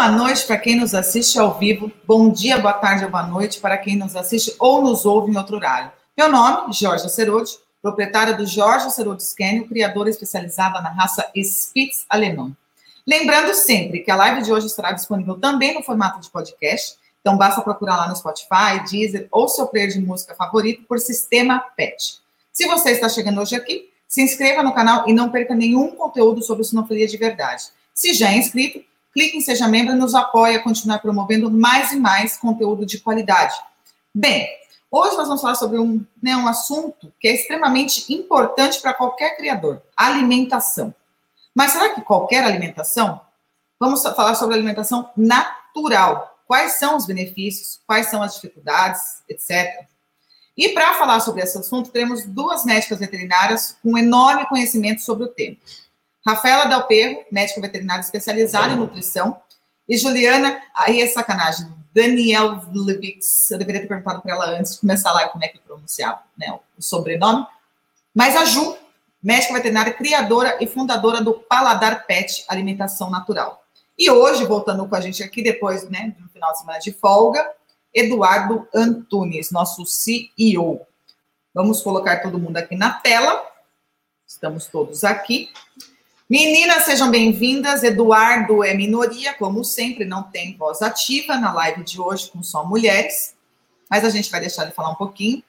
Boa noite para quem nos assiste ao vivo. Bom dia, boa tarde ou boa noite para quem nos assiste ou nos ouve em outro horário. Meu nome, Jorge Cerode, proprietária do Jorge Cerode Scaniel, criadora especializada na raça Spitz alemão. Lembrando sempre que a live de hoje estará disponível também no formato de podcast, então basta procurar lá no Spotify, Deezer ou seu player de música favorito por Sistema PET. Se você está chegando hoje aqui, se inscreva no canal e não perca nenhum conteúdo sobre sinofilia de verdade. Se já é inscrito, clique em Seja Membro e nos apoie a continuar promovendo mais e mais conteúdo de qualidade. Bem, hoje nós vamos falar sobre um, né, um assunto que é extremamente importante para qualquer criador: alimentação. Mas será que qualquer alimentação? Vamos falar sobre alimentação natural. Quais são os benefícios, quais são as dificuldades, etc. E para falar sobre esse assunto, temos duas médicas veterinárias com enorme conhecimento sobre o tema. Rafaela Del Perro, médica veterinária especializada em nutrição, e Juliana, aí é sacanagem, Daniel Levix, eu deveria ter perguntado para ela antes de começar lá como é que pronunciava né, o sobrenome, mas a Ju, médica veterinária, criadora e fundadora do Paladar Pet Alimentação Natural. E hoje, voltando com a gente aqui, depois né, de final de semana de folga, Eduardo Antunes, nosso CEO. Vamos colocar todo mundo aqui na tela. Estamos todos aqui. Meninas, sejam bem-vindas. Eduardo é minoria, como sempre, não tem voz ativa na live de hoje com só mulheres, mas a gente vai deixar ele falar um pouquinho.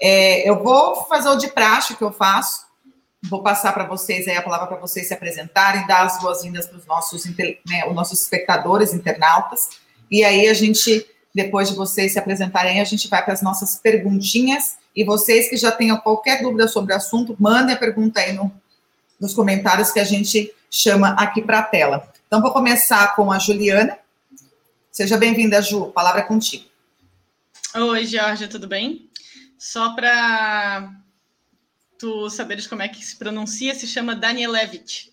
É, eu vou fazer o de praxe que eu faço, vou passar para vocês aí a palavra para vocês se apresentarem, dar as boas-vindas para os nossos, né, os nossos espectadores, internautas, e aí a gente, depois de vocês se apresentarem, a gente vai para as nossas perguntinhas, e vocês que já tenham qualquer dúvida sobre o assunto, mandem a pergunta aí no nos comentários que a gente chama aqui para a tela. Então, vou começar com a Juliana. Seja bem-vinda, Ju. Palavra é contigo. Oi, Jorge, tudo bem? Só para tu saberes como é que se pronuncia, se chama Danielevich.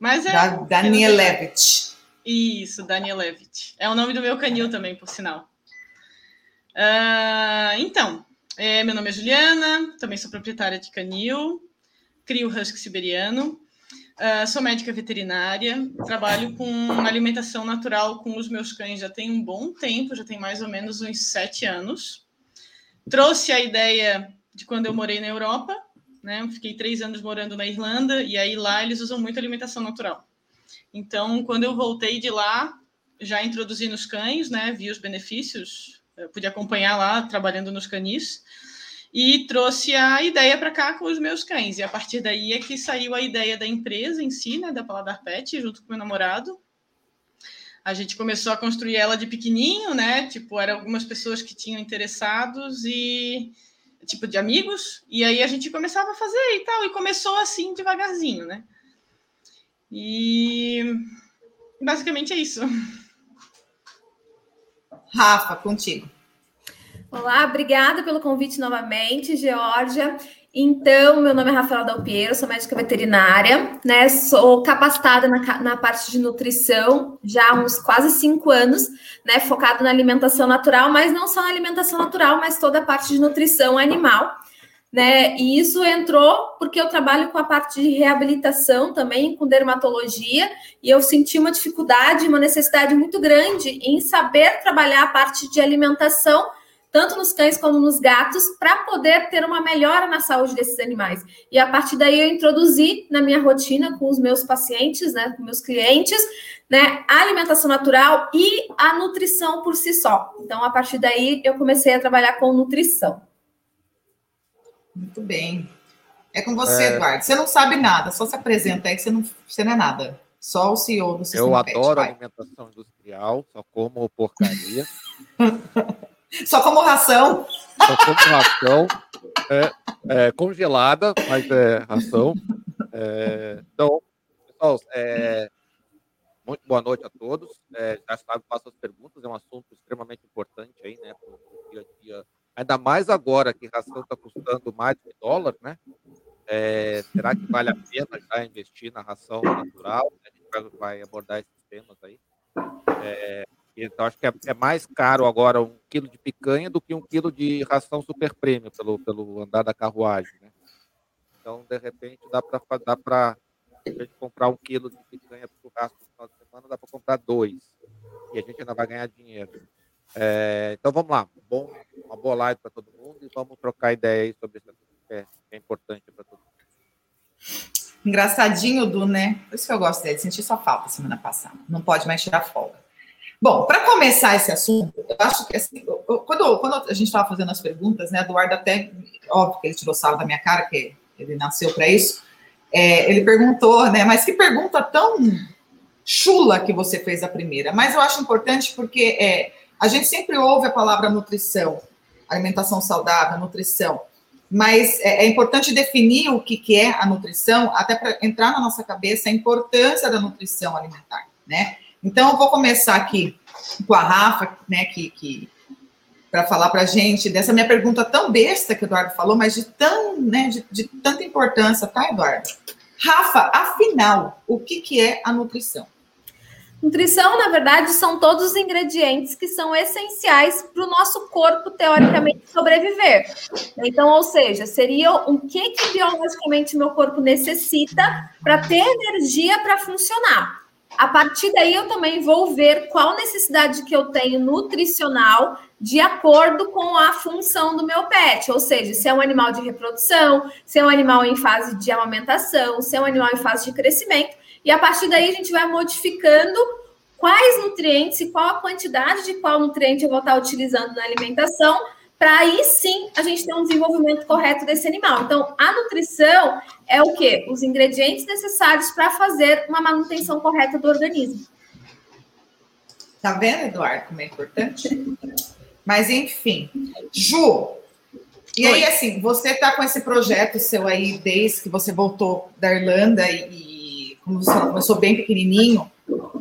Mas é. Da Danielevich. Isso, Danielevich. É o nome do meu canil também, por sinal. Uh, então, é, meu nome é Juliana, também sou proprietária de canil crio husky siberiano. Uh, sou médica veterinária, trabalho com alimentação natural com os meus cães já tem um bom tempo, já tem mais ou menos uns sete anos. Trouxe a ideia de quando eu morei na Europa, né? Fiquei três anos morando na Irlanda e aí lá eles usam muito alimentação natural. Então, quando eu voltei de lá, já introduzi nos cães, né? Vi os benefícios, eu pude acompanhar lá trabalhando nos canis e trouxe a ideia para cá com os meus cães. E a partir daí é que saiu a ideia da empresa em si, né, da Paladar Pet, junto com meu namorado. A gente começou a construir ela de pequenininho, né? Tipo, eram algumas pessoas que tinham interessados e tipo de amigos, e aí a gente começava a fazer e tal, e começou assim devagarzinho, né? E basicamente é isso. Rafa, contigo. Olá, obrigada pelo convite novamente, Georgia. Então, meu nome é Rafaela Dalpiero, sou médica veterinária, né? Sou capacitada na, na parte de nutrição já há uns quase cinco anos, né? Focado na alimentação natural, mas não só na alimentação natural, mas toda a parte de nutrição animal, né? E isso entrou porque eu trabalho com a parte de reabilitação também, com dermatologia, e eu senti uma dificuldade, uma necessidade muito grande em saber trabalhar a parte de alimentação tanto nos cães como nos gatos, para poder ter uma melhora na saúde desses animais. E a partir daí eu introduzi na minha rotina com os meus pacientes, né, com meus clientes, né, a alimentação natural e a nutrição por si só. Então, a partir daí eu comecei a trabalhar com nutrição. Muito bem. É com você, é... Eduardo. Você não sabe nada, só se apresenta aí que você não, você não é nada. Só o CEO do sistema Eu adoro Pet, alimentação industrial, só como porcaria. Só como ração. Só como ração. É, é, congelada, mas é ração. É, então, pessoal, é, muito boa noite a todos. É, já sabe, faço as perguntas, é um assunto extremamente importante aí, né, para o dia a dia. Ainda mais agora que ração está custando mais de dólar, né? É, será que vale a pena já investir na ração natural? A gente vai, vai abordar esses temas aí. É, então, acho que é, é, mais caro agora um quilo de picanha do que um quilo de ração super prêmio pelo, pelo andar da carruagem, né? Então, de repente, dá para dá para comprar um quilo de picanha para o churrasco no final de semana, dá para comprar dois. ainda vai ganhar dinheiro. É, então vamos lá, Bom, uma boa live para todo mundo e vamos trocar ideia aí sobre isso que é, que é importante para todo mundo. Engraçadinho, Du, né? Por isso que eu gosto dele, senti sua falta semana passada. Não pode mais tirar folga. Bom, para começar esse assunto, eu acho que assim, eu, quando, quando a gente estava fazendo as perguntas, né, Eduardo até, óbvio que ele tirou sal da minha cara, que ele nasceu para isso, é, ele perguntou, né, mas que pergunta tão chula que você fez a primeira. Mas eu acho importante porque é, a gente sempre ouve a palavra nutrição, alimentação saudável, nutrição, mas é, é importante definir o que, que é a nutrição, até para entrar na nossa cabeça a importância da nutrição alimentar, né? Então, eu vou começar aqui com a Rafa, né, que, que para falar para a gente dessa minha pergunta tão besta que o Eduardo falou, mas de, tão, né, de, de tanta importância, tá, Eduardo? Rafa, afinal, o que, que é a nutrição? Nutrição, na verdade, são todos os ingredientes que são essenciais para o nosso corpo, teoricamente, sobreviver. Então, ou seja, seria o que, que biologicamente meu corpo necessita para ter energia para funcionar. A partir daí, eu também vou ver qual necessidade que eu tenho nutricional de acordo com a função do meu pet, ou seja, se é um animal de reprodução, se é um animal em fase de amamentação, se é um animal em fase de crescimento. E a partir daí a gente vai modificando quais nutrientes e qual a quantidade de qual nutriente eu vou estar utilizando na alimentação, para aí sim a gente ter um desenvolvimento correto desse animal. Então, a nutrição é o que? Os ingredientes necessários para fazer uma manutenção correta do organismo. Tá vendo, Eduardo, como é importante? Mas, enfim. Ju, e Oi. aí, assim, você está com esse projeto seu aí desde que você voltou da Irlanda e, como você começou bem pequenininho,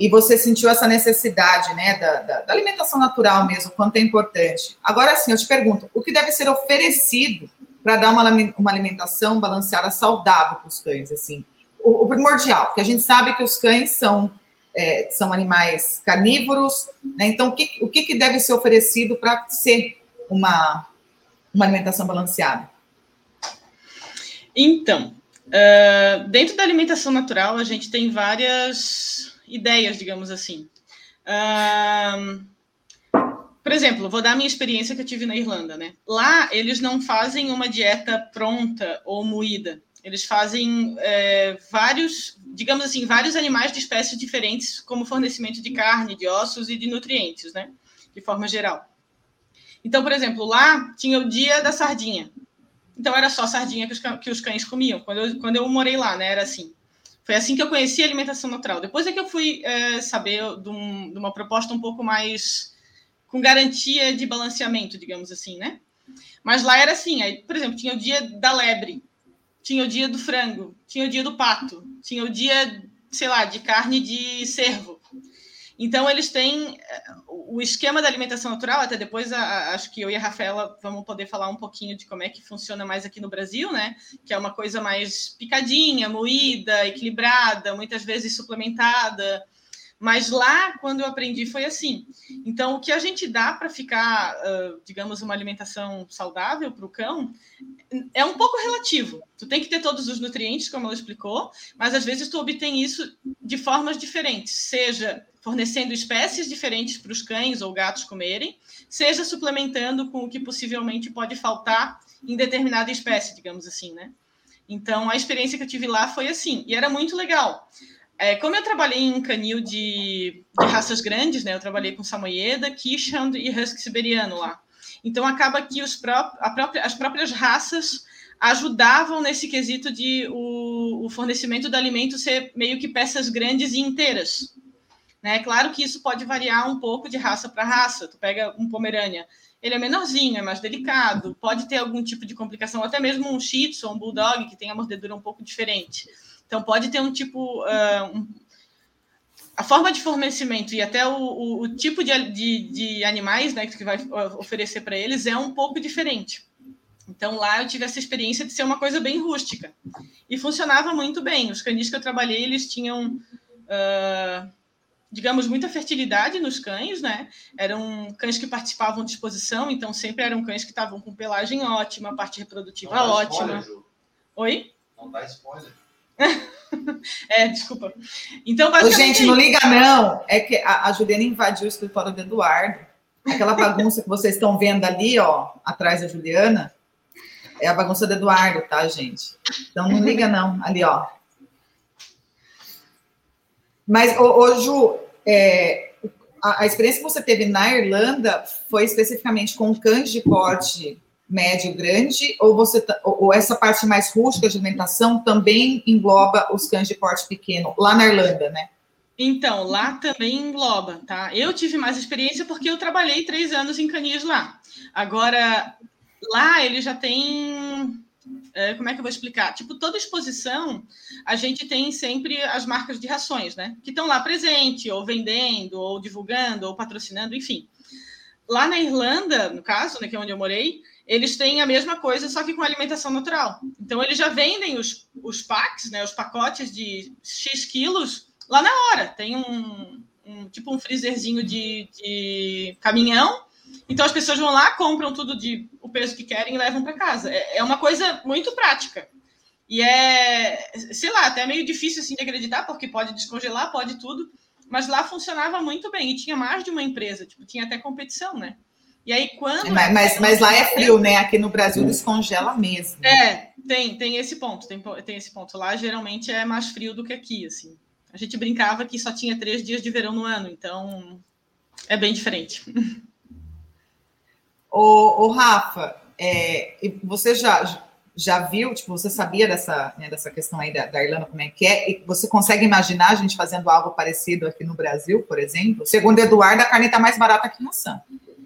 e você sentiu essa necessidade, né, da, da, da, alimentação natural mesmo, quanto é importante. Agora sim, eu te pergunto, o que deve ser oferecido para dar uma, uma alimentação balanceada saudável para os cães, assim? O, o, primordial, porque a gente sabe que os cães são, é, são animais carnívoros, né, então o que, o que, que deve ser oferecido para ser uma, uma alimentação balanceada? Então, Uh, dentro da alimentação natural, a gente tem várias ideias, digamos assim. Uh, por exemplo, vou dar a minha experiência que eu tive na Irlanda, né? Lá, eles não fazem uma dieta pronta ou moída. Eles fazem é, vários, digamos assim, vários animais de espécies diferentes como fornecimento de carne, de ossos e de nutrientes, né? De forma geral. Então, por exemplo, lá tinha o dia da sardinha. Então era só sardinha que os, que os cães comiam. Quando eu, quando eu morei lá, né? Era assim. Foi assim que eu conheci a alimentação natural. Depois é que eu fui é, saber de, um, de, uma proposta um pouco mais com garantia de balanceamento, digamos assim, né? Mas lá era assim, aí, por exemplo, tinha o dia da lebre, tinha o dia do frango, tinha o dia do pato, tinha o dia, sei lá, de carne de cervo. Então, eles têm eh, o esquema da alimentação natural, até depois a, acho que eu e a Rafaela vamos poder falar um pouquinho de como é que funciona mais aqui no Brasil, né? Que é uma coisa mais picadinha, moída, equilibrada, muitas vezes suplementada. Mas lá, quando eu aprendi, foi assim. Então, o que a gente dá para ficar, digamos, uma alimentação saudável para o cão é um pouco relativo. Tu tem que ter todos os nutrientes, como ela explicou, mas às vezes tu obtém isso de formas diferentes, seja fornecendo espécies diferentes para os cães ou gatos comerem, seja suplementando com o que possivelmente pode faltar em determinada espécie, digamos assim, né? Então, a experiência que eu tive lá foi assim, e era muito legal. É, como eu trabalhei em canil de, de, raças grandes, né? Eu trabalhei com Samoyeda, Keeshond e Husky Siberiano lá. Então, acaba que os pró própria, as próprias raças ajudavam nesse quesito de o, o fornecimento do alimento ser meio que peças grandes e inteiras. Né? Claro que isso pode variar um pouco de raça para raça. Tu pega um Pomerânia, ele é menorzinho, é mais delicado, pode ter algum tipo de complicação, até mesmo um Shih Tzu, um Bulldog, que tem a mordedura um pouco diferente. Então, pode ter um tipo. Uh, um, a forma de fornecimento e até o, o, o tipo de, de, de, animais né, que vai oferecer para eles é um pouco diferente. Então, lá eu tive essa experiência de ser uma coisa bem rústica. E funcionava muito bem. Os canis que eu trabalhei, eles tinham. Uh, digamos, muita fertilidade nos cães, né? Eram cães que participavam de exposição, então sempre eram cães que estavam com pelagem ótima, parte reprodutiva Não ótima. Spoiler, Ju. Oi? Não dá spoiler. é, desculpa. Então, basicamente. Ô, gente, não liga, não. É que a, a Juliana invadiu o escritório do Eduardo. Aquela bagunça que vocês estão vendo ali, ó, atrás da Juliana, é a bagunça do Eduardo, tá, gente? Então não liga, não. Ali, ó. Mas, ô, ô Ju, é, a, a, experiência que você teve na Irlanda foi especificamente com cães de porte médio grande, ou você ou essa parte mais rústica de alimentação também engloba os cães de porte pequeno, lá na Irlanda, né? Então, lá também engloba, tá? Eu tive mais experiência porque eu trabalhei três anos em canis lá. Agora, lá ele já tem. É, como é que eu vou explicar? Tipo, toda exposição, a gente tem sempre as marcas de rações, né? Que estão lá presente, ou vendendo, ou divulgando, ou patrocinando, enfim. Lá na Irlanda, no caso, né, que é onde eu morei, eles têm a mesma coisa, só que com alimentação natural. Então, eles já vendem os, os packs, né, os pacotes de X quilos lá na hora. Tem um, um tipo um freezerzinho de, de caminhão então as pessoas vão lá, compram tudo de o peso que querem e levam para casa. É, é uma coisa muito prática. E é, sei lá, até meio difícil assim de acreditar, porque pode descongelar, pode tudo. Mas lá funcionava muito bem e tinha mais de uma empresa, tipo, tinha até competição, né? E aí quando. Mas, mas, mas, lá é frio, né? Aqui no Brasil descongela mesmo. É, tem, tem esse ponto, tem, tem esse ponto. Lá geralmente é mais frio do que aqui, assim. A gente brincava que só tinha três dias de verão no ano, então é bem diferente. Ô Rafa, é, você já, já viu, tipo, você sabia dessa, né, dessa questão aí da, da, Irlanda, como é que é? E você consegue imaginar a gente fazendo algo parecido aqui no Brasil, por exemplo? Segundo Eduardo, a carne está mais barata que maçã.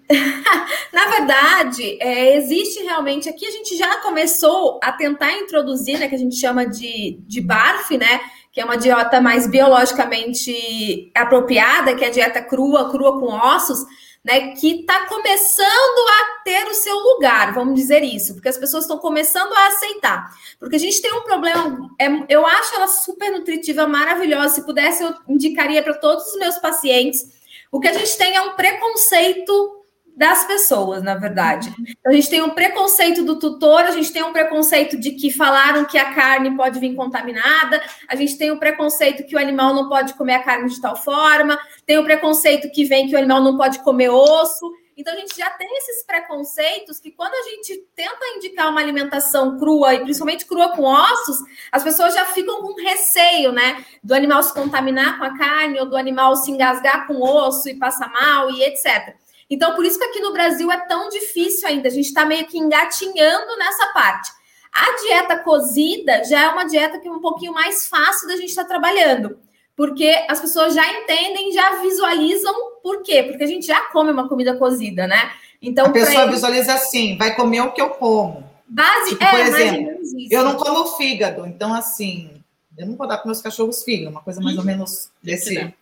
Na verdade, é, existe realmente. Aqui a gente já começou a tentar introduzir, né, que a gente chama de, de BARF, né? Que é uma dieta mais biologicamente apropriada, que é a dieta crua, crua com ossos né, que está começando a ter o seu lugar, vamos dizer isso, porque as pessoas estão começando a aceitar. Porque a gente tem um problema, é, eu acho ela super nutritiva, maravilhosa. Se pudesse, eu indicaria para todos os meus pacientes. O que a gente tem é um preconceito das pessoas, na verdade. Então, a gente tem um preconceito do tutor, a gente tem um preconceito de que falaram que a carne pode vir contaminada, a gente tem o um preconceito que o animal não pode comer a carne de tal forma, tem o um preconceito que vem que o animal não pode comer osso. Então, a gente já tem esses preconceitos que, quando a gente tenta indicar uma alimentação crua, e principalmente crua com ossos, as pessoas já ficam com receio, né? Do animal se contaminar com a carne, ou do animal se engasgar com osso e passar mal, e etc. Então, por isso que aqui no Brasil é tão difícil ainda. A gente está meio que engatinhando nessa parte. A dieta cozida já é uma dieta que é um pouquinho mais fácil da gente estar tá trabalhando, porque as pessoas já entendem, já visualizam por quê? Porque a gente já come uma comida cozida, né? Então, a pessoa eles... visualiza assim, vai comer o que eu como. Base, tipo, é, por exemplo, eu não como fígado, então assim, eu não vou dar para meus cachorros fígado, uma coisa mais ou menos desse.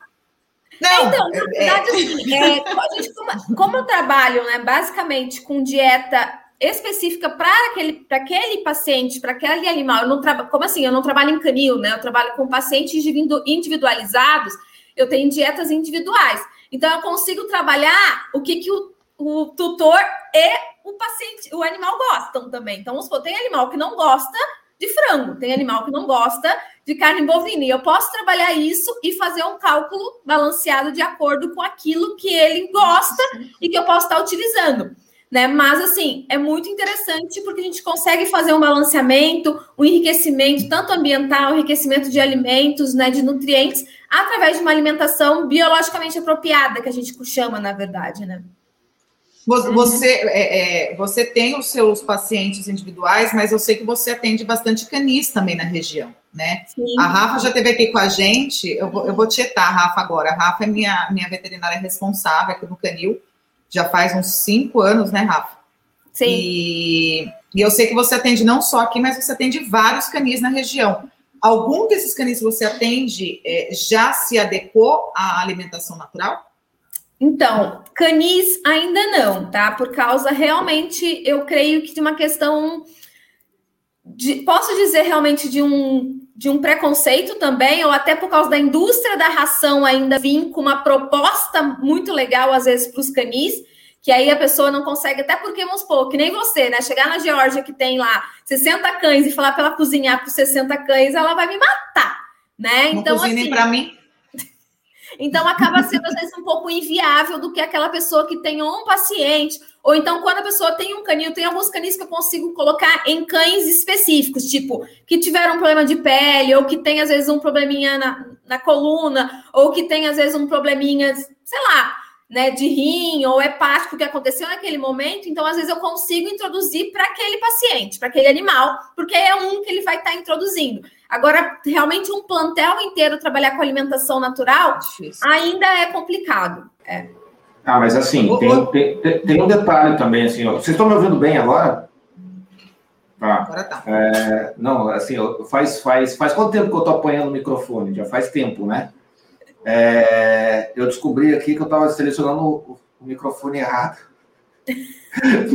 Não, então, na é, é. verdade, assim, é, gente, como, como, eu trabalho, né, basicamente com dieta específica para aquele, aquele paciente, para aquele animal, eu não trabalho, como assim? Eu não trabalho em canil, né? Eu trabalho com pacientes individualizados, eu tenho dietas individuais. Então, eu consigo trabalhar o que, que o, o tutor e o paciente, o animal gostam também. Então, vamos supor, tem animal que não gosta de frango, tem animal que não gosta de carne bovina. E eu posso trabalhar isso e fazer um cálculo balanceado de acordo com aquilo que ele gosta e que eu posso estar utilizando. Né? Mas assim, é muito interessante porque a gente consegue fazer um balanceamento, um enriquecimento, tanto ambiental, enriquecimento de alimentos, né, de nutrientes, através de uma alimentação biologicamente apropriada, que a gente chama, na verdade, né? Você, é, é, você tem os seus pacientes individuais, mas eu sei que você atende bastante canis também na região, né? Sim. A Rafa já esteve aqui com a gente, eu vou, eu vou tietar a Rafa agora. A Rafa é minha, minha veterinária responsável aqui no canil, já faz uns cinco anos, né, Rafa? Sim. E, e eu sei que você atende não só aqui, mas você atende vários canis na região. Algum desses canis que você atende é, já se adequou à alimentação natural? Então, canis ainda não, tá? Por causa realmente, eu creio que de uma questão de, posso dizer realmente de um de um preconceito também, ou até por causa da indústria da ração ainda vir com uma proposta muito legal, às vezes, para os canis, que aí a pessoa não consegue, até porque, vamos supor, que nem você, né? Chegar na Geórgia que tem lá 60 cães e falar para ela cozinhar para 60 cães, ela vai me matar. né? Não então, assim, para mim. Então acaba sendo às vezes um pouco inviável do que aquela pessoa que tem um paciente, ou então quando a pessoa tem um canil, tem alguns canis que eu consigo colocar em cães específicos, tipo que tiveram um problema de pele, ou que tem às vezes um probleminha na, na coluna, ou que tem às vezes um probleminha, sei lá, né, de rim ou hepático que aconteceu naquele momento, então às vezes eu consigo introduzir para aquele paciente, para aquele animal, porque é um que ele vai estar tá introduzindo. Agora, realmente um plantel inteiro trabalhar com alimentação natural Difícil. ainda é complicado. É. Ah, mas assim, tem, tem, tem, um detalhe também, assim, ó. vocês estão me ouvindo bem agora? Tá. Agora tá. É, não, assim, faz, faz, faz quanto tempo que eu estou apanhando o microfone? Já faz tempo, né? É, eu descobri aqui que eu estava selecionando o, o, microfone errado.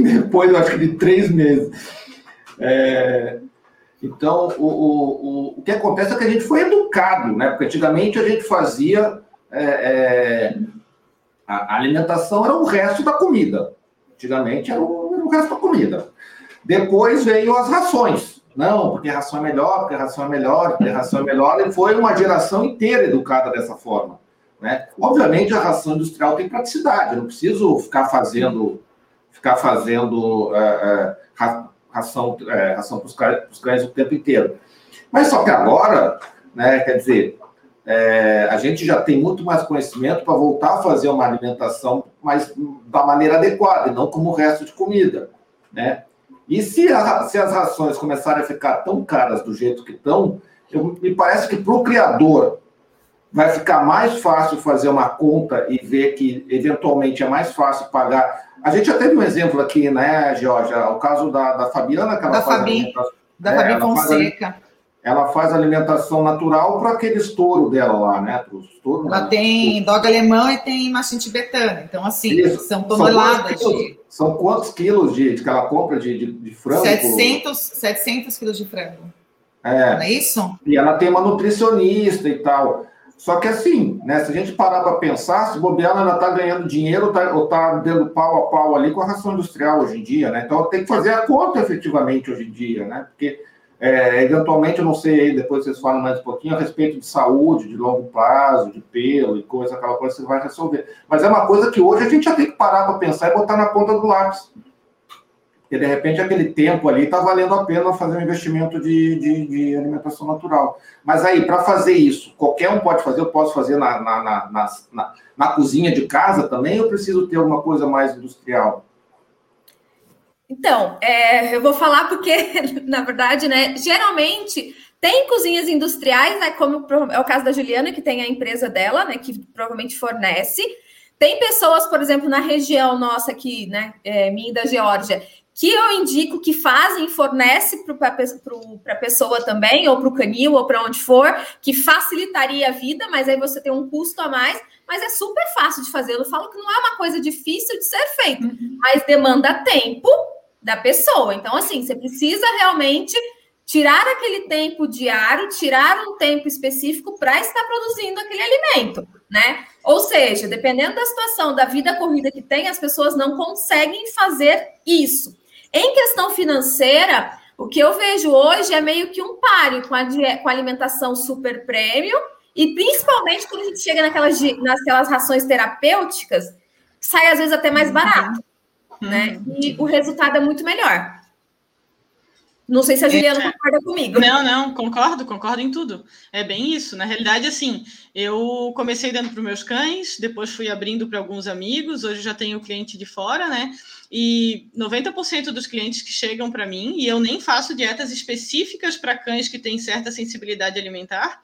Depois, eu acho que de três meses. É, então, o, o, o, que acontece é que a gente foi educado, né? Porque antigamente a gente fazia. É, é, a alimentação era o resto da comida. Antigamente era o, era o resto da comida. Depois veio as rações. Não, porque ração é melhor, porque ração é melhor, porque ração é melhor. E foi uma geração inteira educada dessa forma. Né? Obviamente, a ração industrial tem praticidade. Eu não preciso ficar fazendo, ficar fazendo é, é, ração, é, ração para os cães o tempo inteiro. Mas só que agora, né, quer dizer, é, a gente já tem muito mais conhecimento para voltar a fazer uma alimentação mais da maneira adequada, e não como o resto de comida, né? E se, a, se as rações começarem a ficar tão caras do jeito que estão, eu, me parece que para o criador vai ficar mais fácil fazer uma conta e ver que eventualmente é mais fácil pagar a gente já teve um exemplo aqui, né, Georgia? O caso da, da Fabiana, que ela da faz Fabi, da é, Fabi ela Fonseca. Faz, ela faz alimentação natural para aquele estouro dela lá, né? Pro estouro, ela né? tem dog alemão e tem machin tibetano. Então, assim, Isso. são toneladas são de... São quantos quilos de, de que ela compra de, de, de frango? 700, 700 quilos de frango. É. Não é isso? E ela tem uma nutricionista e tal. Só que assim, né, se a gente parar para pensar, se bobear, ela está ganhando dinheiro ou está tá dando pau a pau ali com a ração industrial hoje em dia, né? Então tem que fazer a conta efetivamente hoje em dia, né? Porque é, eventualmente, eu não sei, depois vocês falam mais um pouquinho a respeito de saúde, de longo prazo, de pelo e coisa, aquela coisa que você vai resolver. Mas é uma coisa que hoje a gente já tem que parar para pensar e botar na ponta do lápis. Porque, de repente, aquele tempo ali está valendo a pena fazer um investimento de, de, de alimentação natural. Mas aí, para fazer isso, qualquer um pode fazer, eu posso fazer na, na, na, na, na cozinha de casa também, ou preciso ter alguma coisa mais industrial? Então, é, eu vou falar porque, na verdade, né, geralmente tem cozinhas industriais, né, como é o caso da Juliana, que tem a empresa dela, né, que provavelmente fornece. Tem pessoas, por exemplo, na região nossa aqui, né, é, minha da Geórgia, que eu indico que fazem, fornece para a pessoa também, ou para o canil, ou para onde for, que facilitaria a vida, mas aí você tem um custo a mais, mas é super fácil de fazer. Eu falo que não é uma coisa difícil de ser feito, uhum. mas demanda tempo da pessoa. Então, assim, você precisa realmente tirar aquele tempo diário, tirar um tempo específico para estar produzindo aquele alimento, né? Ou seja, dependendo da situação da vida corrida que tem, as pessoas não conseguem fazer isso. Em questão financeira, o que eu vejo hoje é meio que um páreo com a, com a alimentação super premium, e principalmente quando a gente chega naquelas, naquelas rações terapêuticas, sai às vezes até mais barato, uhum. né? E o resultado é muito melhor. Não sei se a Juliana é, concorda comigo. Não, não, concordo, concordo em tudo. É bem isso. Na realidade, assim, eu comecei dando para os meus cães, depois fui abrindo para alguns amigos, hoje já tenho cliente de fora, né? E 90% dos clientes que chegam para mim, e eu nem faço dietas específicas para cães que têm certa sensibilidade alimentar, é,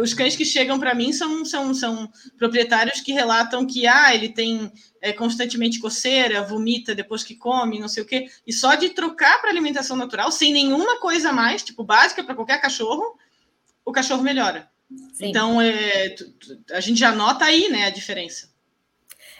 os cães que chegam para mim são, são, são proprietários que relatam que ah, ele tem é, constantemente coceira, vomita depois que come, não sei o quê. E só de trocar para alimentação natural, sem nenhuma coisa a mais, tipo básica para qualquer cachorro, o cachorro melhora. Sim. Então, é, a gente já nota aí né, a diferença.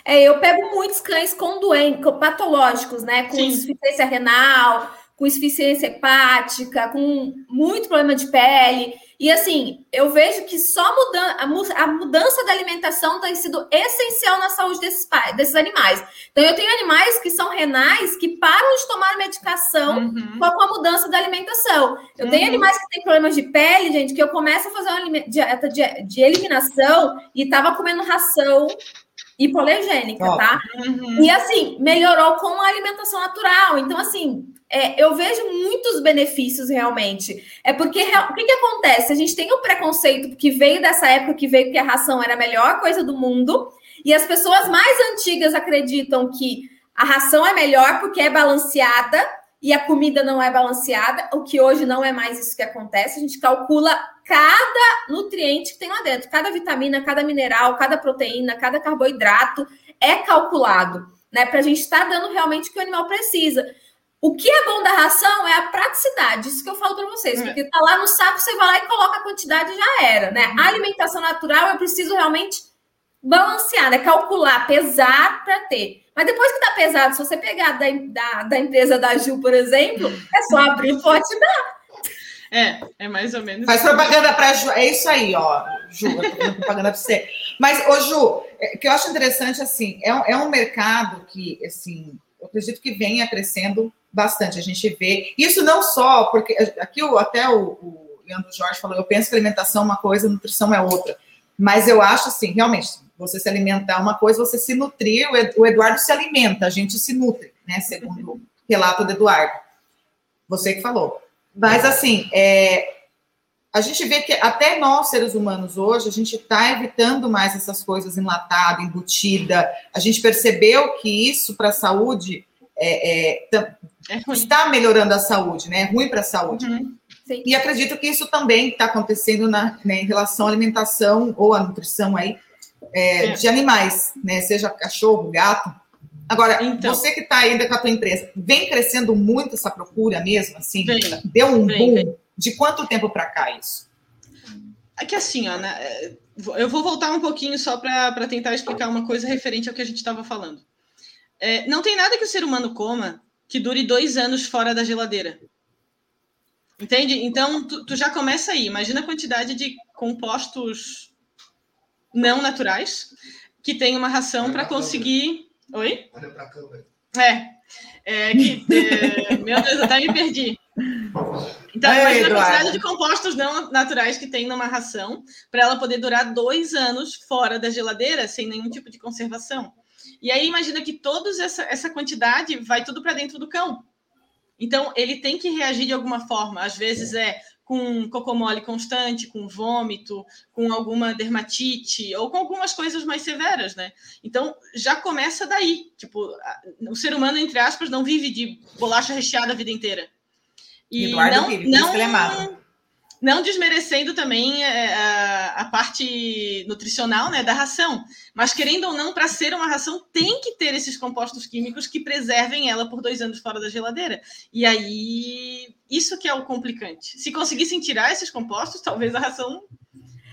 É, eu pego muitos cães com doentes, patológicos, né? Com Sim. insuficiência renal, com insuficiência hepática, com muito problema de pele. E assim, eu vejo que só mudan a mudança da alimentação tem sido essencial na saúde desses, desses animais. Então, eu tenho animais que são renais que param de tomar medicação uhum. com a mudança da alimentação. Eu uhum. tenho animais que têm problemas de pele, gente, que eu começo a fazer uma dieta de, de eliminação e estava comendo ração hipoalergênica, oh. tá? Uhum. E assim, melhorou com a alimentação natural. Então, assim, é, eu vejo muitos benefícios realmente. É porque o que, que acontece? A gente tem o um preconceito que veio dessa época que veio que a ração era a melhor coisa do mundo, e as pessoas mais antigas acreditam que a ração é melhor porque é balanceada e a comida não é balanceada, o que hoje não é mais isso que acontece. A gente calcula cada nutriente que tem lá dentro, cada vitamina, cada mineral, cada proteína, cada carboidrato é calculado, né? Para a gente estar tá dando realmente o que o animal precisa. O que é bom da ração é a praticidade, isso que eu falo para vocês, é. porque tá lá no saco, você vai lá e coloca a quantidade e já era, né? A alimentação natural eu preciso realmente balancear, né? Calcular, pesar para ter. Mas depois que tá pesado, se você pegar da, da, da empresa da Ju, por exemplo, é só abrir o pote e dar. É, é mais ou menos. Faz propaganda para Ju. É isso aí, ó. Ju, eu tô propaganda para você. Mas, ô Ju, o é, que eu acho interessante, assim, é, é um mercado que, assim, eu acredito que venha crescendo bastante. A gente vê. Isso não só, porque aqui o, até o, o Leandro Jorge falou, eu penso que alimentação é uma coisa, nutrição é outra. Mas eu acho assim, realmente, você se alimentar uma coisa, você se nutrir, o Eduardo se alimenta, a gente se nutre, né? Segundo o relato do Eduardo. Você que falou. Mas, assim, é, a gente vê que até nós, seres humanos, hoje, a gente está evitando mais essas coisas enlatada, embutida. A gente percebeu que isso para a saúde é, é, é está melhorando a saúde, né? É ruim para a saúde. Uhum. E acredito que isso também está acontecendo na, né, em relação à alimentação ou à nutrição aí é, é. de animais, né? Seja cachorro, gato. Agora, então, você que está ainda com a tua empresa, vem crescendo muito essa procura mesmo, assim? Vem, deu um vem, boom. Vem. De quanto tempo para cá isso? É que assim, ó, né, eu vou voltar um pouquinho só para tentar explicar uma coisa referente ao que a gente estava falando. É, não tem nada que o ser humano coma que dure dois anos fora da geladeira. Entende? Então, tu, tu já começa aí. Imagina a quantidade de compostos não naturais que tem uma ração para conseguir Oi? Olha para a câmera. É. é que, é, meu Deus, até me perdi. Então, Ei, imagina Eduardo. a quantidade de compostos não naturais que tem numa ração para ela poder durar dois anos fora da geladeira sem nenhum tipo de conservação. E aí imagina que toda essa, essa quantidade vai tudo para dentro do cão. Então ele tem que reagir de alguma forma. Às vezes é com cocô mole constante, com vômito, com alguma dermatite ou com algumas coisas mais severas, né? Então já começa daí. Tipo, o ser humano, entre aspas, não vive de bolacha recheada a vida inteira. E Eduardo não, vive, não, não desmerecendo também é, a, a, parte nutricional né, da ração, mas querendo ou não, para ser uma ração, tem que ter esses compostos químicos que preservem ela por dois anos fora da geladeira. E aí, isso que é o complicante. Se conseguissem tirar esses compostos, talvez a ração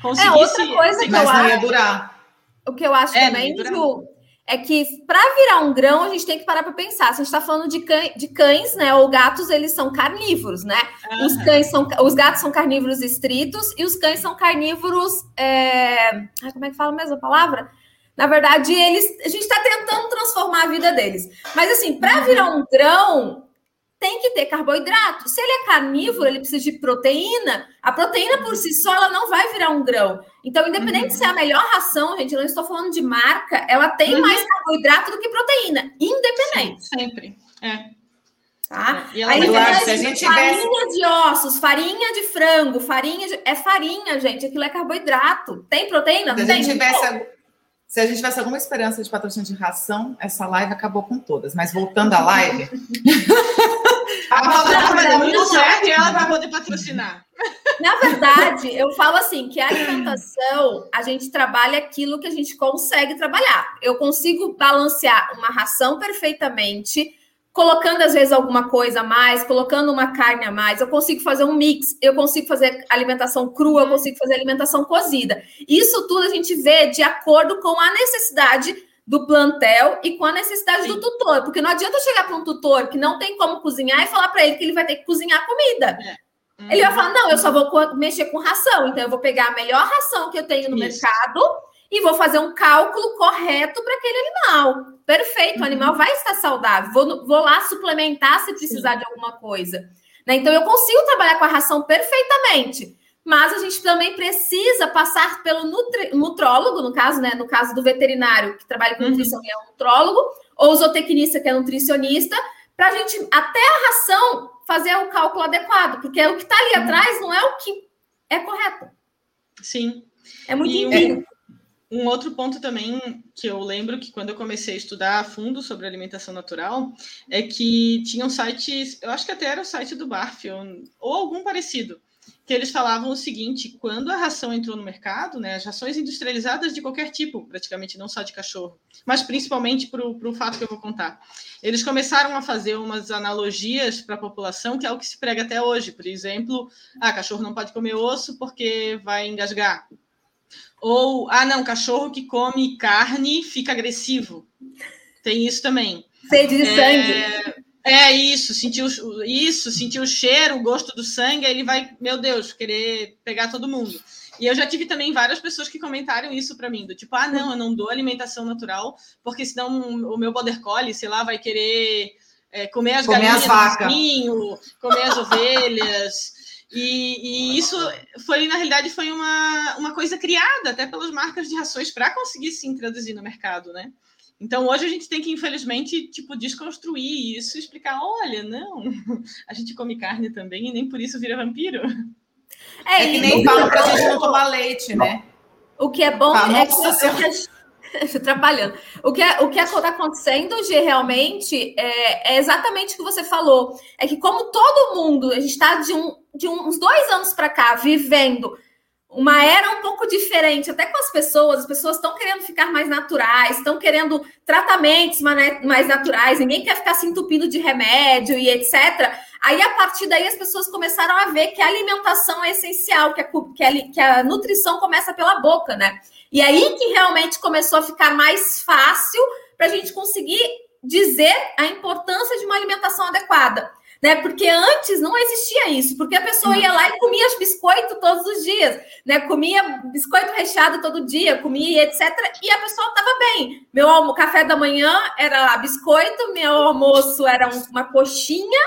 conseguisse. É outra coisa que eu acho. durar. O que eu acho é, também, Ju, é que para virar um grão a gente tem que parar para pensar. Se a gente está falando de, cães, de cães, né? Ou gatos, eles são carnívoros, né? Uhum. Os cães são, os gatos são carnívoros estritos e os cães são carnívoros. É... como é que fala mesmo a palavra? Na verdade, eles, a gente está tentando transformar a vida deles. Mas assim, para virar um grão, tem que ter carboidrato. Se ele é carnívoro, ele precisa de proteína. A proteína por si só ela não vai virar um grão. Então, independente uhum. se é a melhor ração, gente, eu não estou falando de marca, ela tem uhum. mais carboidrato do que proteína, independente. Sim, sempre. É. Tá? É. Aí, claro, se a gente farinha tivesse... de ossos, farinha de frango, farinha de... é farinha, gente. Aquilo é carboidrato. Tem proteína? Se a gente tivesse se a gente tivesse alguma esperança de patrocínio de ração, essa live acabou com todas. Mas voltando à live. a palavra vai dar muito certo e ela vai poder patrocinar. Na verdade, eu falo assim: que a alimentação, a gente trabalha aquilo que a gente consegue trabalhar. Eu consigo balancear uma ração perfeitamente colocando às vezes alguma coisa a mais, colocando uma carne a mais, eu consigo fazer um mix, eu consigo fazer alimentação crua, eu consigo fazer alimentação cozida. Isso tudo a gente vê de acordo com a necessidade do plantel e com a necessidade Sim. do tutor, porque não adianta chegar para um tutor que não tem como cozinhar e falar para ele que ele vai ter que cozinhar comida. É. Uhum. Ele vai falar: não, eu só vou mexer com ração, então eu vou pegar a melhor ração que eu tenho no Isso. mercado e vou fazer um cálculo correto para aquele animal. Perfeito, uhum. o animal vai estar saudável. Vou, vou lá suplementar se precisar Sim. de alguma coisa. Né? Então, eu consigo trabalhar com a ração perfeitamente. Mas a gente também precisa passar pelo nutri, nutrólogo, no caso, né? No caso do veterinário que trabalha com uhum. nutrição, que é um nutrólogo, ou o zootecnista, que é nutricionista, para a gente, até a ração, fazer o cálculo adequado, porque o que está ali uhum. atrás não é o que é correto. Sim. É muito e um outro ponto também que eu lembro que quando eu comecei a estudar a fundo sobre alimentação natural é que tinham sites, eu acho que até era o site do BARF ou, ou algum parecido, que eles falavam o seguinte: quando a ração entrou no mercado, né, as rações industrializadas de qualquer tipo, praticamente não só de cachorro, mas principalmente para o fato que eu vou contar, eles começaram a fazer umas analogias para a população, que é o que se prega até hoje. Por exemplo, ah, cachorro não pode comer osso porque vai engasgar. Ou, ah, não, cachorro que come carne fica agressivo. Tem isso também. Sede de é, sangue. É isso, sentiu isso, sentiu o cheiro, o gosto do sangue, aí ele vai, meu Deus, querer pegar todo mundo. E eu já tive também várias pessoas que comentaram isso para mim, do tipo, ah, não, eu não dou alimentação natural, porque senão o meu border collie, sei lá, vai querer é, comer as comer galinhas as comer as ovelhas. E, e, isso foi, na realidade, foi uma, uma coisa criada até pelas marcas de rações para conseguir se introduzir no mercado, né? Então hoje a gente tem que, infelizmente, tipo, desconstruir isso e explicar: olha, não, a gente come carne também e nem por isso vira vampiro. É, é que nem falam pra gente não tomar leite, né? O que é bom é que. atrapalhando. O que é, o que está acontecendo hoje realmente é, é, exatamente o que você falou. É que, como todo mundo, a gente está de, um, de uns dois anos para cá vivendo uma era um pouco diferente, até com as pessoas, as pessoas estão querendo ficar mais naturais, estão querendo tratamentos mais naturais, ninguém quer ficar se entupindo de remédio e etc. Aí, a partir daí, as pessoas começaram a ver que a alimentação é essencial, que a, que a, que a nutrição começa pela boca, né? E aí que realmente começou a ficar mais fácil para a gente conseguir dizer a importância de uma alimentação adequada. Né? Porque antes não existia isso, porque a pessoa ia lá e comia biscoito todos os dias, né? Comia biscoito recheado todo dia, comia etc. E a pessoa estava bem. Meu café da manhã era lá biscoito, meu almoço era uma coxinha,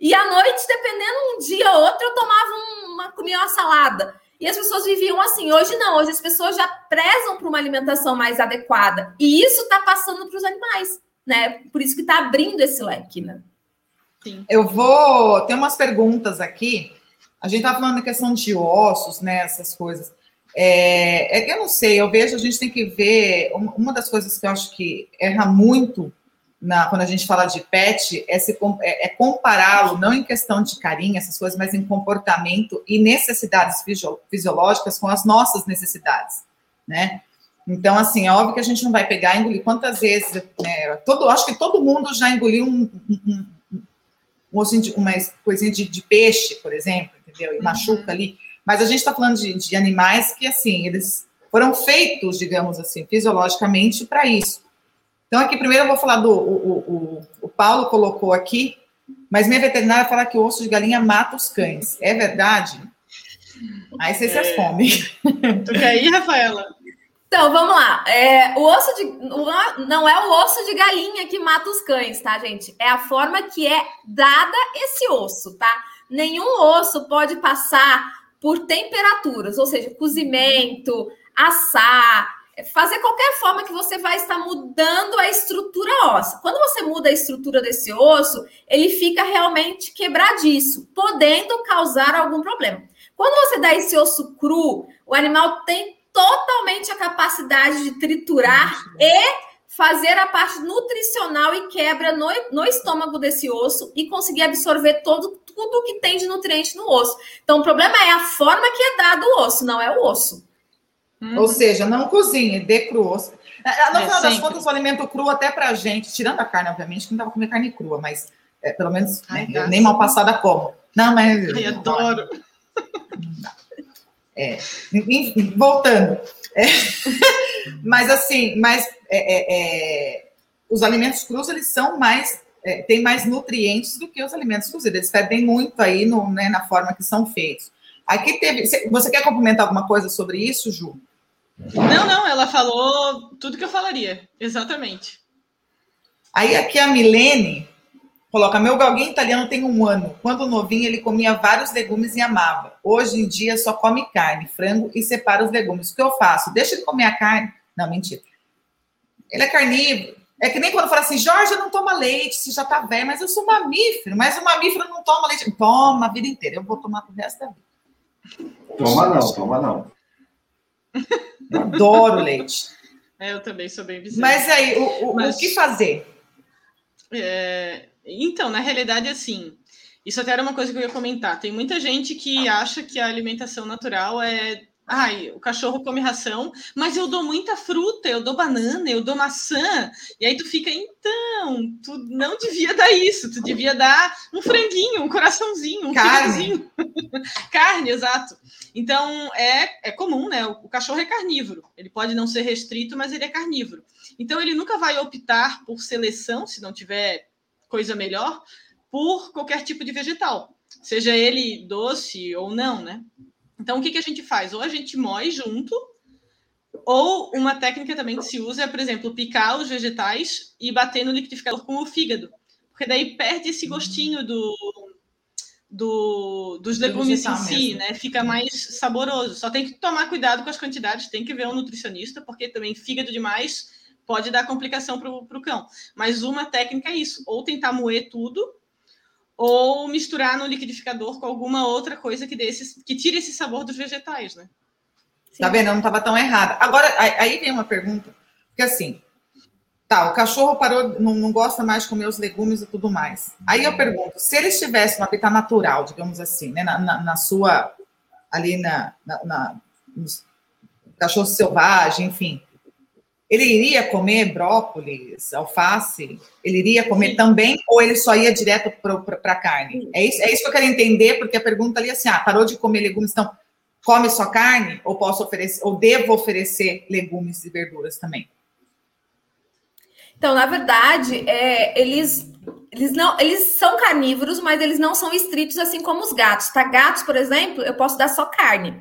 e à noite, dependendo um dia ou outro, eu tomava uma, comia uma salada. E as pessoas viviam assim. Hoje não, hoje as pessoas já prezam por uma alimentação mais adequada. E isso está passando para os animais, né? Por isso que está abrindo esse leque, né? Eu vou. Tem umas perguntas aqui. A gente está falando da questão de ossos, né? Essas coisas. É, é que eu não sei, eu vejo, a gente tem que ver. Uma das coisas que eu acho que erra muito na, quando a gente fala de pet é, é, é compará-lo, não em questão de carinho, essas coisas, mas em comportamento e necessidades fisiológicas com as nossas necessidades, né? Então, assim, é óbvio que a gente não vai pegar e engolir quantas vezes, né? Todo, acho que todo mundo já engoliu um, um, um, um uma coisinha de, de, peixe, por exemplo, entendeu? E uhum. machuca ali. Mas a gente está falando de, de animais que, assim, eles foram feitos, digamos assim, fisiologicamente para isso. Então, aqui primeiro eu vou falar do. O, o, o Paulo colocou aqui, mas minha veterinária fala que o osso de galinha mata os cães. É verdade? Aí vocês é. respondem. Tu quer ir, Rafaela? Então, vamos lá. É, o osso de. Não é o osso de galinha que mata os cães, tá, gente? É a forma que é dada esse osso, tá? Nenhum osso pode passar por temperaturas, ou seja, cozimento, assar, fazer qualquer forma que você vai estar mudando a estrutura óssea. Quando você muda a estrutura desse osso, ele fica realmente quebradiço, podendo causar algum problema. Quando você dá esse osso cru, o animal tem totalmente a capacidade de triturar e fazer a parte nutricional e quebra no, no estômago desse osso e conseguir absorver todo, tudo que tem de nutriente no osso. Então, o problema é a forma que é dado o osso, não é o osso. Uhum. Ou seja, não cozinhe, dê cru. No é, final das contas, o alimento cru até pra gente, tirando a carne, obviamente, que não dá pra comer carne crua, mas é, pelo menos Ai, né, eu nem mal passada como. Não, mas. Ai, adoro. É, enfim, voltando. É, mas assim, mas é, é, é, os alimentos crus eles são mais é, têm mais nutrientes do que os alimentos cozidos. Eles perdem muito aí no, né, na forma que são feitos. Aqui teve. Você quer complementar alguma coisa sobre isso, Ju? Não, não, ela falou tudo que eu falaria, exatamente. Aí aqui a Milene coloca: meu galguinho italiano tem um ano. Quando novinho, ele comia vários legumes e amava. Hoje em dia só come carne, frango e separa os legumes. O que eu faço? Deixa ele comer a carne. Não, mentira. Ele é carnívoro. É que nem quando fala assim, Jorge não toma leite, você já tá velho, mas eu sou mamífero, mas o mamífero não toma leite. Toma a vida inteira, eu vou tomar pro resto da vida. Toma não, toma não. Adoro leite. É, eu também sou bem viciada. Mas aí, o, o, Mas, o que fazer? É, então, na realidade, assim, isso até era uma coisa que eu ia comentar. Tem muita gente que acha que a alimentação natural é Ai, o cachorro come ração, mas eu dou muita fruta, eu dou banana, eu dou maçã. E aí tu fica, então, tu não devia dar isso, tu devia dar um franguinho, um coraçãozinho, um Carne. Carne, exato. Então, é, é comum, né? O, o cachorro é carnívoro. Ele pode não ser restrito, mas ele é carnívoro. Então, ele nunca vai optar por seleção, se não tiver coisa melhor, por qualquer tipo de vegetal. Seja ele doce ou não, né? Então, o que, que a gente faz? Ou a gente moe junto, ou uma técnica também que se usa é, por exemplo, picar os vegetais e bater no liquidificador com o fígado. Porque daí perde esse gostinho do, do, dos legumes em si, mesmo. né? Fica mais saboroso. Só tem que tomar cuidado com as quantidades, tem que ver um nutricionista, porque também fígado demais pode dar complicação para o cão. Mas uma técnica é isso: ou tentar moer tudo, ou misturar no liquidificador com alguma outra coisa que, desse, que tire esse sabor dos vegetais, né? Sim. Tá vendo? Eu não estava tão errada. Agora, aí vem uma pergunta, porque assim, tá, o cachorro parou, não, não, gosta mais de comer os legumes e tudo mais. Aí eu pergunto, se ele estivesse no habitat natural, digamos assim, né, na, na, na sua, ali na, na, na cachorro selvagem, enfim, ele iria comer brócolis, alface? Ele iria comer Sim. também ou ele só ia direto para a carne? É isso, é isso que eu quero entender, porque a pergunta ali é assim: ah, parou de comer legumes, então come só carne? Ou posso oferecer, ou devo oferecer legumes e verduras também? Então, na verdade, é, eles, eles não eles são carnívoros, mas eles não são estritos assim como os gatos. Tá? Gatos, por exemplo, eu posso dar só carne.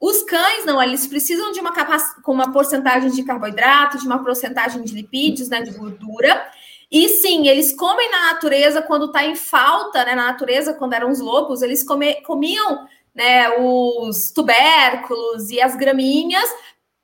Os cães, não, eles precisam de uma capac... com uma porcentagem de carboidrato, de uma porcentagem de lipídios, né, de gordura. E sim, eles comem na natureza quando está em falta, né? Na natureza, quando eram os lobos, eles come... comiam né, os tubérculos e as graminhas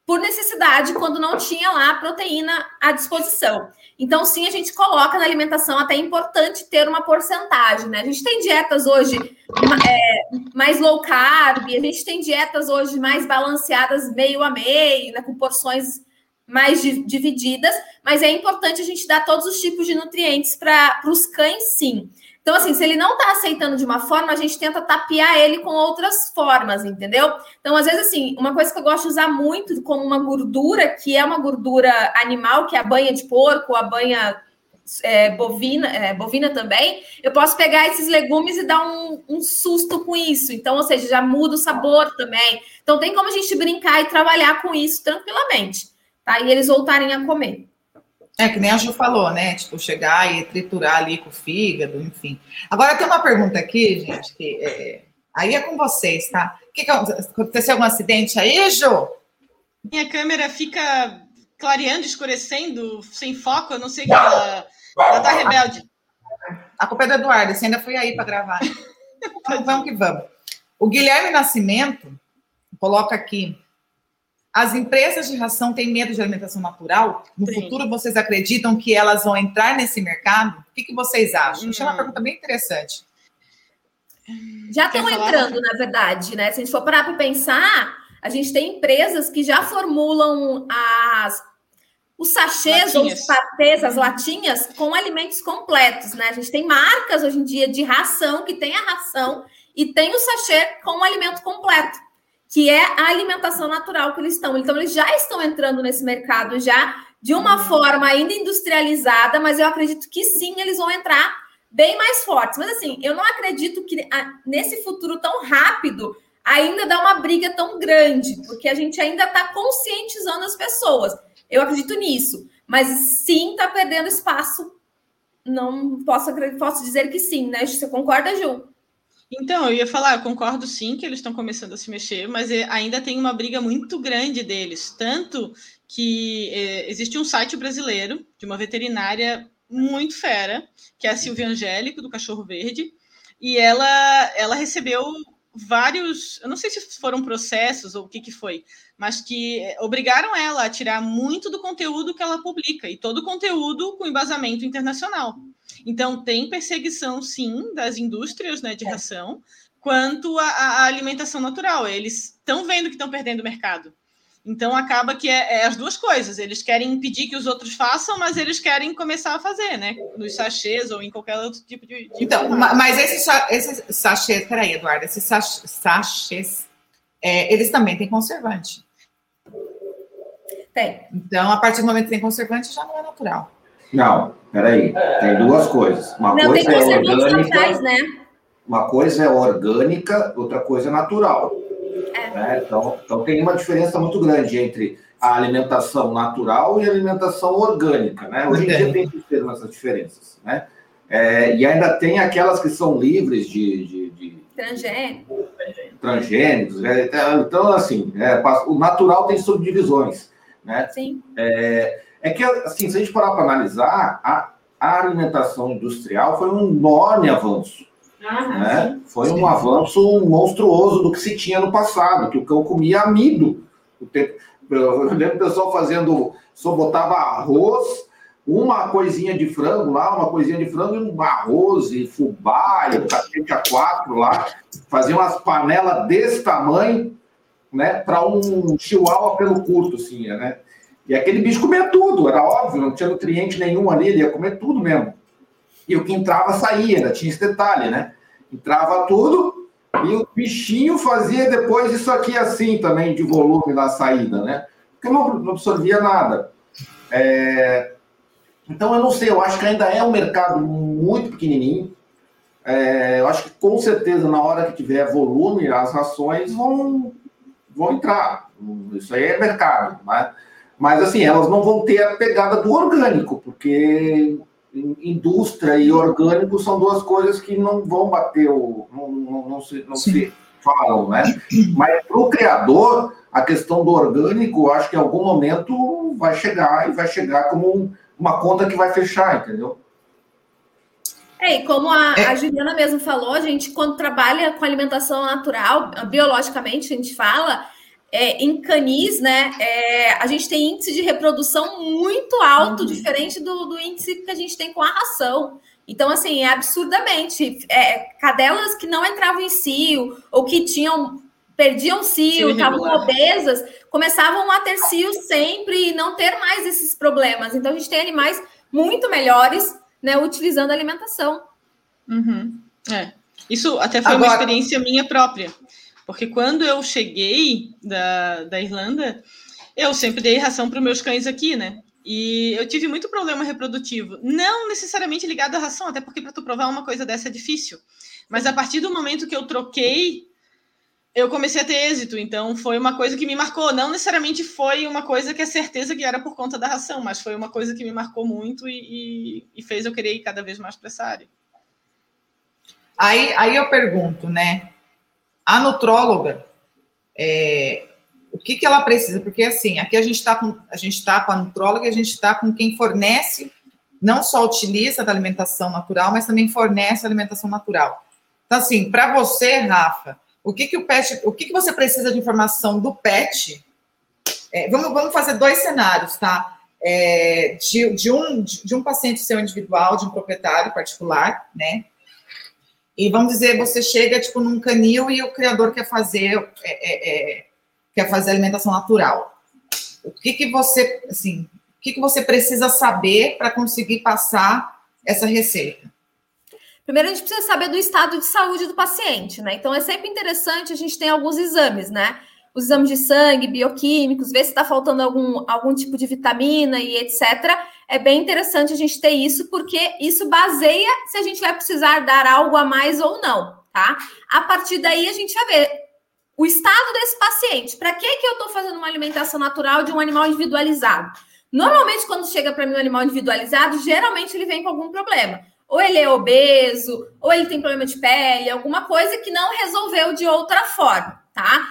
por necessidade quando não tinha lá proteína à disposição. Então, sim, a gente coloca na alimentação até é importante ter uma porcentagem, né? A gente tem dietas hoje é, mais low carb, a gente tem dietas hoje mais balanceadas meio a meio, né, com porções mais divididas, mas é importante a gente dar todos os tipos de nutrientes para os cães, sim. Então, assim, se ele não está aceitando de uma forma, a gente tenta tapear ele com outras formas, entendeu? Então, às vezes, assim, uma coisa que eu gosto de usar muito como uma gordura, que é uma gordura animal, que é a banha de porco, a banha é, bovina, é, bovina também, eu posso pegar esses legumes e dar um, um, susto com isso. Então, ou seja, já muda o sabor também. Então, tem como a gente brincar e trabalhar com isso tranquilamente, tá? E eles voltarem a comer. É, que nem a Ju falou, né? Tipo, chegar e triturar ali com o fígado, enfim. Agora tem uma pergunta aqui, gente, que é... aí é com vocês, tá? Que que, aconteceu algum acidente aí, Ju? Minha câmera fica clareando, escurecendo, sem foco, eu não sei o que ela, ela tá rebelde. A culpa é do Eduardo, você ainda foi aí para gravar. então, vamos que vamos. O Guilherme Nascimento coloca aqui as empresas de ração têm medo de alimentação natural? No Sim. futuro, vocês acreditam que elas vão entrar nesse mercado? O que, que vocês acham? Isso é uma hum. pergunta bem interessante. Já estão entrando, na verdade, né? Se a gente for parar para pensar, a gente tem empresas que já formulam as, os sachês ou os patês, as latinhas, com alimentos completos, né? A gente tem marcas hoje em dia de ração que tem a ração e tem o sachê com o alimento completo que é a alimentação natural que eles estão. Então, eles já estão entrando nesse mercado já de uma uhum. forma ainda industrializada, mas eu acredito que sim, eles vão entrar bem mais fortes. Mas assim, eu não acredito que nesse futuro tão rápido ainda dá uma briga tão grande, porque a gente ainda está conscientizando as pessoas. Eu acredito nisso, mas sim está perdendo espaço não posso, posso dizer que sim, né? Você concorda, Ju? Então, eu ia falar, eu concordo sim que eles estão começando a se mexer, mas é, ainda tem uma briga muito grande deles. Tanto que é, existe um site brasileiro de uma veterinária muito fera, que é a Silvia Angélico, do Cachorro Verde, e ela, ela recebeu vários, eu não sei se foram processos ou o que, que foi, mas que obrigaram ela a tirar muito do conteúdo que ela publica, e todo o conteúdo com embasamento internacional. Então, tem perseguição, sim, das indústrias né, de é. ração, quanto à alimentação natural. Eles estão vendo que estão perdendo o mercado. Então acaba que é, é, as duas coisas. Eles querem impedir que os outros façam, mas eles querem começar a fazer, né? Nos sachês ou em qualquer outro tipo de. de então, mas esses esse sachês, peraí, Eduardo, esses sachês, é, eles também têm conservante. Tem. Então, a partir do momento que tem conservante, já não é natural. Não, peraí. Tem duas coisas. Uma não, coisa é orgânica. né? Uma coisa é orgânica, outra coisa é natural. É. Né? Então, então tem uma diferença muito grande entre a alimentação natural e a alimentação orgânica. Né? Hoje em dia tem que ter essas diferenças. Né? É, e ainda tem aquelas que são livres de. de, de transgênicos. Transgênicos. Né? Então, assim, é, o natural tem subdivisões. Né? Sim. É, é que, assim, se a gente parar para analisar, a, a alimentação industrial foi um enorme avanço. Ah, né? Foi um avanço monstruoso do que se tinha no passado, que o cão comia amido. Eu lembro o pessoal fazendo, só botava arroz, uma coisinha de frango lá, uma coisinha de frango e um arroz e fubá e um cacete a quatro lá, fazia umas panelas desse tamanho, né, para um chihuahua pelo curto, assim, né? E aquele bicho comia tudo, era óbvio, não tinha nutriente nenhum ali, ele ia comer tudo mesmo. E o que entrava saía, tinha esse detalhe, né? Entrava tudo e o bichinho fazia depois isso aqui assim também, de volume na saída, né? Porque não, não absorvia nada. É... Então, eu não sei, eu acho que ainda é um mercado muito pequenininho. É... eu acho que com certeza, na hora que tiver volume, as rações vão, vão entrar. Isso aí é mercado, né? Assim, elas não vão ter a pegada do orgânico, porque indústria e orgânico são duas coisas que não vão bater, o, não, não, não, se, não se falam, né? Mas para o criador, a questão do orgânico, acho que em algum momento vai chegar e vai chegar como uma conta que vai fechar, entendeu? É, e como a, é. a Juliana mesmo falou, a gente, quando trabalha com alimentação natural, biologicamente, a gente fala, é, em canis, né, é, a gente tem índice de reprodução muito alto, uhum. diferente do, do, índice que a gente tem com a ração. Então, assim, é absurdamente. É, cadelas que não entravam em cio, ou que tinham perdiam cio, estavam obesas, começavam a ter cio sempre e não ter mais esses problemas. Então, a gente tem animais muito melhores, né, utilizando a alimentação. Uhum. É. Isso até foi Agora... uma experiência minha própria. Porque quando eu cheguei da, da Irlanda, eu sempre dei ração para os meus cães aqui, né? E eu tive muito problema reprodutivo. Não necessariamente ligado à ração, até porque para tu provar uma coisa dessa é difícil. Mas a partir do momento que eu troquei, eu comecei a ter êxito. Então foi uma coisa que me marcou. Não necessariamente foi uma coisa que é certeza que era por conta da ração, mas foi uma coisa que me marcou muito e, e, e fez eu querer ir cada vez mais para essa área. Aí, aí eu pergunto, né? A nutróloga, é, o que, que ela precisa? Porque assim, aqui a gente está com a gente está com a nutróloga, a gente está com quem fornece, não só utiliza da alimentação natural, mas também fornece alimentação natural. Então, assim, para você, Rafa, o que, que o pet, o que, que você precisa de informação do pet? É, vamos, vamos fazer dois cenários, tá? É, de, de, um, de um paciente seu individual, de um proprietário particular, né? E vamos dizer, você chega tipo num canil e o criador quer fazer é, é, é, quer fazer alimentação natural. O que que você assim, o que que você precisa saber para conseguir passar essa receita? Primeiro a gente precisa saber do estado de saúde do paciente, né? Então é sempre interessante a gente ter alguns exames, né? os exames de sangue, bioquímicos, ver se está faltando algum, algum tipo de vitamina e etc. É bem interessante a gente ter isso, porque isso baseia se a gente vai precisar dar algo a mais ou não, tá? A partir daí a gente vai ver o estado desse paciente. Para que, que eu estou fazendo uma alimentação natural de um animal individualizado? Normalmente, quando chega para mim um animal individualizado, geralmente ele vem com algum problema. Ou ele é obeso, ou ele tem problema de pele, alguma coisa que não resolveu de outra forma, tá?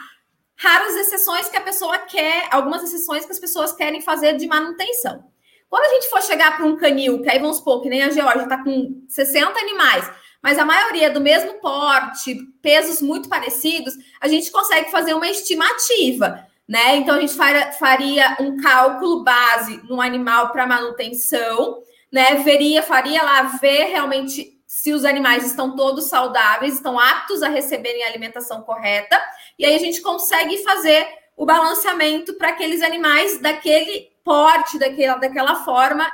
Raras exceções que a pessoa quer, algumas exceções que as pessoas querem fazer de manutenção. Quando a gente for chegar para um canil, que aí vamos supor que nem a Georgia está com 60 animais, mas a maioria do mesmo porte, pesos muito parecidos, a gente consegue fazer uma estimativa né? Então a gente faria um cálculo base no animal para manutenção, né? Veria, faria lá ver realmente se os animais estão todos saudáveis, estão aptos a receberem a alimentação correta, e aí a gente consegue fazer o balanceamento para aqueles animais daquele porte, daquela, daquela forma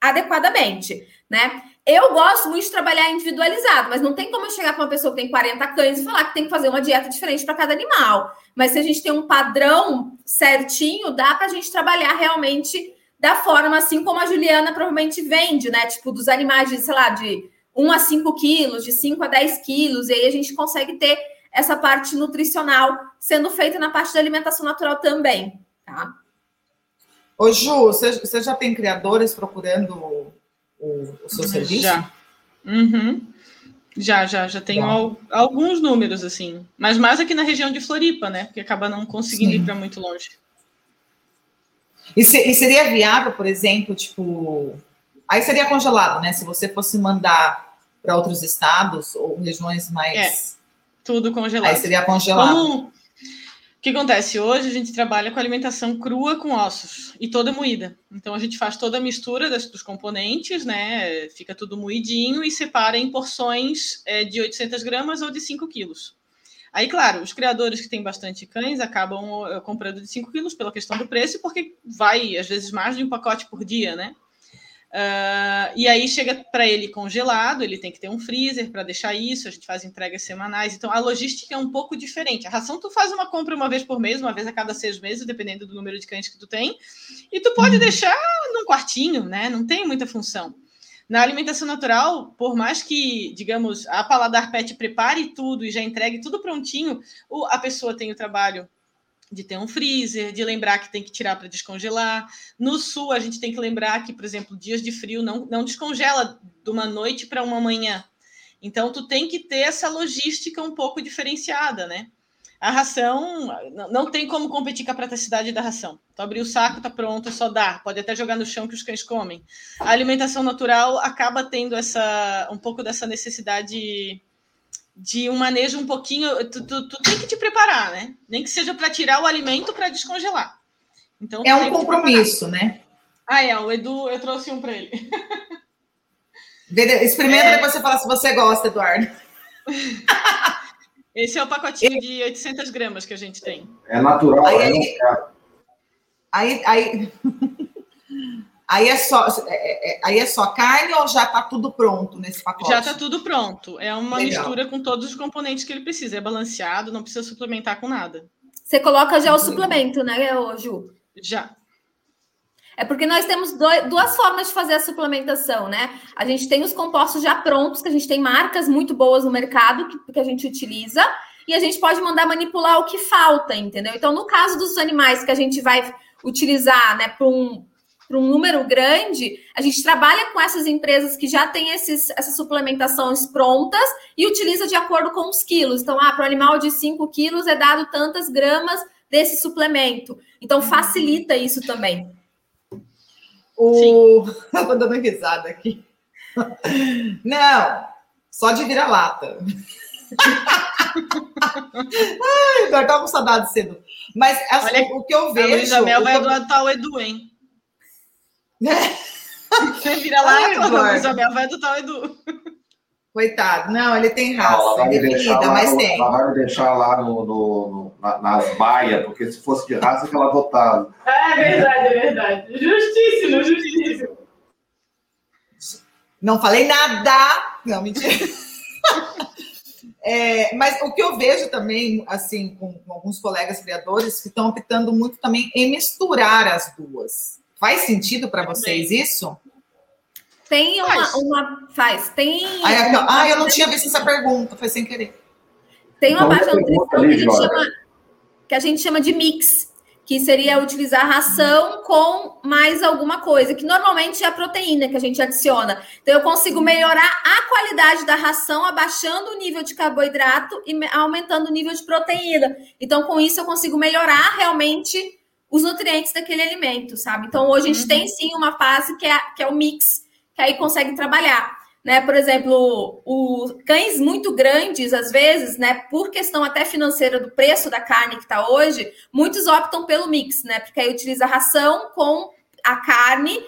adequadamente, né? Eu gosto muito de trabalhar individualizado, mas não tem como eu chegar para uma pessoa que tem 40 cães e falar que tem que fazer uma dieta diferente para cada animal. Mas se a gente tem um padrão certinho, dá para a gente trabalhar realmente da forma assim como a Juliana provavelmente vende, né? Tipo, dos animais de, sei lá, de 1 a 5 quilos, de 5 a 10 quilos, e aí a gente consegue ter essa parte nutricional sendo feita na parte da alimentação natural também, tá? Ô, Ju, você, você já tem criadores procurando o, o seu serviço? Já. Uhum. Já, já, já tenho al, alguns números, assim. Mas mais aqui na região de Floripa, né? Porque acaba não conseguindo Sim. ir para muito longe. E, se, e, seria viável, por exemplo, tipo. Aí seria congelado, né? Se você fosse mandar para outros estados ou regiões mais. É, tudo congelado. Aí seria congelado. Como, o que acontece? Hoje a gente trabalha com alimentação crua com ossos e toda moída. Então a gente faz toda a mistura das, dos componentes, né? Fica tudo moidinho e separa em porções é, de 800 gramas ou de 5 quilos. Aí, claro, os criadores que têm bastante cães acabam é, comprando de 5 quilos pela questão do preço, porque vai, às vezes, mais de um pacote por dia, né? Uh, e aí chega para ele congelado, ele tem que ter um freezer para deixar isso, a gente faz entregas semanais, então a logística é um pouco diferente. A ração tu faz uma compra uma vez por mês, uma vez a cada seis meses, dependendo do número de cães que tu tem, e tu pode uhum. deixar num quartinho, né? Não tem muita função. Na alimentação natural, por mais que, digamos, a Paladar Pet prepare tudo e já entregue tudo prontinho, a pessoa tem o trabalho de ter um freezer, de lembrar que tem que tirar para descongelar. No sul, a gente tem que lembrar que, por exemplo, dias de frio não, não descongela de uma noite para uma manhã. Então, tu tem que ter essa logística um pouco diferenciada, né? A ração não tem como competir com a praticidade da ração. Tu abrir o saco, tá pronto, é só dar. Pode até jogar no chão que os cães comem. A alimentação natural acaba tendo essa um pouco dessa necessidade de um manejo um pouquinho. Tu, tu, tu tem que te preparar, né? Nem que seja para tirar o alimento para descongelar. Então, é um compromisso, né? Ah, é. O Edu, eu trouxe um para ele. Experimenta é... depois você fala se você gosta, Eduardo. Esse é o pacotinho de 800 gramas que a gente tem. É natural. Aí, é aí, aí, Aí é só, é, é, é, aí é só carne ou já está tudo pronto nesse pacote? Já está tudo pronto. É uma Legal. mistura com todos os componentes que ele precisa. É balanceado, não precisa suplementar com nada. Você coloca já o suplemento, né, Ju? Já. É porque nós temos dois, duas formas de fazer a suplementação, né? A gente tem os compostos já prontos, que a gente tem marcas muito boas no mercado que, que a gente utiliza, e a gente pode mandar manipular o que falta, entendeu? Então, no caso dos animais que a gente vai utilizar, né, para um, para um número grande, a gente trabalha com essas empresas que já têm esses, essas suplementações prontas e utiliza de acordo com os quilos. Então, ah, para o animal de 5 quilos é dado tantas gramas desse suplemento. Então, facilita isso também. O... Estou dando risada aqui. Não, só de vira-lata. Ai, eu tava com saudade cedo. Mas assim, Olha, o que eu vejo. A Luísa Mel vai adotar o Edu, hein? Você vira lá, Ai, a Isabel vai adotar o Edu. Coitado, não, ele tem raça, ele é definida, mas no, tem. Ela vai me deixar lá no, no, no na, nas baias, porque se fosse de raça, que ela adotava. É verdade, é verdade. Justíssimo, justíssimo. Não falei nada. Não, mentira. É, mas o que eu vejo também, assim, com, com alguns colegas criadores, que estão optando muito também em misturar as duas. Faz sentido para vocês isso? Tem uma, faz. uma. Faz. Tem. Ai, ah, eu não tinha visto essa pergunta, foi sem querer. Tem uma então, parte da nutrição que a, chama, que a gente chama de mix, que seria utilizar ração com mais alguma coisa, que normalmente é a proteína que a gente adiciona. Então, eu consigo melhorar a qualidade da ração, abaixando o nível de carboidrato e aumentando o nível de proteína. Então, com isso, eu consigo melhorar realmente os nutrientes daquele alimento, sabe? Então, hoje a gente uhum. tem sim uma fase que é, que é o mix, que aí consegue trabalhar né? Por exemplo, os cães muito grandes, às vezes, né, por questão até financeira do preço da carne que está hoje, muitos optam pelo mix, né? Porque aí utiliza ração com a carne,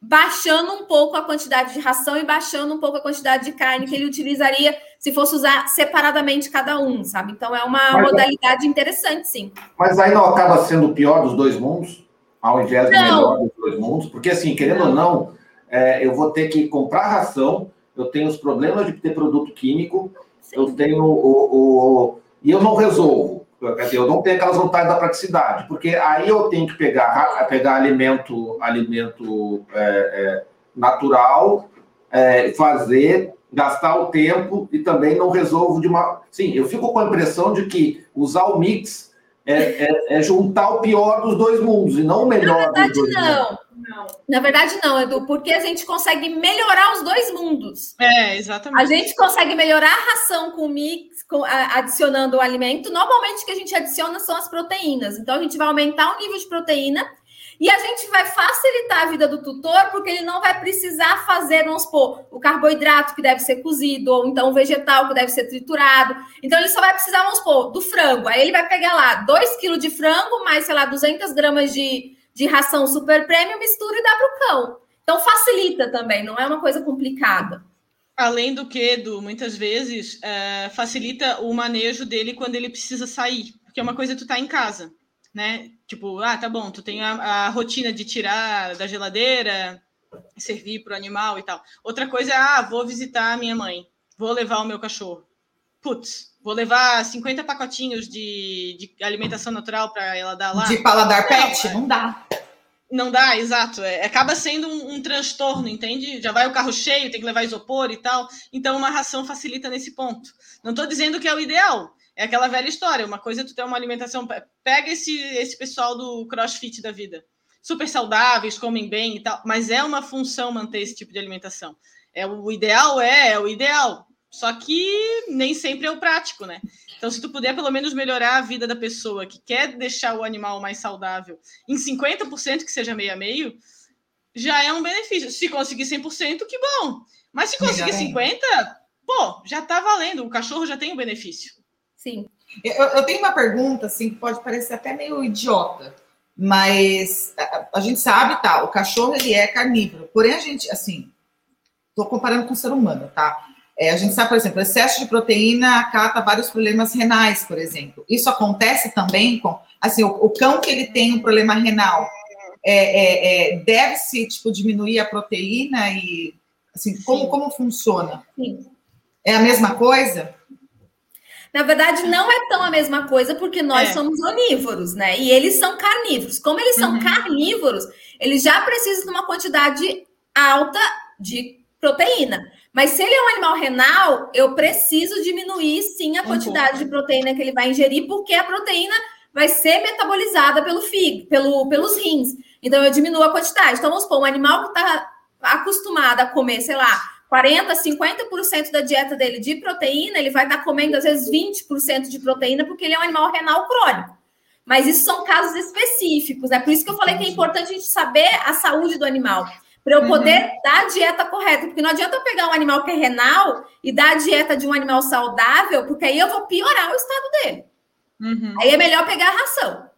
baixando um pouco a quantidade de ração e baixando um pouco a quantidade de carne que ele utilizaria se fosse usar separadamente cada um, sabe? Então é uma mas, modalidade interessante, sim. Mas aí não acaba sendo o pior dos dois mundos, ao invés do melhor dos dois mundos, porque assim, querendo não. ou não, é, eu vou ter que comprar ração eu tenho os problemas de ter produto químico, Sim. eu tenho o, o, E eu não resolvo. Eu não tenho aquelas vantagens da praticidade, porque aí eu tenho que pegar, pegar alimento, alimento é, é, natural, é, fazer, gastar o tempo e também não resolvo de uma. Sim, eu fico com a impressão de que usar o mix é, é, é juntar o pior dos dois mundos e não o melhor. Na verdade, dos dois não. Mundos. Não. Na verdade, não, Edu, porque a gente consegue melhorar os dois mundos. É, exatamente. A gente consegue melhorar a ração com mix, com, a, adicionando o alimento. Normalmente, o que a gente adiciona são as proteínas. Então, a gente vai aumentar o nível de proteína e a gente vai facilitar a vida do tutor, porque ele não vai precisar fazer, vamos supor, o carboidrato que deve ser cozido, ou então o vegetal que deve ser triturado. Então, ele só vai precisar, vamos supor, do frango. Aí ele vai pegar lá 2 kg de frango, mais, sei lá, 200 gramas de de ração super premium, mistura e dá para o cão. Então facilita também, não é uma coisa complicada. Além do que, Edu, muitas vezes é, facilita o manejo dele quando ele precisa sair, porque é uma coisa tu tá em casa, né? Tipo, ah, tá bom, tu tem a, a rotina de tirar da geladeira, servir para o animal e tal. Outra coisa é, ah, vou visitar a minha mãe, vou levar o meu cachorro. Putz, vou levar 50 pacotinhos de, de alimentação natural para ela dar lá. De paladar não, pet? É, não dá. Não dá, exato. É, acaba sendo um, um, transtorno, entende? Já vai o carro cheio, tem que levar isopor e tal. Então, uma ração facilita nesse ponto. Não estou dizendo que é o ideal. É aquela velha história. Uma coisa é tu ter uma alimentação. Pega esse, esse pessoal do crossfit da vida. Super saudáveis, comem bem e tal. Mas é uma função manter esse tipo de alimentação. É o ideal, é, é o ideal. Só que nem sempre é o prático, né? Então, se tu puder pelo menos melhorar a vida da pessoa que quer deixar o animal mais saudável em 50% que seja meio a meio, já é um benefício. Se conseguir 100%, que bom. Mas se conseguir 50%, pô, já tá valendo. O cachorro já tem o um benefício. Sim. Eu, eu, tenho uma pergunta, assim, que pode parecer até meio idiota, mas a, a gente sabe, tá, o cachorro, ele é carnívoro. Porém, a gente, assim, tô comparando com o ser humano, tá? É, a gente sabe, por exemplo, excesso de proteína acata vários problemas renais, por exemplo. Isso acontece também com, assim, o, o cão que ele tem um problema renal, é, é, é deve-se, tipo, diminuir a proteína e, assim, como, como funciona? Sim. É a mesma coisa? Na verdade, não é tão a mesma coisa, porque nós é. somos onívoros, né? E eles são carnívoros. Como eles são uhum. carnívoros, eles já precisam de uma quantidade alta de proteína. Mas se ele é um animal renal, eu preciso diminuir sim a quantidade uhum. de proteína que ele vai ingerir, porque a proteína vai ser metabolizada pelo fígado, pelo, pelos rins. Então eu diminuo a quantidade. Então vamos supor, um animal que está acostumado a comer, sei lá, 40, 50% da dieta dele de proteína, ele vai estar tá comendo às vezes 20% de proteína, porque ele é um animal renal crônico. Mas isso são casos específicos, é né? por isso que eu falei que é importante a gente saber a saúde do animal para eu poder uhum. dar a dieta correta. Porque não adianta eu pegar um animal que é renal e dar a dieta de um animal saudável, porque aí eu vou piorar o estado dele. Uhum. Aí é melhor pegar a ração.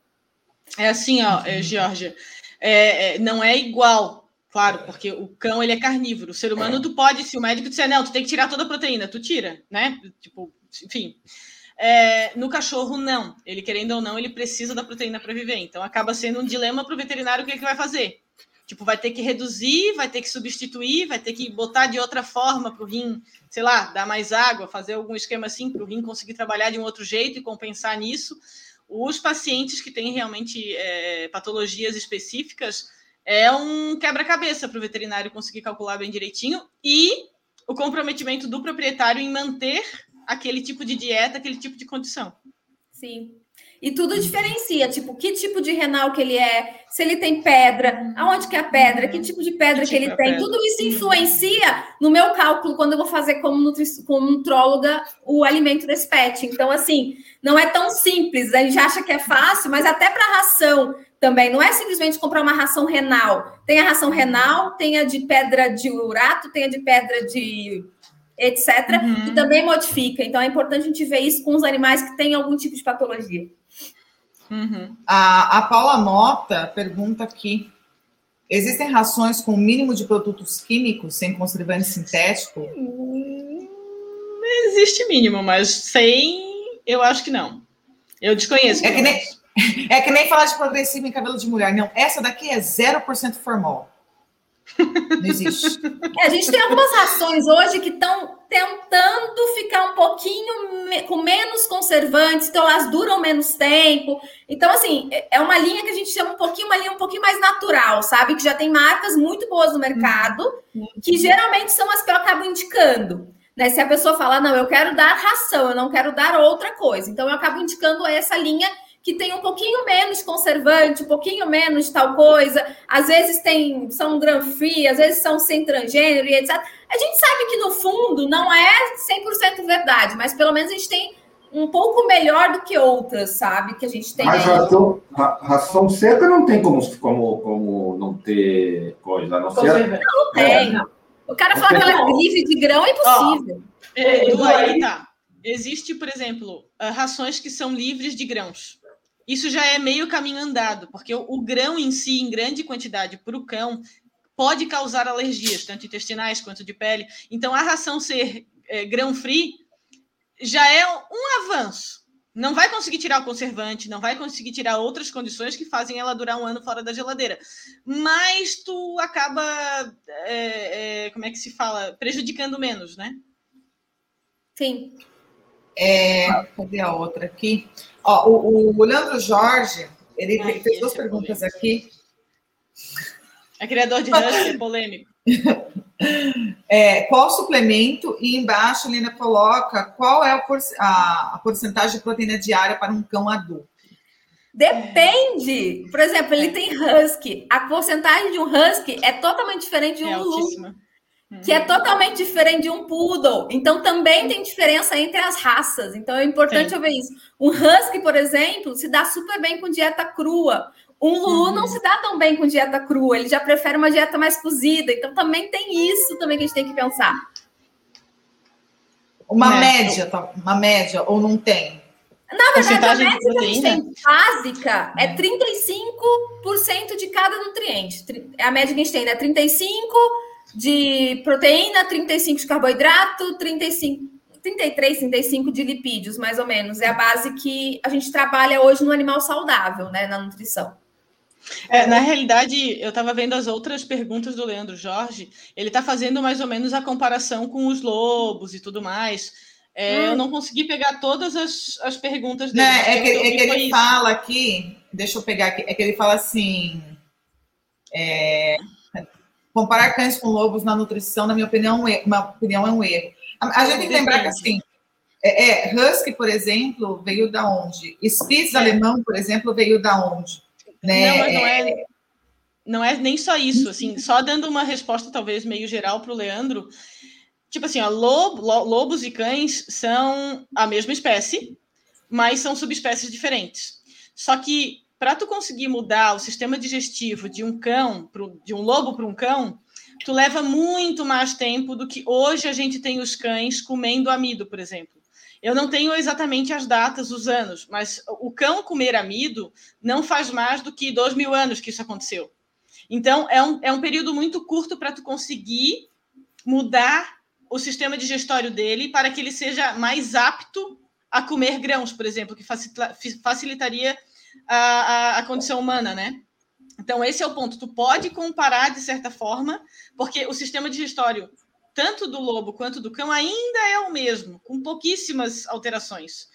É assim, ó, é, Georgia. É, é, não é igual, claro, porque o cão ele é carnívoro. O ser humano, tu pode, se o médico disser, não, tu tem que tirar toda a proteína, tu tira, né? Tipo, enfim. É, no cachorro, não. Ele, querendo ou não, ele precisa da proteína para viver. Então, acaba sendo um dilema para o veterinário o que, é que vai fazer. Tipo, vai ter que reduzir, vai ter que substituir, vai ter que botar de outra forma para o rim, sei lá, dar mais água, fazer algum esquema assim para o rim conseguir trabalhar de um outro jeito e compensar nisso. Os pacientes que têm realmente é, patologias específicas é um quebra-cabeça para o veterinário conseguir calcular bem direitinho e o comprometimento do proprietário em manter aquele tipo de dieta, aquele tipo de condição. Sim. E tudo diferencia, tipo, que tipo de renal que ele é, se ele tem pedra, aonde que é a pedra, que tipo de pedra que, que ele é tem. Tudo isso influencia no meu cálculo quando eu vou fazer como, nutri como nutróloga o alimento desse pet. Então, assim, não é tão simples. A gente acha que é fácil, mas até para ração também. Não é simplesmente comprar uma ração renal. Tem a ração renal, tem a de pedra de urato, tem a de pedra de etc., uhum. que também modifica. Então é importante a gente ver isso com os animais que têm algum tipo de patologia. Uhum. A, a Paula Mota pergunta aqui: existem rações com mínimo de produtos químicos sem conservante sintético? Hum, existe mínimo, mas sem, eu acho que não. Eu desconheço. É que, nem, é que nem falar de progressivo em cabelo de mulher. Não, essa daqui é 0% formol. Não existe. É, a gente tem algumas rações hoje que estão tentando ficar um pouquinho me, com menos conservantes, então elas duram menos tempo. Então, assim, é, é uma linha que a gente chama um pouquinho, uma linha um pouquinho mais natural, sabe? Que já tem marcas muito boas no mercado, que geralmente são as que eu acabo indicando. Né? Se a pessoa falar, não, eu quero dar ração, eu não quero dar outra coisa. Então, eu acabo indicando essa linha que tem um pouquinho menos conservante, um pouquinho menos tal coisa, às vezes tem são free, às vezes são sem transgênero e etc. A gente sabe que no fundo não é 100% verdade, mas pelo menos a gente tem um pouco melhor do que outras, sabe? Que a gente tem. Mas ração, ração seca não tem como, como, como não ter coisa, não ser. Não, não tem. É. O cara fala que ela é livre de grão, é impossível. Oh, é, aí tá. Existe, por exemplo, rações que são livres de grãos isso já é meio caminho andado, porque o, o grão em si, em grande quantidade para o cão, pode causar alergias, tanto intestinais quanto de pele. Então, a ração ser é, grão-free já é um avanço. Não vai conseguir tirar o conservante, não vai conseguir tirar outras condições que fazem ela durar um ano fora da geladeira. Mas tu acaba, é, é, como é que se fala? Prejudicando menos, né? Sim. É, cadê a outra aqui? Ó, o, o Leandro Jorge, ele Ai, fez duas é perguntas polêmico. aqui. É criador de Rush, é polêmico. É, qual suplemento? E embaixo ele ainda coloca qual é a, por, a, a porcentagem de proteína diária para um cão adulto. Depende. Por exemplo, ele tem husky. A porcentagem de um husky é totalmente diferente de um é Que é totalmente diferente de um poodle. Então também tem diferença entre as raças. Então é importante Sim. eu ver isso. Um husky, por exemplo, se dá super bem com dieta crua. Um Lulu uhum. não se dá tão bem com dieta crua, ele já prefere uma dieta mais cozida. Então também tem isso também que a gente tem que pensar. Uma né? média, tá? uma média, ou não tem? Na verdade, a média que a gente tem básica é 35% de cada nutriente. É a média que a gente tem, né? 35 de proteína, 35 de carboidrato, 35, 33, 35 de lipídios, mais ou menos. É a base que a gente trabalha hoje no animal saudável, né, na nutrição. É, na realidade, eu estava vendo as outras perguntas do Leandro Jorge. Ele está fazendo mais ou menos a comparação com os lobos e tudo mais. É, hum. Eu não consegui pegar todas as, as perguntas dele. Não, é que, é que ele fala aqui, deixa eu pegar aqui, é que ele fala assim. É, comparar cães com lobos na nutrição, na minha opinião, é uma opinião é um erro. A, a gente tem que lembrar que assim, é, é, Husky, por exemplo, veio da onde? Spitz é. alemão, por exemplo, veio da onde? Né? Não, mas não é, não é nem só isso, assim, só dando uma resposta talvez meio geral para o Leandro. Tipo assim, ó, lobo, lobos e cães são a mesma espécie, mas são subespécies diferentes. Só que para tu conseguir mudar o sistema digestivo de um cão, pro, de um lobo para um cão, tu leva muito mais tempo do que hoje a gente tem os cães comendo amido, por exemplo. Eu não tenho exatamente as datas, os anos, mas o cão comer amido não faz mais do que dois mil anos que isso aconteceu. Então, é um, é um período muito curto para tu conseguir mudar o sistema digestório dele para que ele seja mais apto a comer grãos, por exemplo, que facilitaria a, a, a condição humana, né? Então, esse é o ponto. Tu pode comparar de certa forma, porque o sistema digestório, tanto do lobo quanto do cão, ainda é o mesmo, com pouquíssimas alterações.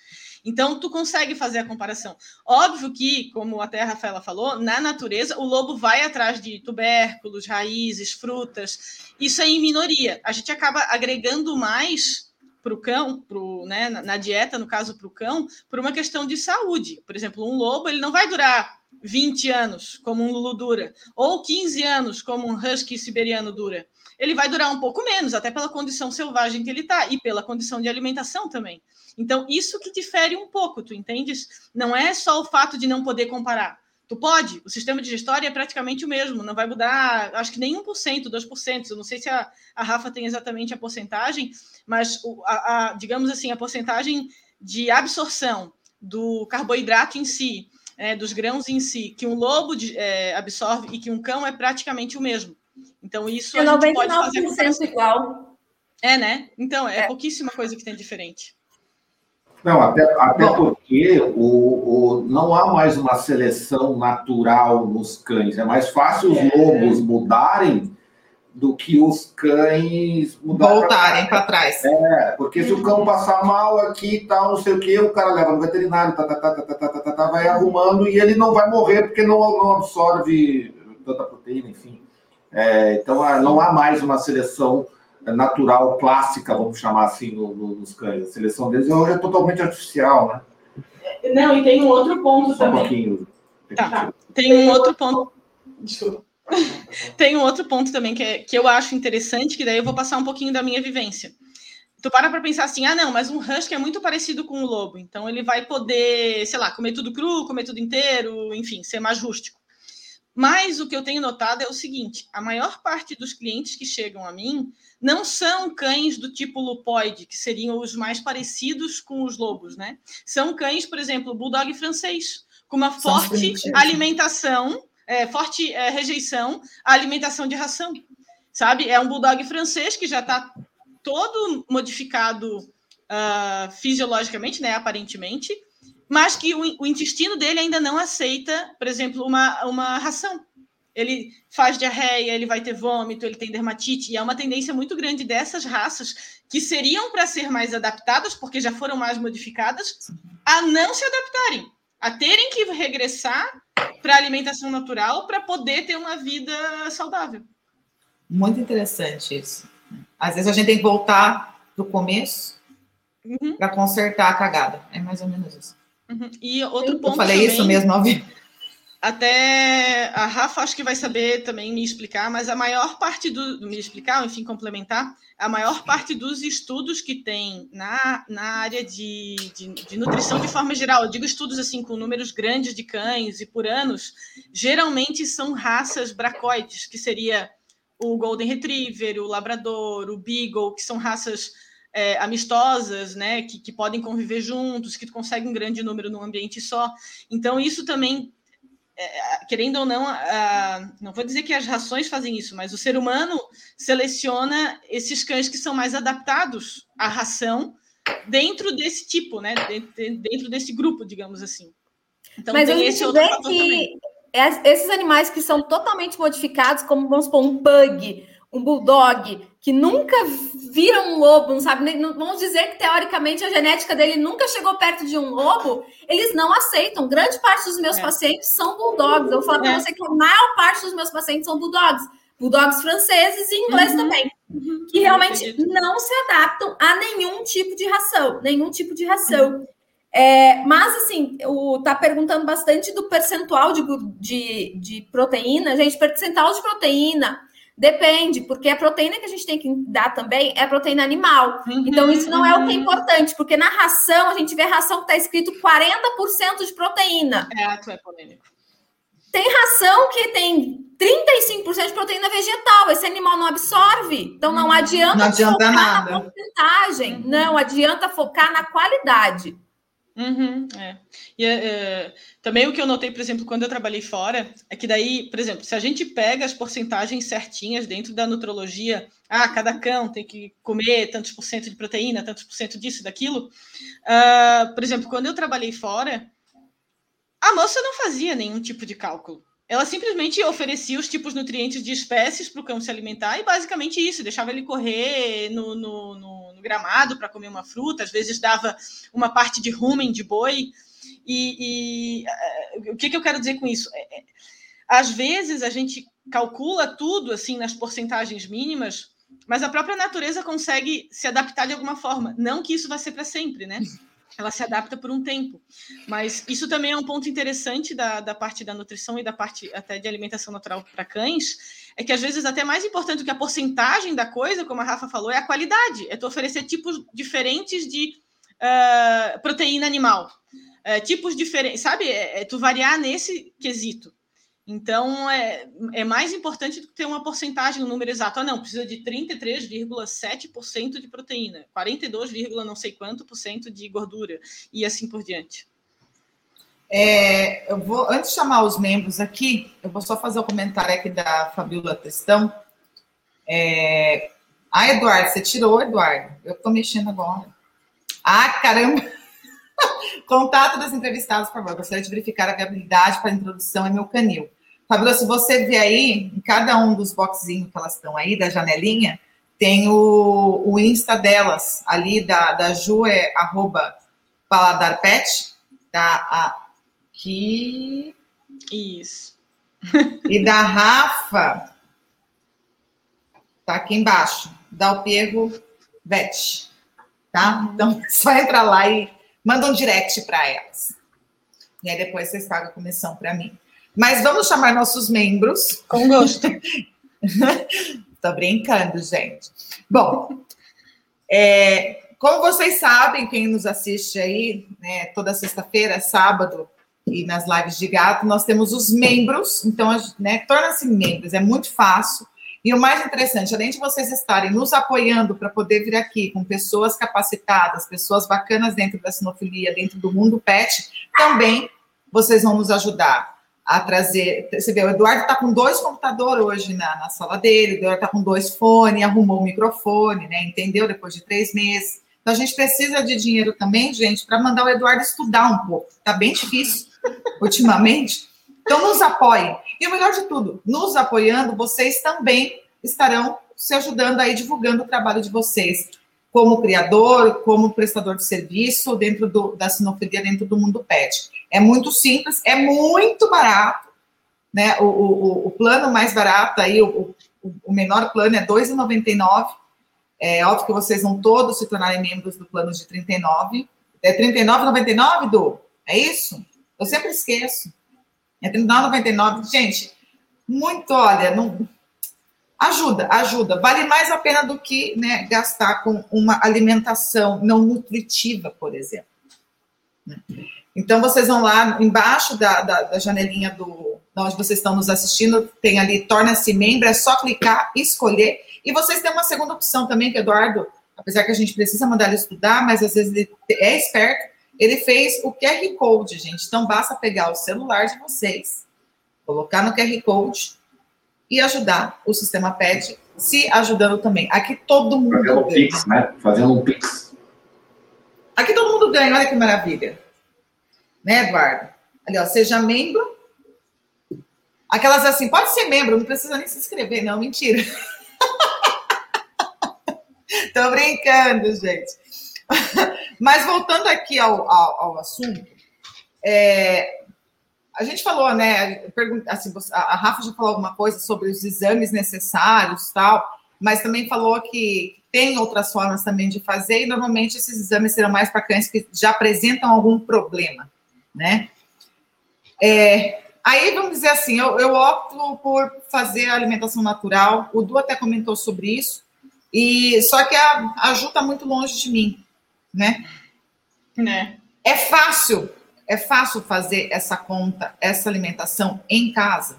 Então, tu consegue fazer a comparação. Óbvio que, como até a Rafaela falou, na natureza, o lobo vai atrás de tubérculos, raízes, frutas. Isso é em minoria. A gente acaba agregando mais para o cão, pro, né, na dieta, no caso para o cão, por uma questão de saúde. Por exemplo, um lobo ele não vai durar 20 anos, como um Lulu dura, ou 15 anos, como um Husky siberiano dura. Ele vai durar um pouco menos, até pela condição selvagem que ele está e pela condição de alimentação também. Então, isso que difere um pouco, tu entendes? Não é só o fato de não poder comparar. Tu pode, o sistema digestório é praticamente o mesmo, não vai mudar, acho que nem 1%, 2%. Eu não sei se a, a Rafa tem exatamente a porcentagem, mas a, a, digamos assim, a porcentagem de absorção do carboidrato em si, é, dos grãos em si, que um lobo de, é, absorve e que um cão é praticamente o mesmo. Então, isso é a gente pode fazer. igual. É, né? Então, é, é pouquíssima coisa que tem diferente. Não, até, até porque o, o, não há mais uma seleção natural nos cães. É mais fácil os é... lobos mudarem do que os cães voltarem para trás. É, porque se o cão uhum. passar mal aqui e tal, não sei o quê o cara leva no veterinário, tá, tá, tá, tá, tá, tá, tá, tá, vai arrumando e ele não vai morrer porque não, não absorve tanta proteína, enfim. É, então ah, não há mais uma seleção natural, clássica, vamos chamar assim, no, no, nos cães. A seleção deles hoje é totalmente artificial, né? Não, e tem um outro ponto Só também. Um pouquinho. Tá. Tem um outro ponto. Desculpa. tem um outro ponto também que, é, que eu acho interessante, que daí eu vou passar um pouquinho da minha vivência. Tu para para pensar assim, ah, não, mas um husky é muito parecido com o lobo, então ele vai poder, sei lá, comer tudo cru, comer tudo inteiro, enfim, ser mais rústico. Mas o que eu tenho notado é o seguinte: a maior parte dos clientes que chegam a mim não são cães do tipo lupoide, que seriam os mais parecidos com os lobos, né? São cães, por exemplo, bulldog francês, com uma forte alimentação, é, forte é, rejeição à alimentação de ração, sabe? É um bulldog francês que já está todo modificado uh, fisiologicamente, né? Aparentemente, mas que o, o intestino dele ainda não aceita, por exemplo, uma, uma ração ele faz diarreia, ele vai ter vômito, ele tem dermatite, e é uma tendência muito grande dessas raças que seriam para ser mais adaptadas, porque já foram mais modificadas, a não se adaptarem, a terem que regressar para a alimentação natural para poder ter uma vida saudável. Muito interessante isso. Às vezes a gente tem que voltar do começo uhum. para consertar a cagada. É mais ou menos isso. Uhum. E outro ponto. Eu falei também... isso mesmo ao vivo. Até a Rafa acho que vai saber também me explicar, mas a maior parte do. me explicar, enfim, complementar, a maior parte dos estudos que tem na, na área de, de, de, nutrição de forma geral, eu digo estudos assim com números grandes de cães e por anos, geralmente são raças bracoides, que seria o Golden Retriever, o Labrador, o Beagle, que são raças é, amistosas, né, que, que podem conviver juntos, que conseguem um grande número num ambiente só. Então, isso também é, querendo ou não, não vou dizer que as rações fazem isso, mas o ser humano seleciona esses cães que são mais adaptados à ração dentro desse tipo, né? Dentro, desse grupo, digamos assim. Então, mas tem esse outro fator que também. esses animais que são totalmente modificados, como vamos supor, um pug, um bulldog, que nunca viram um lobo, não sabe? Vamos dizer que teoricamente a genética dele nunca chegou perto de um lobo, eles não aceitam. Grande parte dos meus é. pacientes são bulldogs. Eu vou falar é. para você que a maior parte dos meus pacientes são bulldogs. Bulldogs franceses e inglês uhum. também. Uhum. Que realmente não se adaptam a nenhum tipo de ração. Nenhum tipo de ração. Uhum. É, mas, assim, o, tá perguntando bastante do percentual de, de, de proteína. Gente, percentual de proteína Depende, porque a proteína que a gente tem que dar também é proteína animal. Uhum, então, isso não uhum. é o que é uhum. importante, porque na ração, a gente vê ração que está escrito 40% de proteína. É, tu é polêmico. Tem ração que tem 35% de proteína vegetal, esse animal não absorve. Então, não uhum. adianta, não adianta nada. na porcentagem, uhum. não adianta focar na qualidade. Uhum, é. E é, também o que eu notei, por exemplo, quando eu trabalhei fora, é que daí, por exemplo, se a gente pega as porcentagens certinhas dentro da nutrologia, ah, cada cão tem que comer tantos por cento de proteína, tantos por cento disso, daquilo. Uh, por exemplo, quando eu trabalhei fora, a moça não fazia nenhum tipo de cálculo. Ela simplesmente oferecia os tipos nutrientes de espécies para o cão se alimentar e basicamente isso, deixava ele correr no, no, no, no gramado para comer uma fruta, às vezes dava uma parte de rumen de boi. E, e uh, o que, que eu quero dizer com isso? É, é, às vezes a gente calcula tudo assim nas porcentagens mínimas, mas a própria natureza consegue se adaptar de alguma forma. Não que isso vai ser para sempre, né? Ela se adapta por um tempo. Mas isso também é um ponto interessante da, da parte da nutrição e da parte até de alimentação natural para cães, é que às vezes até mais importante do que a porcentagem da coisa, como a Rafa falou, é a qualidade. É tu oferecer tipos diferentes de uh, proteína animal. Uh, tipos diferentes, sabe? É, é tu variar nesse quesito. Então, é, é mais importante do que ter uma porcentagem, um número exato. Ah, não, precisa de 33,7% de proteína, 42, não sei quanto por cento de gordura, e assim por diante. É, eu vou, antes de chamar os membros aqui, eu vou só fazer o um comentário aqui da Fabiola Testão. É, ah, Eduardo, você tirou, Eduardo. Eu estou mexendo agora. Ah, caramba! Contato das entrevistadas, por favor. Gostaria de verificar a viabilidade para a introdução em meu canil. Fabiola, se você ver aí, em cada um dos boxinhos que elas estão aí, da janelinha, tem o, o Insta delas, ali da, da Ju, é arroba paladarpet, tá aqui. Isso. E da Rafa, tá aqui embaixo, da Alpiego Vet, tá? Uhum. Então, só entra lá e manda um direct para elas. E aí depois vocês pagam a comissão para mim. Mas vamos chamar nossos membros. Com gosto. Tô brincando, gente. Bom, é, como vocês sabem, quem nos assiste aí, né, toda sexta-feira, sábado, e nas lives de gato, nós temos os membros, então, né, torna-se membros, é muito fácil. E o mais interessante, além de vocês estarem nos apoiando para poder vir aqui com pessoas capacitadas, pessoas bacanas dentro da sinofilia, dentro do mundo pet, também vocês vão nos ajudar a trazer. Você vê, o Eduardo está com dois computadores hoje na, na sala dele, o Eduardo está com dois fones, arrumou o microfone, né? Entendeu? Depois de três meses. Então a gente precisa de dinheiro também, gente, para mandar o Eduardo estudar um pouco. Está bem difícil ultimamente. Então nos apoiem. E o melhor de tudo, nos apoiando, vocês também estarão se ajudando aí, divulgando o trabalho de vocês como criador, como prestador de serviço dentro do, da sinofilia, dentro do mundo pet. É muito simples, é muito barato, né? O, o, o plano mais barato aí, o, o menor plano é R$ 2,99. É óbvio que vocês vão todos se tornarem membros do plano de 39. É R$ 39,99, Du? É isso? Eu sempre esqueço. É R$ 39,99. Gente, muito, olha, não, Ajuda, ajuda. Vale mais a pena do que né, gastar com uma alimentação não nutritiva, por exemplo. Então, vocês vão lá embaixo da, da, da janelinha do, onde vocês estão nos assistindo, tem ali Torna-se Membro, é só clicar, escolher. E vocês têm uma segunda opção também, que Eduardo, apesar que a gente precisa mandar ele estudar, mas às vezes ele é esperto, ele fez o QR Code, gente. Então, basta pegar o celular de vocês, colocar no QR Code e ajudar o sistema PET, se ajudando também. Aqui todo mundo Fazendo. Um pix, né? Fazendo um pix. Aqui todo mundo ganha, olha que maravilha. Né, Eduardo? Ali, ó, seja membro. Aquelas assim, pode ser membro, não precisa nem se inscrever, não, mentira. Tô brincando, gente. Mas voltando aqui ao, ao, ao assunto, é, a gente falou, né? Assim, a Rafa já falou alguma coisa sobre os exames necessários tal, mas também falou que tem outras formas também de fazer, e normalmente esses exames serão mais para cães que já apresentam algum problema, né? É, aí vamos dizer assim, eu, eu opto por fazer a alimentação natural. O Du até comentou sobre isso, e só que a, a Ju está muito longe de mim, né? Né? É fácil é fácil fazer essa conta, essa alimentação em casa?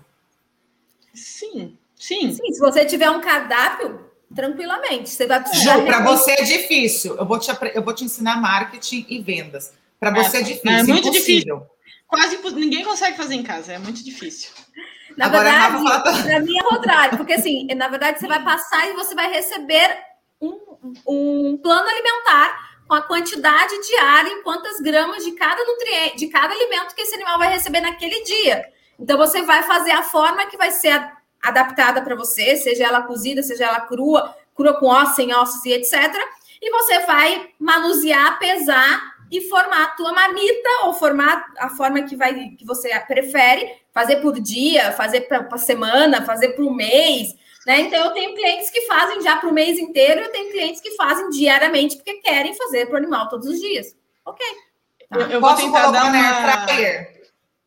Sim, sim. Sim, se você tiver um cardápio, tranquilamente. Você vai precisar. para você é difícil. Eu vou te, eu vou te ensinar marketing e vendas. Para você é, é difícil. É muito impossível. difícil. Quase ninguém consegue fazer em casa, é muito difícil. Na Agora, verdade, para mim é o contrário, porque assim, na verdade, você vai passar e você vai receber um, um plano alimentar com a quantidade diária em quantas gramas de cada nutriente, de cada alimento que esse animal vai receber naquele dia. Então você vai fazer a forma que vai ser adaptada para você, seja ela cozida, seja ela crua, crua com ossos, sem ossos e etc. E você vai manusear, pesar e formar a tua marmita ou formar a forma que vai que você prefere, fazer por dia, fazer para semana, fazer por mês, Né? Então, eu tenho clientes que fazem já para o mês inteiro, eu tenho clientes que fazem diariamente porque querem fazer para o animal todos os dias. Ok. Tá. Eu, eu posso vou tentar colocar dar uma... fryer?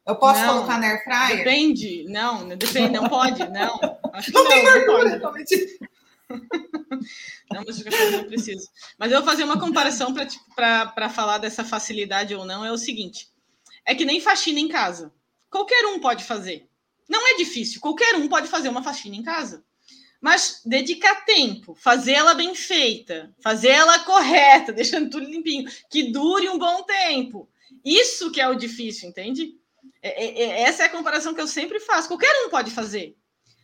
Eu posso não, colocar na air fryer? Depende. Não, depende, não pode, não. Acho não, não tem vergonha, não, não, mas eu não preciso. Mas eu vou fazer uma comparação para tipo, falar dessa facilidade ou não. É o seguinte: é que nem faxina em casa. Qualquer um pode fazer. Não é difícil, qualquer um pode fazer uma faxina em casa. Mas dedicar tempo, fazer ela bem feita, fazer ela correta, deixando tudo limpinho, que dure um bom tempo. Isso que é o difícil, entende? É, é, é, essa é a comparação que eu sempre faço. Qualquer um pode fazer.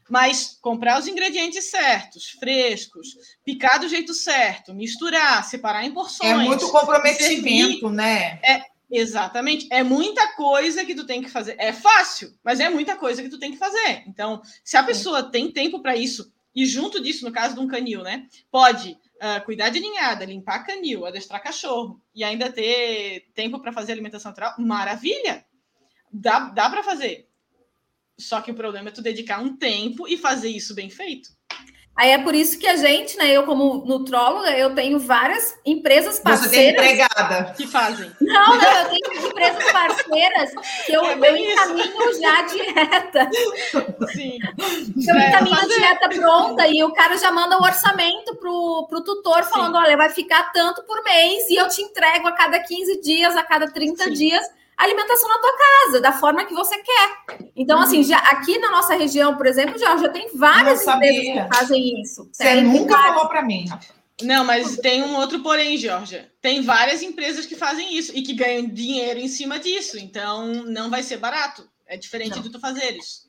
Mas comprar os ingredientes certos, frescos, picar do jeito certo, misturar, separar em porções. É muito comprometimento, servir, né? É, exatamente. É muita coisa que tu tem que fazer. É fácil, mas é muita coisa que tu tem que fazer. Então, se a pessoa tem tempo para isso, e junto disso, no caso de um canil, né? Pode uh, cuidar de ninhada, limpar canil, adestrar cachorro e ainda ter tempo para fazer alimentação natural, maravilha! dá, dá para fazer. Só que o problema é tu dedicar um tempo e fazer isso bem feito. Aí é por isso que a gente, né, eu como nutróloga, eu tenho várias empresas parceiras. Você tem empregada. Que fazem. Não, não, eu tenho empresas parceiras que eu, é eu encaminho já a dieta. Sim. Eu é, encaminho a dieta pronta e o cara já manda o orçamento pro, pro tutor falando, Sim. olha, vai ficar tanto por mês e eu te entrego a cada 15 dias, a cada 30 Sim. dias alimentação na tua casa, da forma que você quer. Então, assim, já aqui na nossa região, por exemplo, já, já tem várias empresas que fazem isso. Você nunca falou para mim. Não, mas tem um outro porém, Georgia. Tem várias empresas que fazem isso e que ganham dinheiro em cima disso. Então, não vai ser barato. É diferente não. de tu fazeres.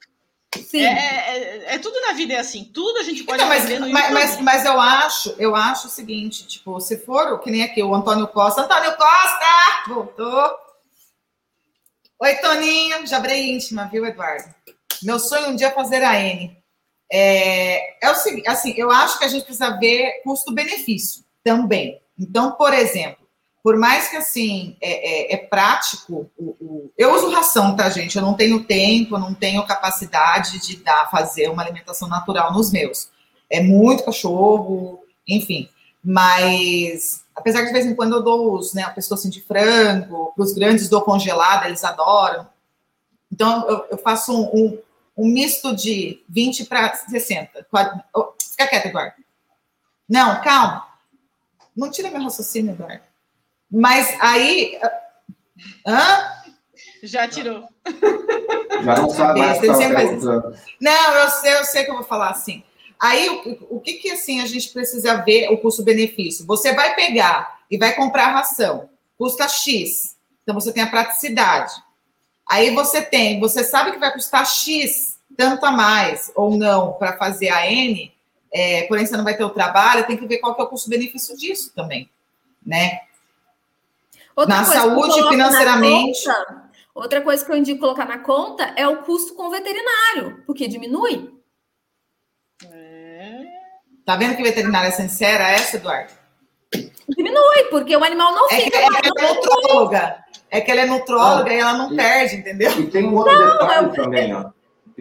Sim. É, é, é, é, tudo na vida é assim. Tudo a gente pode então, mas, mas, mas, mas, eu acho, eu acho o seguinte, tipo, se for que nem aqui o Antônio Costa, Antônio Costa voltou. Oi, Toninho, já abrei íntima, viu, Eduardo? Meu sonho um dia é fazer a N. É, é o seguinte, assim, eu acho que a gente precisa ver custo-benefício também. Então, por exemplo, por mais que assim é, é, é prático, o, o, eu uso ração, tá, gente? Eu não tenho tempo, não tenho capacidade de dar, fazer uma alimentação natural nos meus. É muito cachorro, enfim. Mas Apesar que de vez em quando eu dou os, né, a pessoa assim de frango, os grandes dou congelada, eles adoram. Então eu, eu faço um, um, um, misto de 20 para 60. Oh, fica quieto, Eduardo. Não, calma. Não tira meu raciocínio, Eduardo. Mas aí. Hã? Já tirou. Já não sabe mais. Não, eu sei, eu sei que eu vou falar assim. Aí, o, o que, que assim a gente precisa ver o custo-benefício? Você vai pegar e vai comprar ração, custa X, então você tem a praticidade. Aí você tem, você sabe que vai custar X, tanto a mais ou não, para fazer a N, é, porém você não vai ter o trabalho, tem que ver qual que é o custo-benefício disso também, né? Outra na saúde, financeiramente. Na conta, outra coisa que eu indico colocar na conta é o custo com o veterinário, porque diminui. Tá vendo que veterinária é sincera essa, Eduardo? Diminui, porque o animal não é fica. Que, é que ela é nutróloga. É que ela é nutróloga ah, e ela não e, perde, entendeu? E tem um outro não, detalhe eu, também, ó.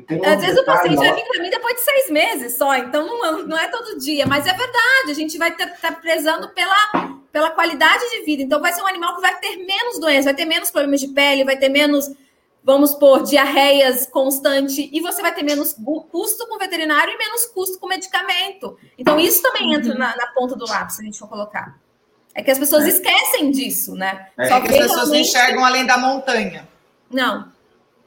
Um Às vezes o paciente vai vir para mim depois de seis meses só, então não, não é todo dia, mas é verdade, a gente vai estar tá prezando pela, pela qualidade de vida. Então vai ser um animal que vai ter menos doenças, vai ter menos problemas de pele, vai ter menos vamos por diarreias constante, e você vai ter menos custo com veterinário e menos custo com medicamento. Então, isso também entra na, na ponta do lápis, se a gente for colocar. É que as pessoas é. esquecem disso, né? É, Só que, as pessoas não enxergam além da montanha. Não.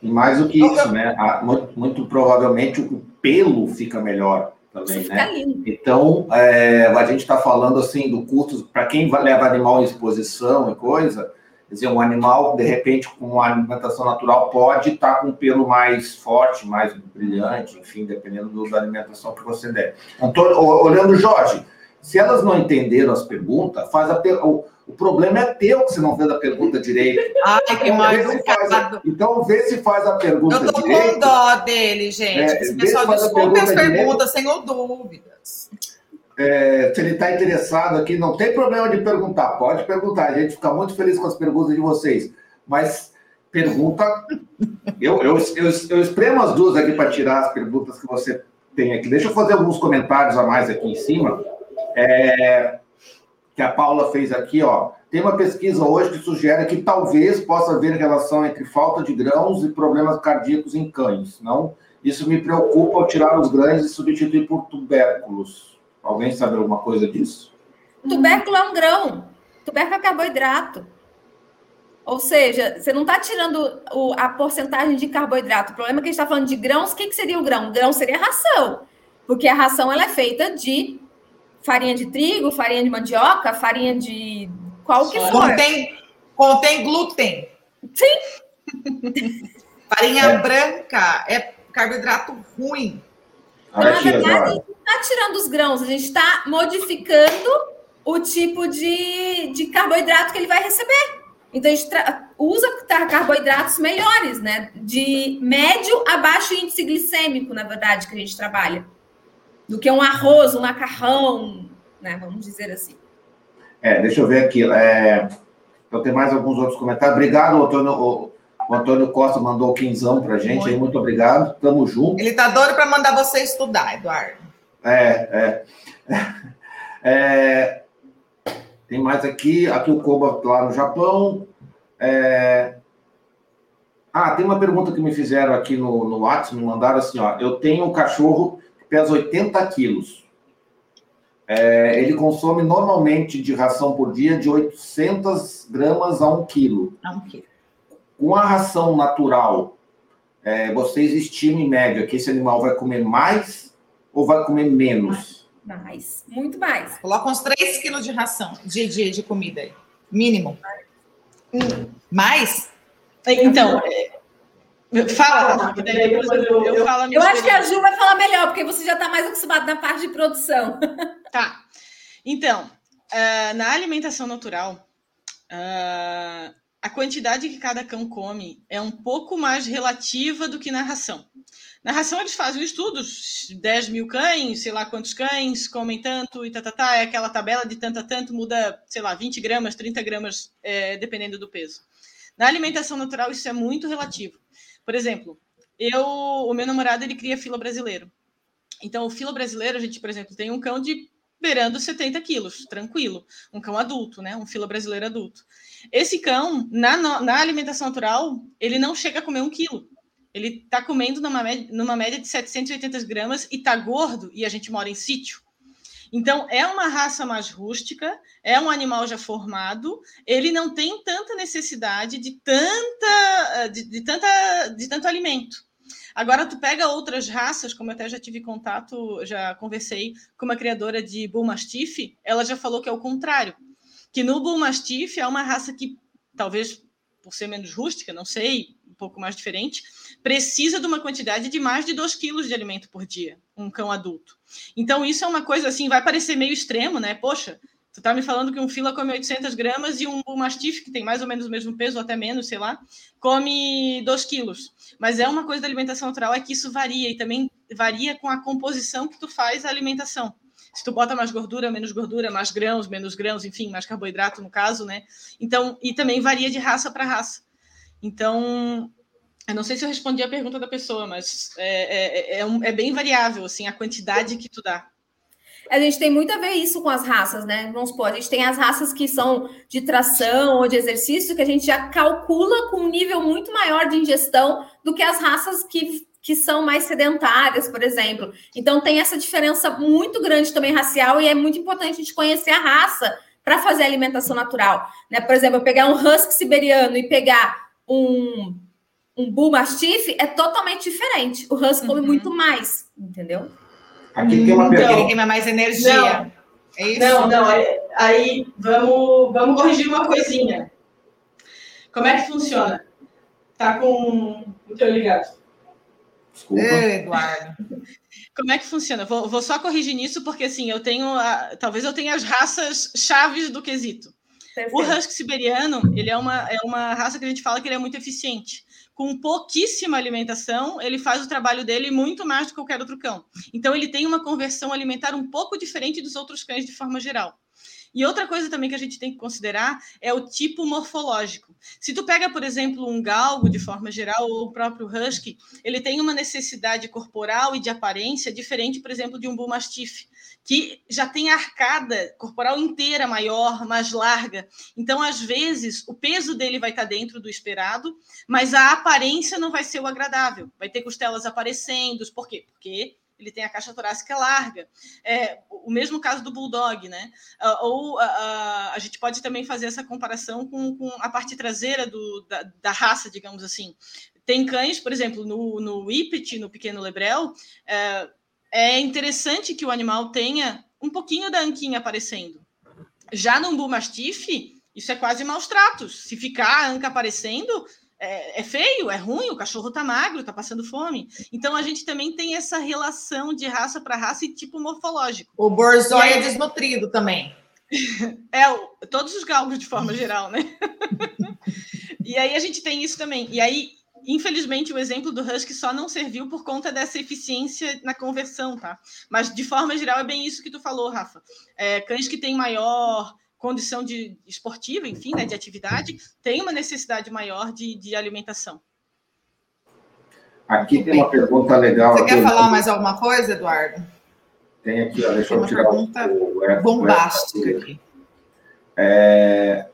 E mais do que isso, né? Muito, muito, provavelmente o pelo fica melhor também, Você né? Então, é, a gente está falando assim do custo para quem leva animal em exposição e coisa, Quer dizer, um animal, de repente, com uma alimentação natural, pode estar com um pelo mais forte, mais brilhante, enfim, dependendo do, da alimentação que você der. Então, olhando Jorge, se elas não entenderam as perguntas, faz a o, o problema é teu que você não fez a pergunta direito. Ai, que então, mais a, Então, vê se faz a pergunta direito. Eu tô direito. com dó dele, gente. É, Esse pessoal desculpe as perguntas, sem dúvidas é, se ele está interessado aqui, não tem problema de perguntar, pode perguntar. A gente fica muito feliz com as perguntas de vocês. Mas pergunta. Eu, eu, eu, eu espremo as duas aqui para tirar as perguntas que você tem aqui. Deixa eu fazer alguns comentários a mais aqui em cima. É, que a Paula fez aqui, ó. Tem uma pesquisa hoje que sugere que talvez possa haver relação entre falta de grãos e problemas cardíacos em cães. Não, isso me preocupa ao tirar os grãos e substituir por tubérculos. Alguém sabe alguma coisa disso? Tubérculo é um grão. Tubérculo é carboidrato. Ou seja, você não está tirando o, a porcentagem de carboidrato. O problema é que a gente está falando de grãos. O que, que seria o grão? O grão seria a ração. Porque a ração ela é feita de farinha de trigo, farinha de mandioca, farinha de qual que for. Contém, contém glúten. Sim. farinha é. branca é carboidrato ruim. Então, na verdade, está tirando os grãos, a gente está modificando o tipo de, de carboidrato que ele vai receber. Então, a gente usa carboidratos melhores, né? De médio a baixo índice glicêmico, na verdade, que a gente trabalha. Do que um arroz, um macarrão, né? Vamos dizer assim. É, deixa eu ver aqui. É... Então, tem mais alguns outros comentários. Obrigado, Antônio. O, o Antônio Costa mandou o quinzão pra gente muito. aí. Muito obrigado. Tamo junto. Ele tá doido para mandar você estudar, Eduardo. É, é. é... Tem mais aqui, aqui o Koba lá no Japão. É... Ah, tem uma pergunta que me fizeram aqui no, no WhatsApp, me mandaram assim, ó. Eu tenho um cachorro que pesa 80 quilos. É, ele consome normalmente de ração por dia de 800 gramas a 1 quilo. A 1 quilo. Com a ração natural, é, vocês estimam em média que esse animal vai comer mais ou vai comer menos? Mais, muito mais. Coloca uns 3 quilos de ração, de, de, de comida aí. Mínimo. Hum. Mais? Então, é, fala, eu, eu, eu, falo eu acho que a Ju vai falar melhor, porque você já está mais acostumado na parte de produção. Tá. Então, uh, na alimentação natural, uh, a quantidade que cada cão come é um pouco mais relativa do que na ração. Na ração, eles fazem estudos, 10 mil cães, sei lá quantos cães comem tanto e tá, tá, tá, é aquela tabela de tanto a tanto, muda, sei lá, 20 gramas, 30 gramas, é, dependendo do peso. Na alimentação natural, isso é muito relativo. Por exemplo, eu, o meu namorado, ele cria fila brasileiro. Então, o fila brasileiro, a gente, por exemplo, tem um cão de beirando 70 quilos, tranquilo. Um cão adulto, né? Um fila brasileiro adulto. Esse cão, na, na alimentação natural, ele não chega a comer um quilo. Ele está comendo numa média, numa média de 780 gramas e está gordo, e a gente mora em sítio. Então, é uma raça mais rústica, é um animal já formado, ele não tem tanta necessidade de tanta de, de, tanta de tanto alimento. Agora, tu pega outras raças, como eu até já tive contato, já conversei com uma criadora de Bull Mastiff, ela já falou que é o contrário, que no Bull Mastiff é uma raça que, talvez por ser menos rústica, não sei, um pouco mais diferente, precisa de uma quantidade de mais de 2 quilos de alimento por dia, um cão adulto. Então, isso é uma coisa assim, vai parecer meio extremo, né? Poxa, tu tá me falando que um fila come 800 gramas e um mastiff, que tem mais ou menos o mesmo peso, ou até menos, sei lá, come 2 quilos. Mas é uma coisa da alimentação natural, é que isso varia, e também varia com a composição que tu faz a alimentação. Se tu bota mais gordura, menos gordura, mais grãos, menos grãos, enfim, mais carboidrato no caso, né? Então, e também varia de raça para raça. Então, eu não sei se eu respondi a pergunta da pessoa, mas é, é, é, é, bem variável, assim, a quantidade que tu dá. A gente tem muito a ver isso com as raças, né? Vamos supor, a gente tem as raças que são de tração ou de exercício, que a gente já calcula com um nível muito maior de ingestão do que as raças que, que são mais sedentárias, por exemplo. Então tem essa diferença muito grande também racial, e é muito importante a gente conhecer a raça para fazer alimentação natural. Né? Por exemplo, eu pegar um husky siberiano e pegar um um bull mastiff é totalmente diferente. O husky come uhum. muito mais, entendeu? Aqui tem uma pergunta. Ele queima mais energia. Não, é isso? não, não. Aí vamos, vamos corrigir uma coisinha. Como é que funciona? Tá com o teu ligado. Desculpa. Eduardo. Como é que funciona? Vou, vou, só corrigir nisso, porque assim, eu tenho. A, talvez eu tenha as raças chaves do quesito. Perfeito. O husky siberiano, ele é uma, é uma raça que a gente fala que ele é muito eficiente com pouquíssima alimentação, ele faz o trabalho dele muito mais do que qualquer outro cão. Então, ele tem uma conversão alimentar um pouco diferente dos outros cães de forma geral. E outra coisa também que a gente tem que considerar é o tipo morfológico. Se tu pega, por exemplo, um galgo de forma geral ou o próprio husky, ele tem uma necessidade corporal e de aparência diferente, por exemplo, de um bull mastiff, que já tem a arcada corporal inteira maior, mais larga. Então, às vezes, o peso dele vai estar dentro do esperado, mas a aparência não vai ser o agradável. Vai ter costelas aparecendo. Por quê? Porque ele tem a caixa torácica larga. É, o mesmo caso do bulldog, né? Uh, ou uh, uh, a gente pode também fazer essa comparação com, com a parte traseira do, da, da, raça, digamos assim. Tem cães, por exemplo, no, no Whippet, no pequeno lebrel, é, é interessante que o animal tenha um pouquinho da anquinha aparecendo. Já no Bull Mastiff, isso é quase maus tratos. Se ficar a anca aparecendo, é, é, feio, é ruim, o cachorro tá magro, tá passando fome. Então a gente também tem essa relação de raça para raça e tipo morfológico. O borzoi aí... é desnutrido também. É, todos os galgos de forma geral, né? e aí a gente tem isso também. E aí, infelizmente, o exemplo do Husky só não serviu por conta dessa eficiência na conversão, tá? Mas de forma geral é bem isso que tu falou, Rafa. É, cães que têm maior condição de esportiva, enfim, né, de atividade, tem uma necessidade maior de, de alimentação. Aqui tem uma pergunta legal. Você quer falar mais alguma coisa, Eduardo? Tem aqui, ó, deixa tem eu tirar pergunta o, o, bombástica o, aqui. É...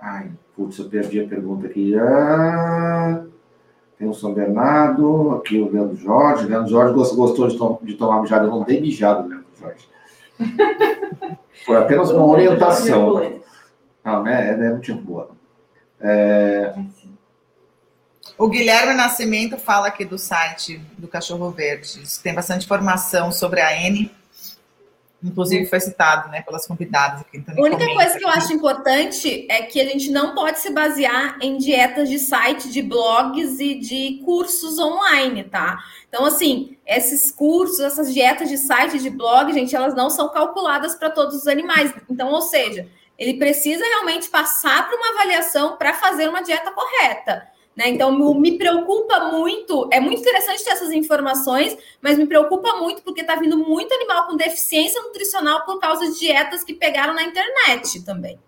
Ai, putz, eu perdi a pergunta aqui. Ah, tem o São Bernardo, aqui o Leandro Jorge. O Leandro Jorge gostou de, to de tomar mijada. Eu não dei mijado, Leandro Jorge. Foi apenas uma orientação. Não, né? É, é muito boa. É... O Guilherme Nascimento fala aqui do site do Cachorro Verde. Tem bastante informação sobre a N Inclusive foi citado, né, pelas convidadas aqui. Então, a única coisa que eu acho importante é que a gente não pode se basear em dietas de site, de blogs e de cursos online, tá? Então, assim, esses cursos, essas dietas de site, de blog, gente, elas não são calculadas para todos os animais. Então, ou seja, ele precisa realmente passar por uma avaliação para fazer uma dieta correta. Né? Então, me preocupa muito, é muito interessante ter essas informações, mas me preocupa muito porque está vindo muito animal com deficiência nutricional por causa de dietas que pegaram na internet também.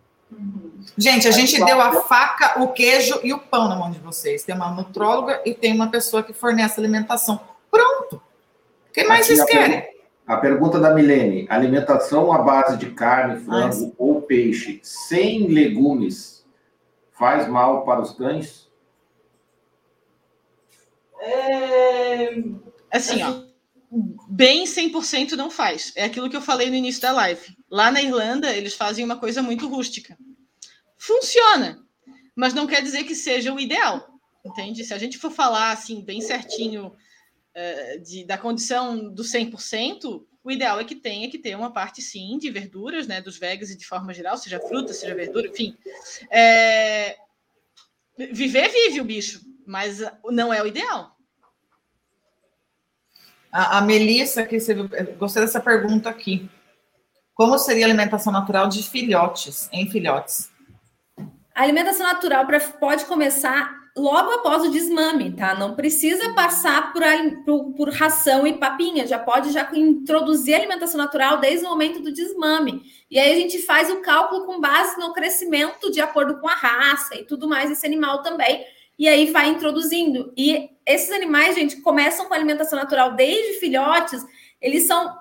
Gente, a gente deu a faca, o queijo e o pão na mão de vocês. Tem uma nutróloga e tem uma pessoa que fornece alimentação. Pronto. O que mais Aqui vocês querem? a pergunta da Milene: alimentação à base de carne, frango ou peixe sem legumes faz mal para os cães? É... Assim, ó. Bem 100% não faz. É aquilo que eu falei no início da live. Lá na Irlanda, eles fazem uma coisa muito rústica. Funciona, mas não quer dizer que seja o ideal. Entende? Se a gente for falar assim, bem certinho uh, de, da condição do 100%, o ideal é que tenha que ter uma parte, sim, de verduras, né? Dos vegas e de forma geral, seja fruta, seja verdura, enfim. É... Viver, vive o bicho, mas não é o ideal. A, a Melissa, que você, gostei dessa pergunta aqui. Como seria a alimentação natural de filhotes, em filhotes? A alimentação natural pra, pode começar logo após o desmame, tá? Não precisa passar por, por, por, ração e papinha, já pode já introduzir a alimentação natural desde o momento do desmame. E aí a gente faz o cálculo com base no crescimento de acordo com a raça e tudo mais desse animal também, e aí vai introduzindo. E esses animais, gente, começam com alimentação natural desde filhotes, eles são.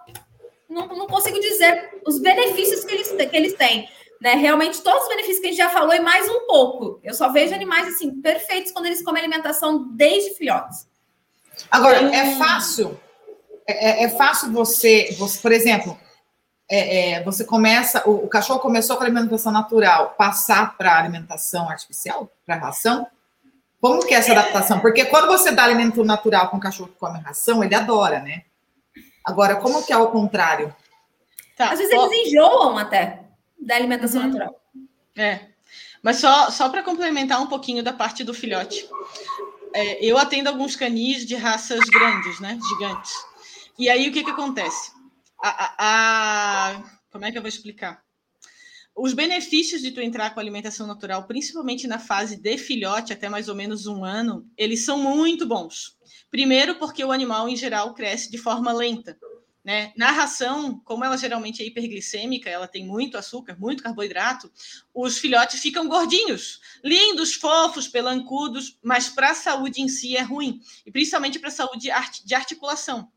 Não, não consigo dizer os benefícios que eles, que eles têm. Né? Realmente, todos os benefícios que a gente já falou e mais um pouco. Eu só vejo animais assim, perfeitos quando eles comem alimentação desde filhotes. Agora, é fácil. É, é, é fácil você, você, por exemplo, é, é, você começa, o, o, cachorro começou com alimentação natural, passar para alimentação artificial, para ração? Como que é essa adaptação? Porque quando você dá alimento natural com um cachorro que come ração, ele adora, né? Agora, como que é o contrário? Tá. Às vezes eles enjoam até da alimentação uhum. natural. É. Mas só, só para complementar um pouquinho da parte do filhote. É, eu atendo alguns canis de raças grandes, né? Gigantes. E aí o que, que acontece? A, a, a, como é que eu vou explicar? Os benefícios de tu entrar com alimentação natural, principalmente na fase de filhote, até mais ou menos um ano, eles são muito bons. Primeiro, porque o animal, em geral, cresce de forma lenta. Né? Na ração, como ela geralmente é hiperglicêmica, ela tem muito açúcar, muito carboidrato, os filhotes ficam gordinhos, lindos, fofos, pelancudos, mas para a saúde em si é ruim, e principalmente para a saúde de articulação.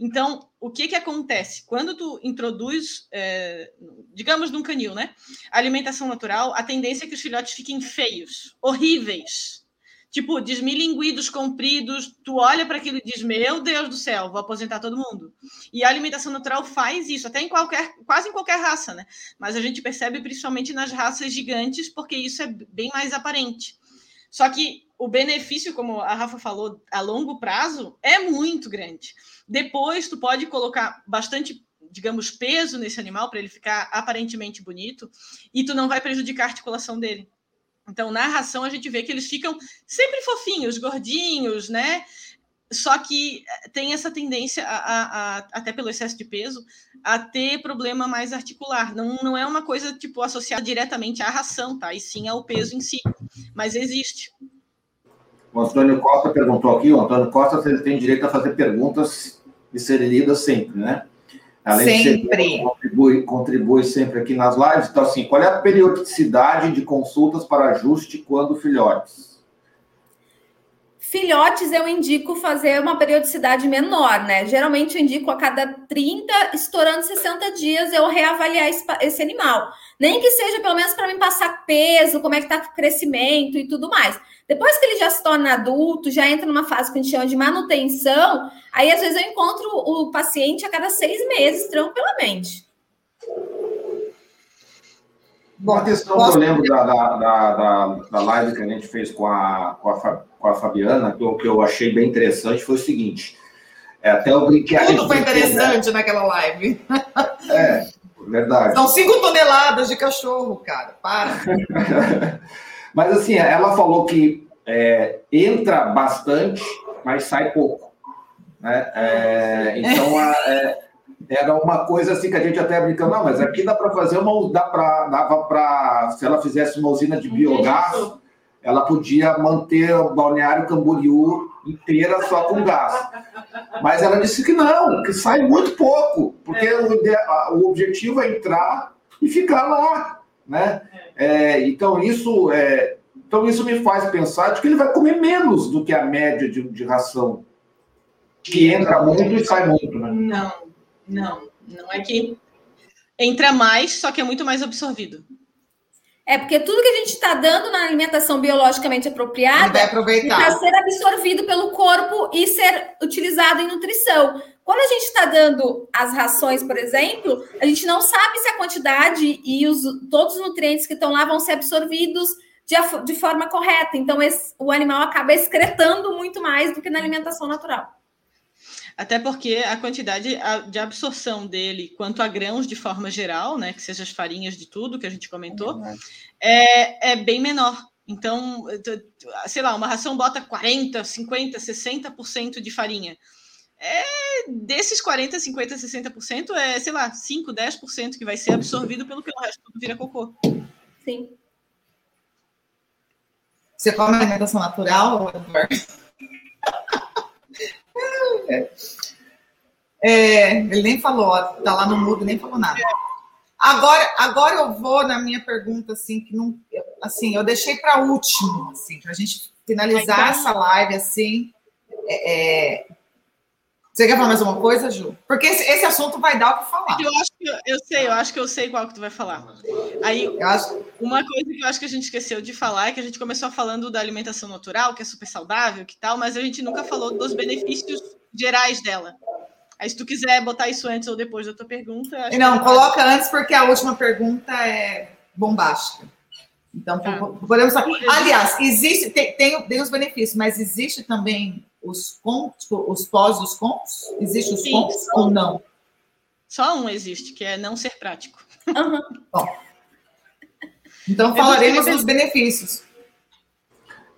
Então, o que, que acontece? Quando tu introduz, é, digamos, num canil, né? Alimentação natural, a tendência é que os filhotes fiquem feios, horríveis tipo, desmilinguidos, compridos, tu olha para aquilo e diz, meu Deus do céu, vou aposentar todo mundo. E a alimentação natural faz isso, até em qualquer, quase em qualquer raça, né? Mas a gente percebe principalmente nas raças gigantes, porque isso é bem mais aparente. Só que o benefício, como a Rafa falou, a longo prazo, é muito grande. Depois, tu pode colocar bastante digamos, peso nesse animal para ele ficar aparentemente bonito, e tu não vai prejudicar a articulação dele. Então, na ração, a gente vê que eles ficam sempre fofinhos, gordinhos, né? Só que eh, tem essa tendência, a, a, a, até pelo excesso de peso, a ter problema mais articular. Não, não é uma coisa tipo associada diretamente à ração, tá? E sim ao peso em si. Mas existe. O Antônio Costa perguntou aqui, o Antônio Costa, se ele tem direito a fazer perguntas e serem lidas sempre, né? Além sempre. De contribui, contribui sempre aqui nas lives. Então, assim, qual é a periodicidade de consultas para ajuste quando filhotes? Filhotes eu indico fazer uma periodicidade menor, né? Geralmente eu indico a cada 30, estourando 60 dias, eu reavaliar esse, esse animal. Nem que seja pelo menos para me passar peso, como é que tá o crescimento e tudo mais. Depois que ele já se torna adulto, já entra numa fase que a gente chama de manutenção, aí às vezes eu encontro o paciente a cada seis meses, tranquilamente. Bom, a questão que eu lembro da, da, da, da, live que a gente fez com a, com a, com a Fabiana, que eu, que eu achei bem interessante, foi o seguinte. É, até eu brinquei. Tudo foi interessante né? naquela live. É, verdade. São cinco toneladas de cachorro, cara. Para. Mas assim, ela falou que é, entra bastante, mas sai pouco. Né? É, então, a, é, era uma coisa assim que a gente até brincando, não, mas aqui dá para fazer uma. Dá pra, dava para. Se ela fizesse uma usina de biogás, ela podia manter o balneário Camboriú inteira só com gás. Mas ela disse que não, que sai muito pouco, porque o, o objetivo é entrar e ficar lá. Né? É, então, isso, é, então, isso me faz pensar de que ele vai comer menos do que a média de, de ração, que entra muito e sai muito. Né? Não, não, não é que entra mais, só que é muito mais absorvido. É porque tudo que a gente está dando na alimentação biologicamente apropriada está ser absorvido pelo corpo e ser utilizado em nutrição. Quando a gente está dando as rações, por exemplo, a gente não sabe se a quantidade e os, todos os nutrientes que estão lá vão ser absorvidos de, de forma correta. Então, esse, o animal acaba excretando muito mais do que na alimentação natural. Até porque a quantidade de absorção dele, quanto a grãos de forma geral, né, que seja as farinhas de tudo que a gente comentou, é, é bem menor. Então, sei lá, uma ração bota 40, 50, 60% de farinha é, desses 40, 50, 60%, é, sei lá, 5, 10% que vai ser absorvido pelo que o resto tudo vira cocô. Sim. Você come alimentação natural, é, ele nem falou, tá lá no mudo, nem falou nada. Agora, agora eu vou na minha pergunta, assim, que não, assim, eu deixei para último, assim, para a gente finalizar então, essa live, assim, é, é você quer falar mais uma coisa, Ju? Porque esse, esse assunto vai dar o que falar. Eu acho que eu, eu, sei, eu acho que eu sei qual que tu vai falar. Aí, acho... uma coisa que eu acho que a gente esqueceu de falar é que a gente começou falando da alimentação natural, que é super saudável, que tal, mas a gente nunca falou dos benefícios gerais dela. Aí, se tu quiser botar isso antes ou depois da tua pergunta. Não, coloca antes, porque a última pergunta é bombástica. Então, tá. podemos. Aliás, existe, tem, tem, tem os benefícios, mas existe também os cons, tipo, os pós os cons? Existe os Sim, cons ou não? Só um existe, que é não ser prático. Uhum. Bom, então falaremos dos benefícios.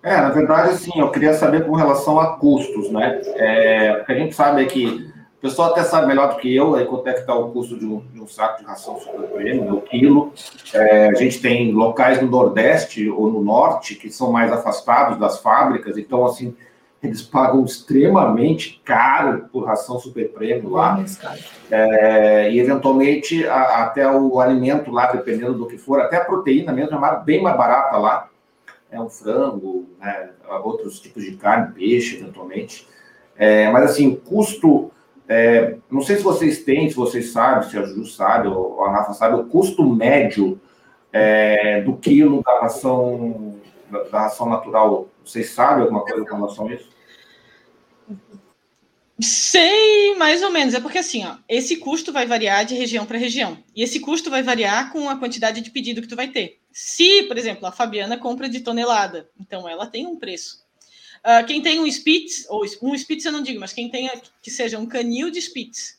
É, na verdade, sim, eu queria saber com relação a custos, né? É, porque a gente sabe que o pessoal até sabe melhor do que eu aí quanto é que está o custo de um, de um, saco de ração super premium, o quilo. É, a gente tem locais no Nordeste ou no Norte que são mais afastados das fábricas, então, assim, eles pagam extremamente caro por ração super prêmio lá. É, e eventualmente a, até o alimento lá, dependendo do que for, até a proteína mesmo é bem mais barata lá. É um frango, né, outros tipos de carne, peixe, eventualmente. É, mas assim, o custo. É, não sei se vocês têm, se vocês sabem, se a Ju sabe, ou a Rafa sabe, o custo médio é, do quilo da ração, da, da ração natural. Vocês sabem alguma coisa com relação a isso? Sei, mais ou menos. É porque assim, ó, esse custo vai variar de região para região. E esse custo vai variar com a quantidade de pedido que tu vai ter. Se, por exemplo, a Fabiana compra de tonelada, então ela tem um preço. Uh, quem tem um Spitz, ou um Spitz eu não digo, mas quem tenha que seja um canil de Spitz,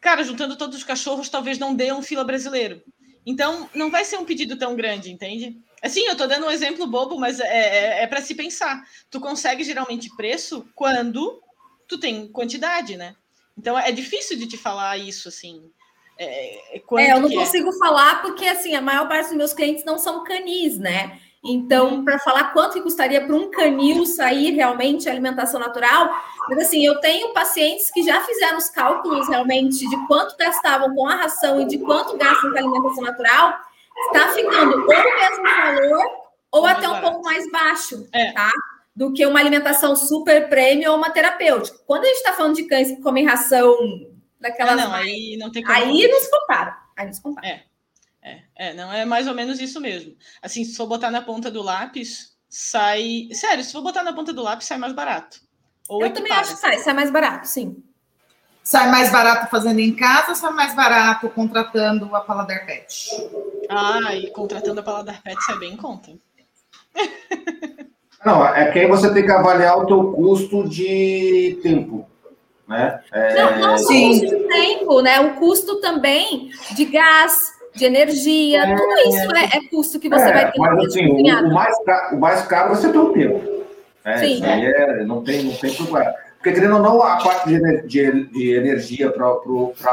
cara, juntando todos os cachorros, talvez não dê um fila brasileiro. Então, não vai ser um pedido tão grande, entende? Assim, eu tô dando um exemplo bobo, mas é, é, é para se pensar. Tu consegue geralmente preço quando tu tem quantidade, né? Então é difícil de te falar isso assim. É, é, é eu não é. consigo é. falar porque assim a maior parte dos meus clientes não são canis, né? Então, uhum. para falar quanto que custaria para um canil sair realmente alimentação natural, mas assim, eu tenho pacientes que já fizeram os cálculos realmente de quanto gastavam com a ração e de quanto gastam com a alimentação natural, está ficando ou o mesmo valor ou até um pouco mais baixo, é. tá? Do que uma alimentação super premium ou uma terapêutica. Quando a gente está falando de cães que comem ração daquelas. Ah, não, aí não tem como. Aí não se compara. Aí não se compara. É. É, é, não é mais ou menos isso mesmo. Assim, se for botar na ponta do lápis, sai. Sério, se for botar na ponta do lápis, sai mais barato. Ou Eu também acho que sai, sai mais barato, sim. Sai mais barato fazendo em casa ou sai mais barato contratando a Paladar Pet? Ah, e contratando a Paladar Pet sai bem em conta. Não, é que aí você tem que avaliar o teu custo de tempo. Né? É... Não, não só o custo de tempo, né? O custo também de gás, de energia, é... tudo isso é, é, custo que você é, vai ter. Mas assim, o, o, mais caro, o mais caro você tem o tempo. Né? Sim. Isso aí é, não tem, não tem problema. Porque, querendo ou não, a parte de, de, de energia para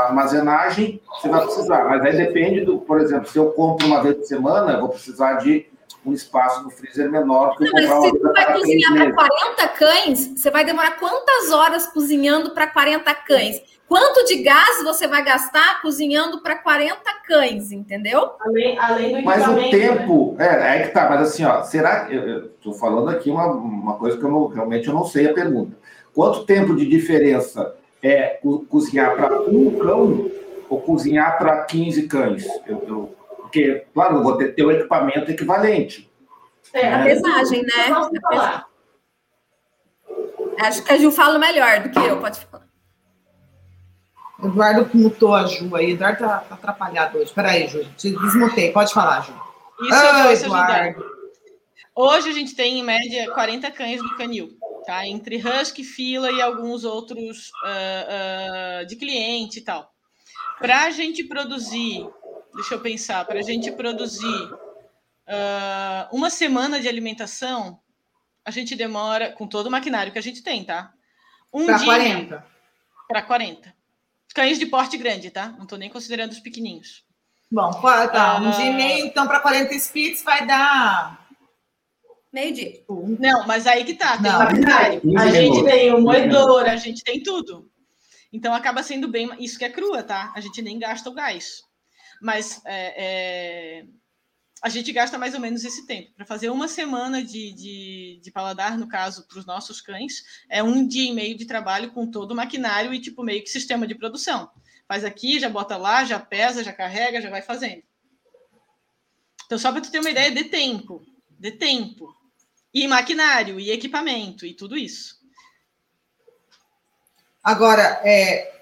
armazenagem, você vai precisar. Mas aí depende do, por exemplo, se eu compro uma vez por semana, eu vou precisar de um espaço no freezer menor que Não, mas se você vai cozinhar para 40 cães, você vai demorar quantas horas cozinhando para 40 cães? Quanto de gás você vai gastar cozinhando para 40 cães, entendeu? Além, além do Mas o né? tempo, né? é, é que tá, mas assim, ó, será que. Eu estou falando aqui uma, uma coisa que eu não, realmente eu não sei a pergunta. Quanto tempo de diferença é cozinhar para um cão ou cozinhar para 15 cães? Eu, eu, porque, claro, eu vou ter, ter o equipamento equivalente. É, a pesagem, né? falar. Acho que a Ju fala melhor do que eu, pode falar. Eduardo mutou a Ju aí. Eduardo tá, tá atrapalhado hoje. Peraí, Ju. Te desmutei. Pode falar, Ju. Isso, ah, isso Eduardo. Hoje a gente tem, em média, 40 cães do canil. Tá? Entre husky, fila e alguns outros uh, uh, de cliente e tal. Para a gente produzir deixa eu pensar, para a gente produzir uh, uma semana de alimentação, a gente demora, com todo o maquinário que a gente tem, tá? Um para 40. Para 40. Cães de porte grande, tá? Não estou nem considerando os pequeninhos. Bom, tá, um uh, dia e meio, então para 40 spits vai dar. Meio dia. Não, mas aí que tá. Tem Não, a gente tem o moedor, a gente tem tudo. Então acaba sendo bem. Isso que é crua, tá? A gente nem gasta o gás. Mas é, é, a gente gasta mais ou menos esse tempo. Para fazer uma semana de, de, de paladar, no caso, para os nossos cães, é um dia e meio de trabalho com todo o maquinário e tipo meio que sistema de produção. Faz aqui, já bota lá, já pesa, já carrega, já vai fazendo. Então, só para tu ter uma ideia de tempo, de tempo. E maquinário, e equipamento, e tudo isso. Agora, é,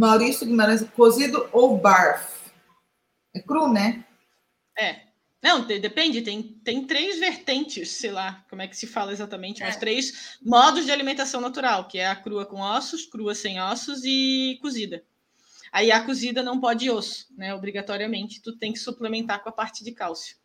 Maurício Guimarães, cozido ou barf? É cru, né? É. Não, depende, tem, tem três vertentes, sei lá como é que se fala exatamente, mas é. três modos de alimentação natural, que é a crua com ossos, crua sem ossos e cozida. Aí a cozida não pode osso, né? Obrigatoriamente, tu tem que suplementar com a parte de cálcio.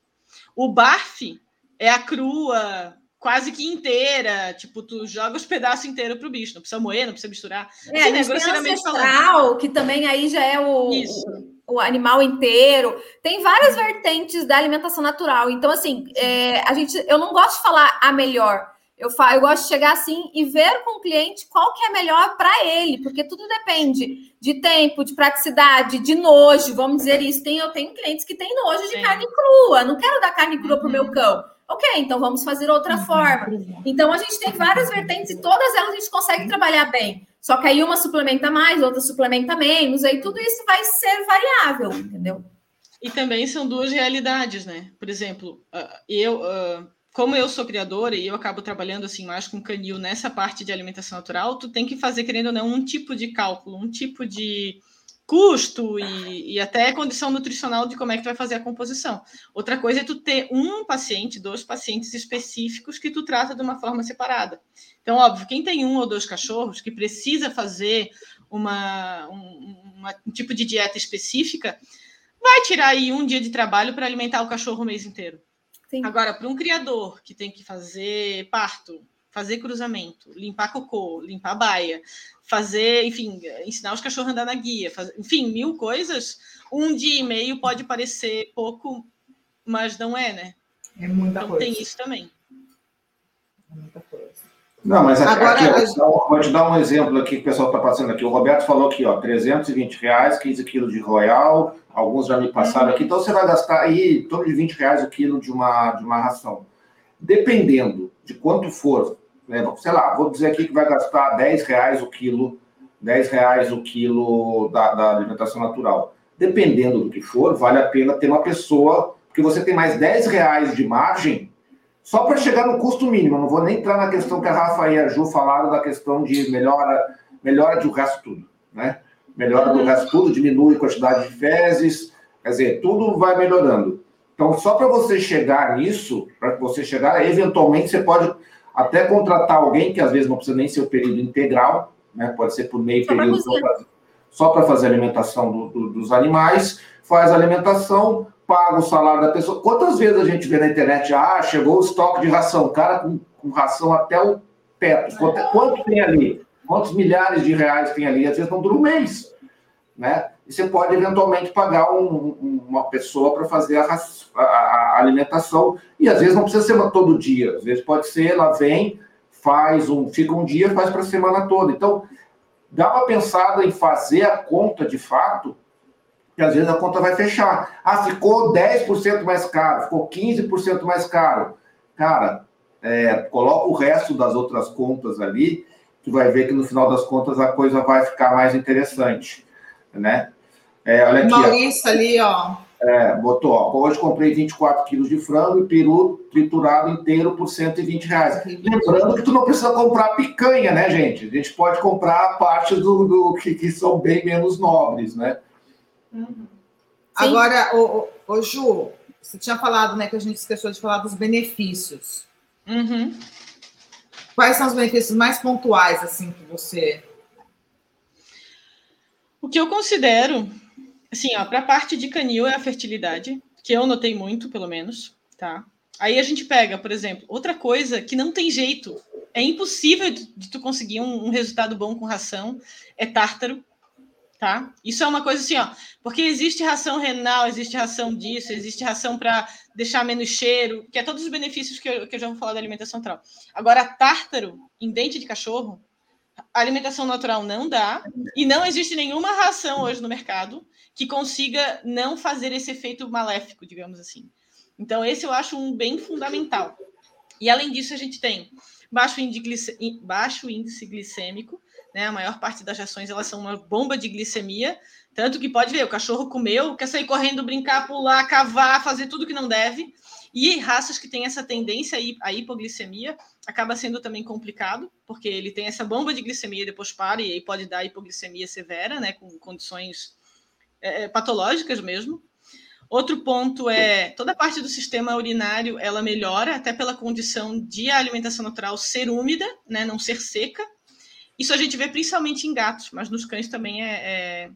O barf é a crua quase que inteira. Tipo, tu joga os pedaços inteiros pro bicho. Não precisa moer, não precisa misturar. É, assim, né, grosseiramente falando. que também aí já é o, o, o, animal inteiro. Tem várias vertentes da alimentação natural. Então, assim, é, a gente, eu não gosto de falar a melhor. Eu, falo, eu gosto de chegar assim e ver com o cliente qual que é melhor para ele, porque tudo depende de tempo, de praticidade, de nojo, vamos dizer isso. Tem, eu tenho clientes que têm nojo de Sim. carne crua, não quero dar carne crua uhum. para o meu cão. Ok, então vamos fazer outra uhum. forma. Então a gente tem várias vertentes e todas elas a gente consegue trabalhar bem. Só que aí uma suplementa mais, outra suplementa menos, aí tudo isso vai ser variável, entendeu? E também são duas realidades, né? Por exemplo, ah, eu ah, como eu sou criadora e eu acabo trabalhando assim mais com canil nessa parte de alimentação natural, tu tem que fazer, querendo ou não, um tipo de cálculo, um tipo de custo e, e, até condição nutricional de como é que tu vai fazer a composição. Outra coisa é tu ter um paciente, dois pacientes específicos que tu trata de uma forma separada. Então, óbvio, quem tem um ou dois cachorros que precisa fazer uma, um, uma, um tipo de dieta específica, vai tirar aí um dia de trabalho para alimentar o cachorro o mês inteiro. Sim. Agora, para um criador que tem que fazer parto, fazer cruzamento, limpar cocô, limpar baia, fazer, enfim, ensinar os cachorros a andar na guia, fazer, enfim, mil coisas, um dia e meio pode parecer pouco, mas não é, né? É muita então, coisa. tem isso também. É muita coisa. Não, mas aqui, Agora, aqui, ó, vou te dar um exemplo aqui que o pessoal está passando aqui. O Roberto falou aqui, ó, 320 reais, 15 quilos de Royal, alguns já me passaram aqui, então você vai gastar aí em torno de 20 reais o quilo de uma, de uma ração. Dependendo de quanto for, sei lá, vou dizer aqui que vai gastar 10 reais o quilo, 10 reais o quilo da, da alimentação natural. Dependendo do que for, vale a pena ter uma pessoa, porque você tem mais 10 reais de margem só para chegar no custo mínimo. Não vou nem entrar na questão que a Rafa e a Ju falaram da questão de melhora, melhora de o resto tudo, né? melhora do resto tudo, diminui a quantidade de fezes, quer dizer, tudo vai melhorando. Então, só para você chegar nisso, para você chegar, eventualmente você pode até contratar alguém, que às vezes não precisa nem ser o período integral, né? pode ser por meio só período, só para fazer a alimentação do, do, dos animais, faz a alimentação, paga o salário da pessoa. Quantas vezes a gente vê na internet, ah, chegou o estoque de ração, cara com, com ração até o teto, quanto, quanto tem ali? Quantos milhares de reais tem ali? Às vezes não dura um mês, né? E você pode eventualmente pagar um, uma pessoa para fazer a, a, a, alimentação. E às vezes não precisa ser todo dia. Às vezes pode ser, ela vem, faz um, fica um dia, faz para a semana toda. Então, dá uma pensada em fazer a conta de fato, que às vezes a conta vai fechar. Ah, ficou 10% mais caro, ficou 15% mais caro. Cara, é, coloca o resto das outras contas ali que vai ver que no final das contas a coisa vai ficar mais interessante, né? É, olha aqui, Maurício ó. ali, ó. É, botou, ó, hoje comprei 24 quilos de frango e peru triturado inteiro por 120 reais. Lembrando que tu não precisa comprar picanha, né, gente? A gente pode comprar partes do, do que, que, são bem menos nobres, né? Uhum. Agora, o, o, o, Ju, você tinha falado, né, que a gente esqueceu de falar dos benefícios. Uhum. Quais são os benefícios mais pontuais, assim, que você. O que eu considero, assim, ó, para a parte de canil é a fertilidade, que eu notei muito, pelo menos, tá? Aí a gente pega, por exemplo, outra coisa que não tem jeito, é impossível de tu conseguir um, um resultado bom com ração, é tártaro, tá? Isso é uma coisa assim, ó, porque existe ração renal, existe ração disso, existe ração para deixar menos cheiro, que é todos os benefícios que eu, que eu já vou falar da alimentação natural. Agora, tártaro em dente de cachorro, alimentação natural não dá, e não existe nenhuma ração hoje no mercado que consiga não fazer esse efeito maléfico, digamos assim. Então, esse eu acho um bem fundamental. E além disso, a gente tem baixo índice, baixo índice glicêmico, né? A maior parte das rações elas são uma bomba de glicemia, tanto que pode ver, o cachorro comeu, quer sair correndo, brincar, pular, cavar, fazer tudo que não deve. E raças que têm essa tendência à hipoglicemia acaba sendo também complicado, porque ele tem essa bomba de glicemia e depois para, e aí pode dar hipoglicemia severa, né, com condições é, é, patológicas mesmo. Outro ponto é toda a parte do sistema urinário ela melhora até pela condição de a alimentação natural ser úmida, né, não ser seca. Isso a gente vê principalmente em gatos, mas nos cães também é, é,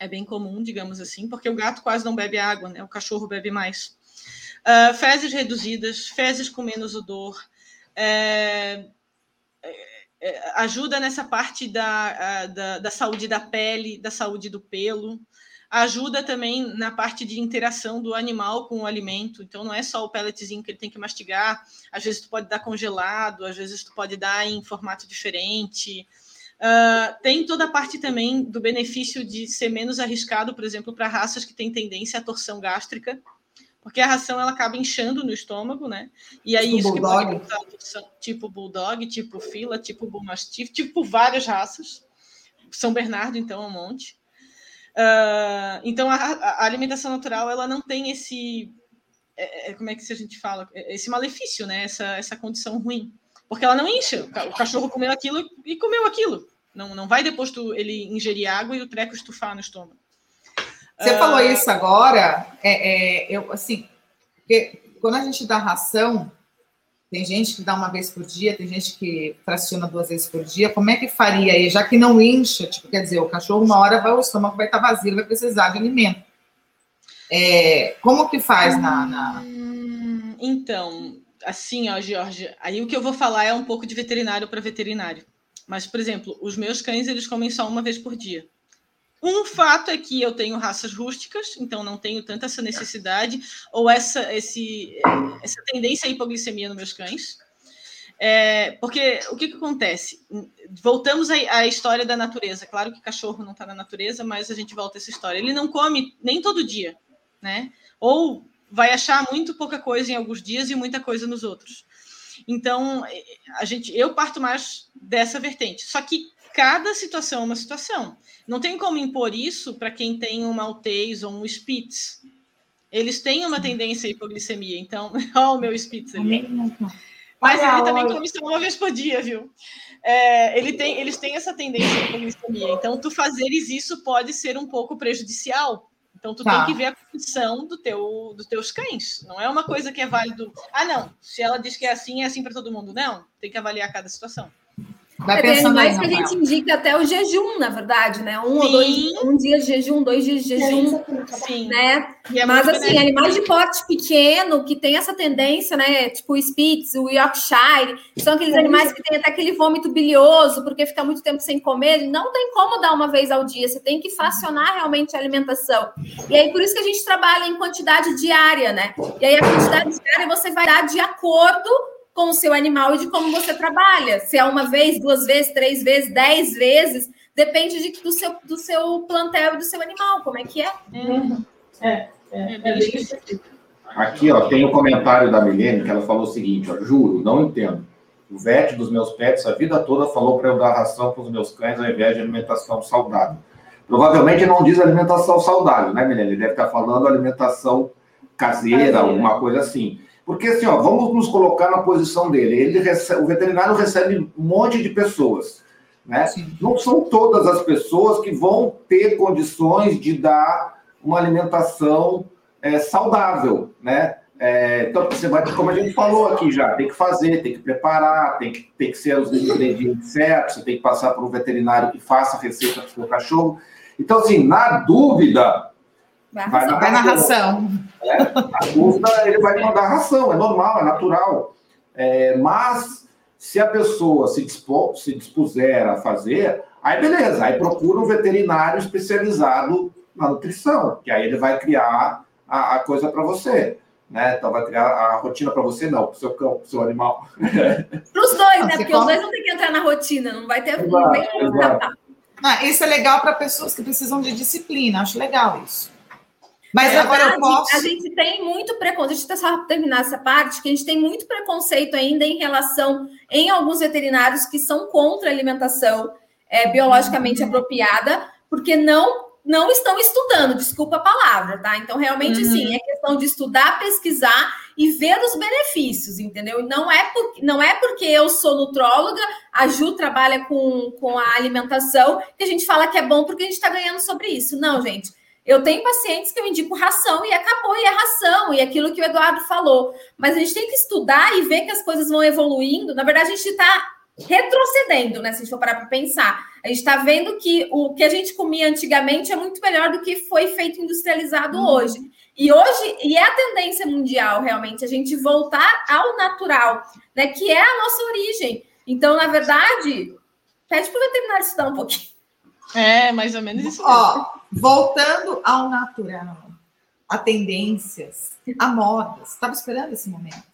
é, bem comum, digamos assim, porque o gato quase não bebe água, né? O cachorro bebe mais. Uh, fezes reduzidas, fezes com menos odor, é, é, é ajuda nessa parte da, da, da, saúde da pele, da saúde do pelo. Ajuda também na parte de interação do animal com o alimento. Então, não é só o pelletzinho que ele tem que mastigar. Às vezes, tu pode dar congelado, às vezes, tu pode dar em formato diferente. Uh, tem toda a parte também do benefício de ser menos arriscado, por exemplo, para raças que têm tendência à torção gástrica, porque a ração ela acaba inchando no estômago, né? E aí tipo isso bulldog. que pode causar tipo bulldog, tipo fila, tipo bull mastiff, tipo várias raças. São Bernardo, então, é um monte. Uh, então, a, a, alimentação natural ela não tem esse. É, é, como é que a gente fala? É, esse malefício, né? essa, essa condição ruim. Porque ela não incha. O cachorro comeu aquilo e comeu aquilo. Não, não vai depois tu, ele ingerir água e o treco estufar no estômago. Você uh, falou isso agora, é, é, eu, assim, porque quando a gente dá ração, tem gente que dá uma vez por dia, tem gente que fraciona duas vezes por dia. Como é que faria aí? Já que não incha, tipo, quer dizer, o cachorro uma hora vai, o estômago vai estar vazio, vai precisar de alimento. É, como que faz na, na... Hum, então, assim, ó, Jorge, aí o que eu vou falar é um pouco de veterinário para veterinário. Mas, por exemplo, os meus cães, eles comem só uma vez por dia. Um fato é que eu tenho raças rústicas, então não tenho tanta essa necessidade ou essa, esse, essa tendência à hipoglicemia nos meus cães. É, porque o que, que acontece? Voltamos à, à, história da natureza. Claro que cachorro não está na natureza, mas a gente volta a essa história. Ele não come nem todo dia, né? Ou vai achar muito pouca coisa em alguns dias e muita coisa nos outros. Então, a gente, eu parto mais dessa vertente. Só que cada situação é uma situação. Não tem como impor isso para quem tem um Maltese ou um Spitz. Eles têm uma tendência à hipoglicemia, então, olha o meu Spitz ali. Mas ele também come só uma vez por dia, viu? É, ele tem, eles têm essa tendência à hipoglicemia. Então, tu fazeres isso pode ser um pouco prejudicial. Então, tu tá. tem que ver a condição do teu, dos teus cães. Não é uma coisa que é válido. Ah, não. Se ela diz que é assim, é assim para todo mundo. Não. Tem que avaliar cada situação. Vai é, tem mais que a gente indica até o jejum, na verdade, né? Um Sim. ou dois, um dia de jejum, dois dias de jejum, Sim. né? É Mas assim, animais de porte pequeno que tem essa tendência, né? Tipo o Spitz, o Yorkshire, são aqueles animais que têm até aquele vômito bilioso, porque fica muito tempo sem comer, não tem como dar uma vez ao dia, você tem que fracionar realmente a alimentação. E aí por isso que a gente trabalha em quantidade diária, né? E aí a quantidade diária você vai dar de acordo com o seu animal e de como você trabalha. Se é uma vez, duas vezes, três vezes, dez vezes, depende de, do, seu, do seu plantel e do seu animal. Como é que é? Uhum. É, é, é, é Aqui, ó, tem o um comentário da Milene que ela falou o seguinte, ó, juro, não entendo. O vet dos meus pets a vida toda falou para eu dar ração para os meus cães ao invés de alimentação saudável. Provavelmente não diz alimentação saudável, né, Milene? Ele deve estar falando alimentação caseira, alguma coisa assim. Porque assim, ó, vamos nos colocar na posição dele. Ele recebe, o veterinário recebe um monte de pessoas. Né? Não são todas as pessoas que vão ter condições de dar uma alimentação é, saudável, né? É, então, você vai, como a gente falou aqui já, tem que fazer, tem que preparar, tem que, tem que ser os ingredientes certos, você tem que passar para um veterinário que faça a receita para o seu cachorro. Então, assim, na dúvida, Vai, vai, na, vai na ração. É, a dúvida, ele vai mandar ração, é normal, é natural. É, mas, se a pessoa se, dispor, se dispuser a fazer, aí beleza, aí procura um veterinário especializado na nutrição, que aí ele vai criar a, a coisa para você. Né? Então vai criar a rotina para você, não, para o seu cão, para o seu animal. Para os dois, né? Porque come... os dois não tem que entrar na rotina, não vai ter. Exato, não ah, isso é legal para pessoas que precisam de disciplina, acho legal isso. Mas é, agora eu posso. A gente tem muito preconceito. Deixa eu só terminar essa parte, que a gente tem muito preconceito ainda em relação em alguns veterinários que são contra a alimentação é, biologicamente uhum. apropriada, porque não não estão estudando, desculpa a palavra, tá? Então, realmente, uhum. sim, é questão de estudar, pesquisar e ver os benefícios, entendeu? Não é, porque, não é porque eu sou nutróloga, a Ju trabalha com, com a alimentação, que a gente fala que é bom porque a gente está ganhando sobre isso. Não, gente. Eu tenho pacientes que eu indico ração e acabou, e é ração, e aquilo que o Eduardo falou. Mas a gente tem que estudar e ver que as coisas vão evoluindo. Na verdade, a gente está retrocedendo, né? Se a gente for parar para pensar. A gente está vendo que o que a gente comia antigamente é muito melhor do que foi feito industrializado uhum. hoje. E hoje, e é a tendência mundial, realmente, a gente voltar ao natural, né? Que é a nossa origem. Então, na verdade, pede para o veterinário estudar um pouquinho. É, mais ou menos isso. Ó, voltando ao natural, a tendências, a modas. Estava esperando esse momento.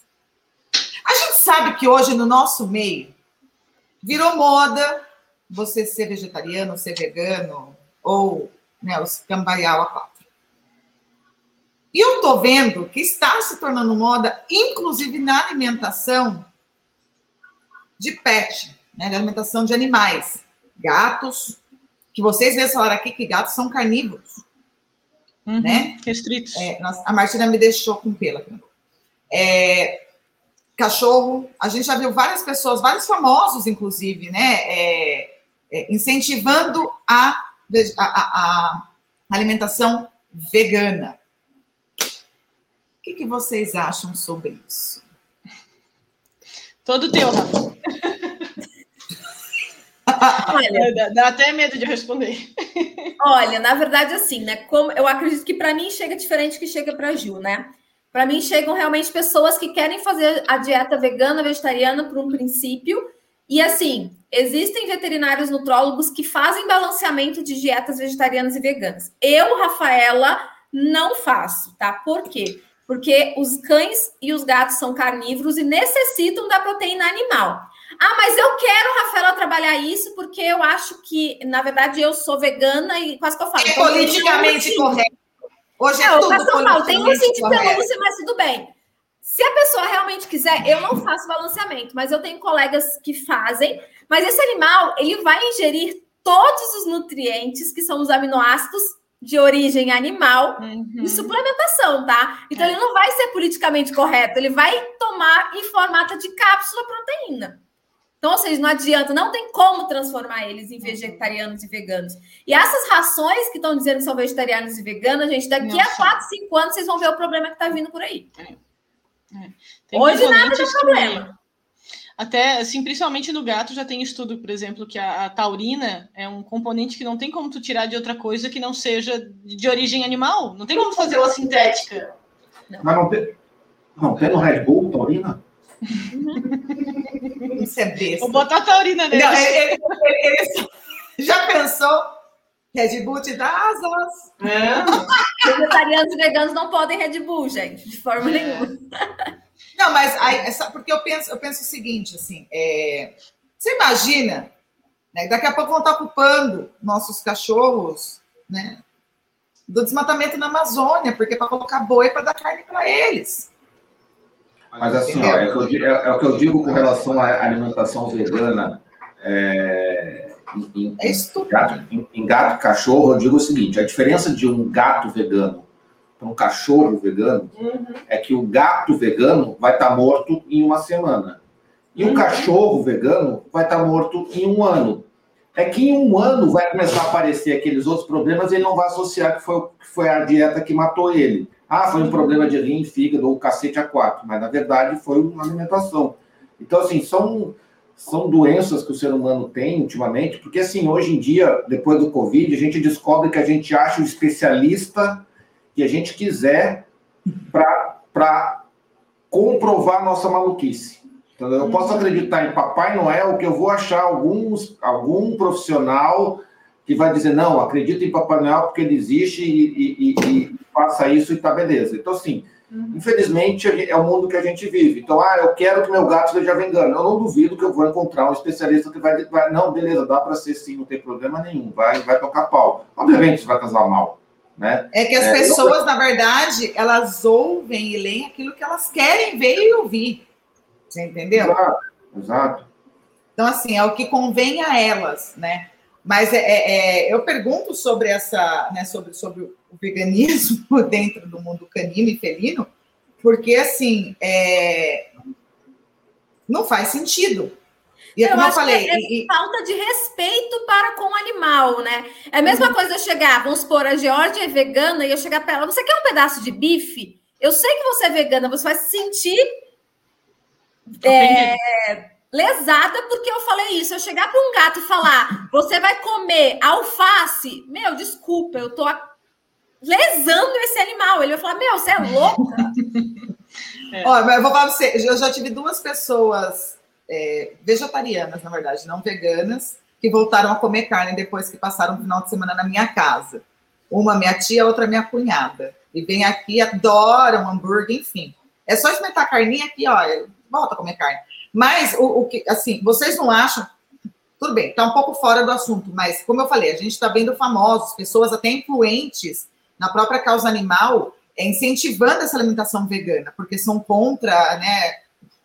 A gente sabe que hoje no nosso meio virou moda você ser vegetariano, ser vegano ou né, os cambaial a quatro. E eu estou vendo que está se tornando moda, inclusive na alimentação de pet, né, de alimentação de animais, gatos, que vocês mesmos falaram aqui que gatos são carnívoros, Uhum, né? Restritos. É, a Martina me deixou com pelo aqui. É, cachorro, a gente já viu várias pessoas, vários famosos, inclusive, né? é, é, incentivando a, a- a- a alimentação vegana. O que, que vocês acham sobre isso? Todo teu, Rafa. Olha, Dá, dá até medo de responder. Olha, na verdade, assim, né? Como eu acredito que para mim chega diferente que chega para Ju, né? Para mim chegam realmente pessoas que querem fazer a dieta vegana, vegetariana por um princípio. E assim, existem veterinários nutrólogos que fazem balanceamento de dietas vegetarianas e veganas. Eu, Rafaela, não faço, tá? Por quê? Porque os cães e os gatos são carnívoros e necessitam da proteína animal. Ah, mas eu quero, Rafaela, trabalhar isso porque eu acho que, na verdade, eu sou vegana e quase que eu falo. É politicamente correto. Hoje é Não, tudo eu faço mal, tem um de correto. pelúcia, mas tudo bem. Se a pessoa realmente quiser, eu não faço balanceamento, mas eu tenho colegas que fazem. Mas esse animal, ele vai ingerir todos os nutrientes que são os aminoácidos de origem animal Uhum. em suplementação, tá? Então É. ele não vai ser politicamente correto, ele vai tomar em formato de cápsula proteína. Então, ou seja, não adianta, não tem como transformar eles em vegetarianos e veganos. E essas rações que estão dizendo que são vegetarianos e veganas, gente, daqui Não a são. 4, 5 anos vocês vão ver o problema que tá vindo por aí. Tem Hoje nada é que- problema. Até, assim, principalmente no gato, já tem estudo, por exemplo, que a, a taurina é um componente que não tem como tu tirar de outra coisa que não seja de origem animal. Não tem como tu fazer ela sintética. Mas não tem, não tem no Red Bull, Taurina? Isso é besta. Vou botar a taurina nele. Não, ele- ele- ele- ele só- já pensou? Red Bull te dá asas. É. Vegetarianos e veganos não podem Red Bull, gente, de forma nenhuma. Não, mas aí, essa- porque eu penso, eu penso o seguinte, assim, é, você imagina, né, daqui a pouco vão estar ocupando nossos cachorros, né, do desmatamento na Amazônia, porque para colocar boi para dar carne para eles. Mas assim, ó, é, o que eu, di- é- é o que eu digo com relação à alimentação vegana. é, em- É gato, em, em gato e cachorro, eu digo o seguinte: a diferença de um gato vegano para um cachorro vegano é que o gato vegano vai estar morto em uma semana. E o cachorro vegano vai estar morto em um ano. É que em um ano vai começar a aparecer aqueles outros problemas e ele não vai associar que foi, que foi a dieta que matou ele. Ah, foi um problema de rim, fígado ou cacete a quatro. Mas na verdade foi uma alimentação. Então, assim, são, são doenças que o ser humano tem ultimamente, porque assim, hoje em dia, depois do Covid, a gente descobre que a gente acha o especialista que a gente quiser para comprovar nossa maluquice. Entendeu? Eu posso acreditar em Papai Noel que eu vou achar alguns, algum profissional que vai dizer, não, acredita em Papai Noel porque ele existe e, e- e- e faça isso e tá beleza. Então, assim, infelizmente é o mundo que a gente vive. Então, ah, eu quero que meu gato seja vegano. Eu não duvido que eu vou encontrar um especialista que vai, vai não, beleza, dá para ser sim, não tem problema nenhum, vai, vai tocar pau. Obviamente isso vai casar mal, né? É que as É, pessoas, na verdade, elas ouvem e leem aquilo que elas querem ver e ouvir. Você entendeu? Exato, exato. Então, assim, é o que convém a elas, né? Mas é, é- é, eu pergunto sobre essa, né, sobre, sobre o veganismo dentro do mundo canino e felino, porque assim é, não faz sentido. E é Eu eu falei, é- e- Falta de respeito para com o animal, né? É a mesma coisa eu chegar, vamos supor, a Georgia é vegana e eu chegar para ela, você quer um pedaço de bife? Eu sei que você é vegana, você vai se sentir é, lesada porque eu falei isso. Eu chegar para um gato e falar, você vai comer alface? Meu, desculpa, eu tô lesando esse animal. Ele vai falar, meu, você é louca? ó, mas eu vou falar pra você, eu já tive duas pessoas é, vegetarianas, na verdade, não veganas, que voltaram a comer carne depois que passaram o final de semana na minha casa. Uma minha tia, outra minha cunhada. E vem aqui, adoram hambúrguer, enfim. É só experimentar a carninha aqui, ó, volta a comer carne. Mas o, o que, assim, vocês não acham tudo bem, está um pouco fora do assunto, mas como eu falei, a gente está vendo famosos, pessoas até influentes na própria causa animal, é, incentivando essa alimentação vegana, porque são contra né,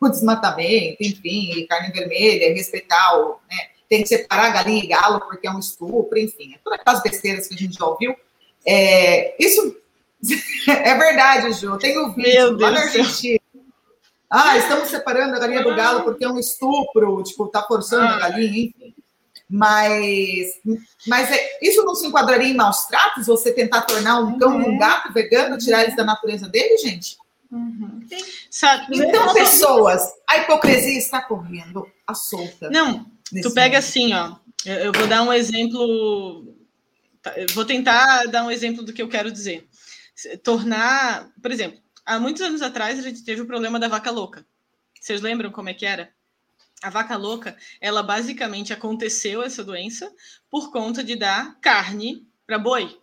o desmatamento, enfim, carne vermelha, respeitar o. Né, tem que separar galinha e galo porque é um estupro, enfim, é todas aquelas besteiras que a gente já ouviu. É, isso é verdade, Ju. Tem o vídeo lá na Argentina. Ah, estamos separando a galinha do galo porque é um estupro, tipo, tá forçando a ah. galinha, enfim. Mas, mas é, isso não se enquadraria em maus tratos? Você tentar tornar um cão um gato vegano, tirar eles da natureza dele, gente? Uhum. Então, pessoas, a hipocrisia está correndo à solta. Não, tu pega momento. assim, ó. Eu vou dar um exemplo. Tá, vou tentar dar um exemplo do que eu quero dizer. Tornar, por exemplo, há muitos anos atrás a gente teve o problema da vaca louca. Vocês lembram como é que era? A vaca louca, ela basicamente aconteceu essa doença por conta de dar carne para boi.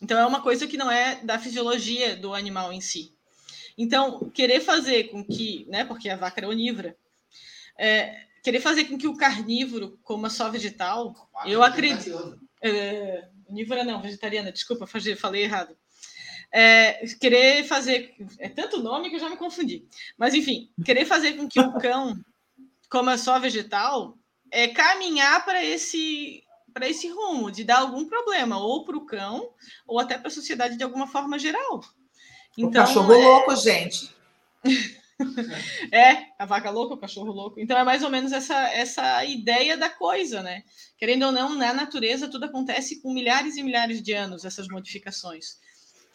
Então é uma coisa que não é da fisiologia do animal em si. Então, querer fazer com que, né, porque a vaca era onívora, é, querer fazer com que o carnívoro coma só vegetal, eu acredito. É, onívora não, vegetariana, desculpa, falei errado é, querer fazer. É tanto nome que eu já me confundi. Mas, enfim, querer fazer com que o cão coma só vegetal é caminhar para esse para esse rumo de dar algum problema ou para o cão ou até para a sociedade de alguma forma geral. Então, o cachorro é... louco, gente. é, a vaca louca, o cachorro louco. Então é mais ou menos essa, essa ideia da coisa, né? Querendo ou não, na natureza tudo acontece com milhares e milhares de anos, essas modificações.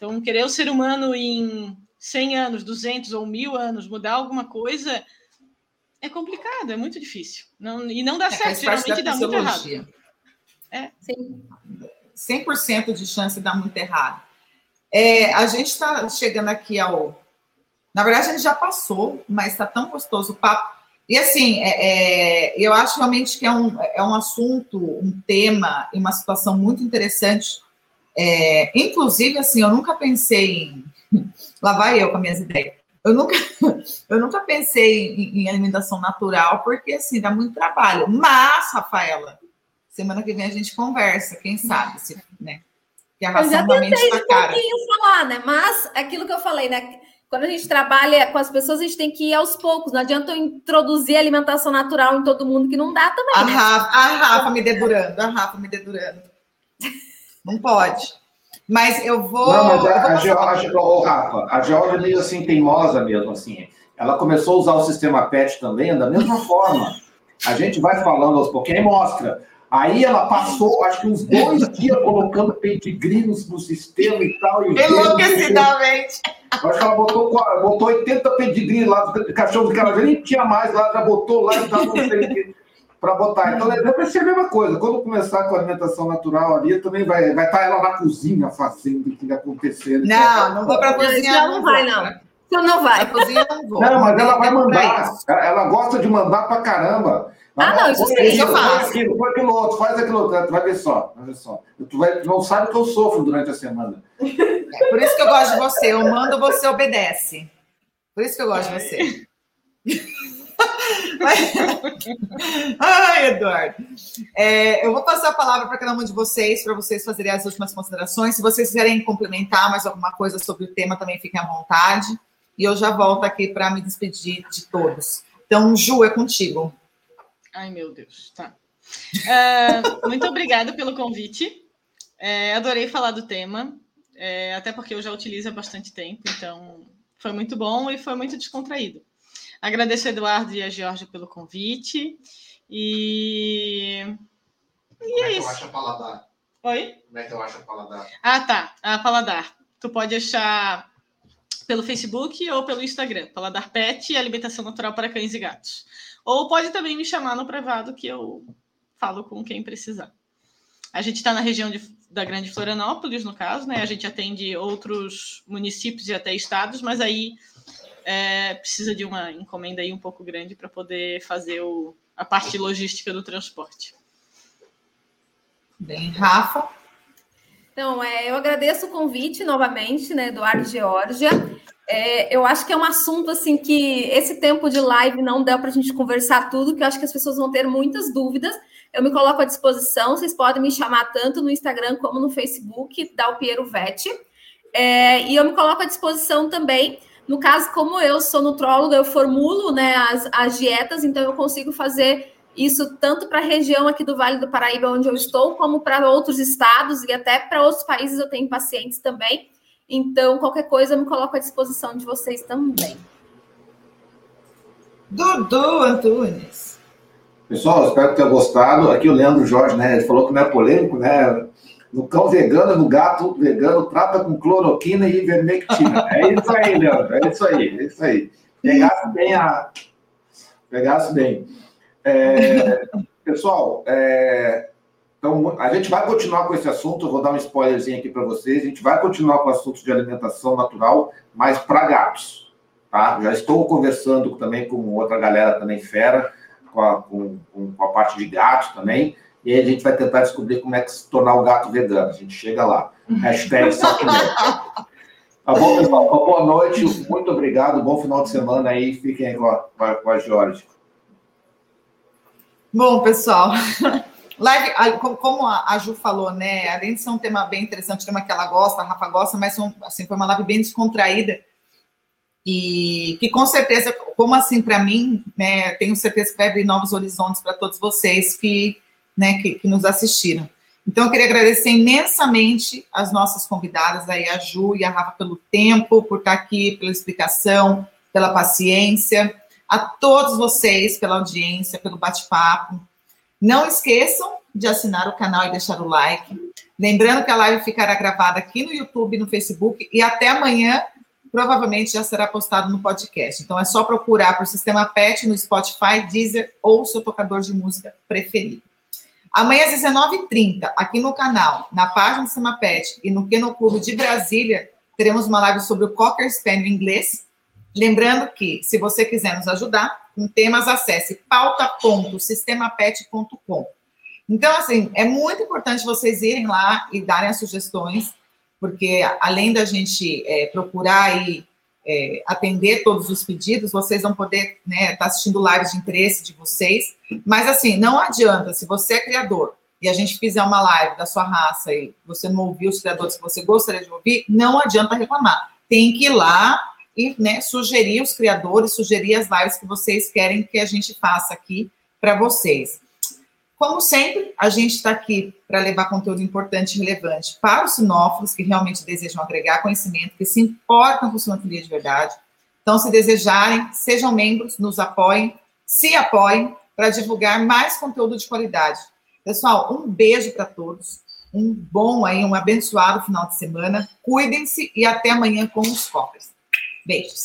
Então, querer o ser humano em 100 anos, 200 ou 1000 anos mudar alguma coisa é complicado, é muito difícil. Não, e não dá é, certo, geralmente dá muito errado. É. Sim. 100% de chance de dar muito errado. É, a gente está chegando aqui ao. Na verdade, a gente já passou, mas está tão gostoso o papo. E assim, é, é, eu acho realmente que é um, é um assunto, um tema e uma situação muito interessante é, inclusive, assim, eu nunca pensei em. Lá vai eu com as minhas ideias. Eu nunca, eu nunca pensei em, em, alimentação natural, porque assim, dá muito trabalho. Mas, Rafaela, semana que vem a gente conversa, quem sabe, se, né? Que a eu já tentei tá um pouquinho falar, né? Mas aquilo que eu falei, né? Quando a gente trabalha com as pessoas, a gente tem que ir aos poucos. Não adianta eu introduzir alimentação natural em todo mundo, que não dá também. A, né? Rafa, a Rafa me dedurando, a Rafa me dedurando. Não pode. Mas eu vou. Não, mas a, a, Georgia, oh, Rafa, a Georgia é meio assim, teimosa mesmo, assim. Ela começou a usar o sistema PET também da mesma forma. A gente vai falando aos pouquinhos e mostra. Aí ela passou, acho que uns dois dias colocando pedigree no, no sistema e tal. E Enlouquecidamente. Acho que ela botou, botou 80 pedigree lá, cachorro que ela nem tinha mais lá, já botou lá e tal, para botar. Então deve ser a mesma coisa. Quando começar com a alimentação natural ali, também vai vai estar tá ela na cozinha fazendo o que vai acontecer. Não, não vou para a cozinha. Não, não vai, não. Então não vai. cozinha não vou. Não, mas ela vai mandar. Ela gosta de mandar para caramba. Ah, não, isso sim, eu faço. Aquilo, faz aquilo outro, faz aquilo outro. Tu vai ver só, vai ver só. Tu vai, não sabe o que eu sofro durante a semana. É por isso que eu gosto de você. Eu mando, você obedece. Por isso que eu gosto de você. Ai, Eduardo. É, eu vou passar a palavra para cada um de vocês, para vocês fazerem as últimas considerações. Se vocês quiserem complementar mais alguma coisa sobre o tema, também fiquem à vontade. E eu já volto aqui para me despedir de todos. Então, Ju, é contigo. Ai, meu Deus. Tá. Uh, muito obrigada pelo convite. É, adorei falar do tema, é, até porque eu já utilizo há bastante tempo, então foi muito bom e foi muito descontraído. Agradeço a Eduardo e a Georgia pelo convite. E. E é, é isso. acho a paladar? Oi? Como é que eu acho a paladar? Ah, tá. A paladar. Tu pode achar pelo Facebook ou pelo Instagram. Paladar Pet e Alimentação Natural para Cães e Gatos. Ou pode também me chamar no privado que eu falo com quem precisar. A gente está na região de, da Grande Florianópolis, no caso, né? A gente atende outros municípios e até estados, mas aí é, precisa de uma encomenda aí um pouco grande para poder fazer o, a parte logística do transporte. Bem, Rafa. Então, é, eu agradeço o convite novamente, né, Eduardo Georgia. É, eu acho que é um assunto assim que esse tempo de live não deu para a gente conversar tudo, que eu acho que as pessoas vão ter muitas dúvidas. Eu me coloco à disposição, vocês podem me chamar tanto no Instagram como no Facebook, da o Piero Vete. É, e eu me coloco à disposição também. No caso, como eu sou nutróloga, eu formulo né, as, as dietas, então eu consigo fazer isso tanto para a região aqui do Vale do Paraíba, onde eu estou, como para outros estados e até para outros países eu tenho pacientes também. Então, qualquer coisa, eu me coloco à disposição de vocês também. Dudu Antunes. Pessoal, espero que tenham gostado. Aqui o Leandro Jorge, né? Ele falou que não é polêmico, né? No cão vegano, no gato vegano, trata com cloroquina e ivermectina. É isso aí, Leandro. É isso aí, é isso aí. Pegasse bem a. Pegasse bem. É... Pessoal, é... então a gente vai continuar com esse assunto. Eu vou dar um spoilerzinho aqui para vocês. A gente vai continuar com o assunto de alimentação natural, mas para gatos. Tá? Já estou conversando também com outra galera também fera com a, com, com a parte de gato também. E aí a gente vai tentar descobrir como é que se tornar o gato vegano. A gente chega lá. Hashtag Tá bom, pessoal? Uma boa noite, muito obrigado, bom final de semana aí. Fiquem aí com a, com a Jorge. Bom, pessoal, live, como a Ju falou, né? Além de ser um tema bem interessante, tema que ela gosta, a Rafa gosta, mas assim, foi uma live bem descontraída e que com certeza, como assim para mim, né, tenho certeza que vai abrir novos horizontes para todos vocês que, né, que, que, nos assistiram. Então, eu queria agradecer imensamente as nossas convidadas, aí, a Ju e a Rafa, pelo tempo, por estar aqui, pela explicação, pela paciência, a todos vocês pela audiência, pelo bate-papo. Não esqueçam de assinar o canal e deixar o like. Lembrando que a live ficará gravada aqui no YouTube, no Facebook e até amanhã provavelmente já será postado no podcast. Então é só procurar por Sistema PET no Spotify, Deezer ou seu tocador de música preferido. Amanhã às 19h30, aqui no canal, na página do Sistema PET e no Keno Clube de Brasília, teremos uma live sobre o Cocker Spaniel inglês. Lembrando que, se você quiser nos ajudar com temas, acesse pauta.sistemapet.com. Então, assim, é muito importante vocês irem lá e darem as sugestões porque além da gente é, procurar e é, atender todos os pedidos, vocês vão poder estar né, tá assistindo lives de interesse de vocês. Mas assim, não adianta, se você é criador e a gente fizer uma live da sua raça e você não ouviu os criadores que você gostaria de ouvir, não adianta reclamar. Tem que ir lá e né, sugerir os criadores, sugerir as lives que vocês querem que a gente faça aqui para vocês. Como sempre, a gente está aqui para levar conteúdo importante e relevante para os sinófilos que realmente desejam agregar conhecimento, que se importam com sintonia de verdade. Então, se desejarem, sejam membros, nos apoiem, se apoiem para divulgar mais conteúdo de qualidade. Pessoal, um beijo para todos, um bom aí, um abençoado final de semana. Cuidem-se e até amanhã com os cofres. Beijos.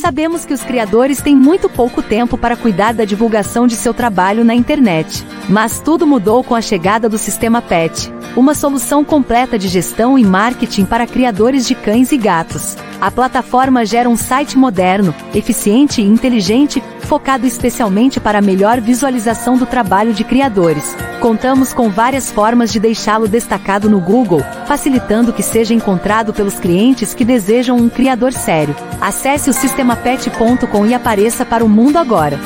Sabemos que os criadores têm muito pouco tempo para cuidar da divulgação de seu trabalho na internet. Mas tudo mudou com a chegada do sistema PET, uma solução completa de gestão e marketing para criadores de cães e gatos. A plataforma gera um site moderno, eficiente e inteligente, focado especialmente para melhor visualização do trabalho de criadores. Contamos com várias formas de deixá-lo destacado no Google, facilitando que seja encontrado pelos clientes que desejam um criador sério. Acesse o sistemapet.com e apareça para o mundo agora.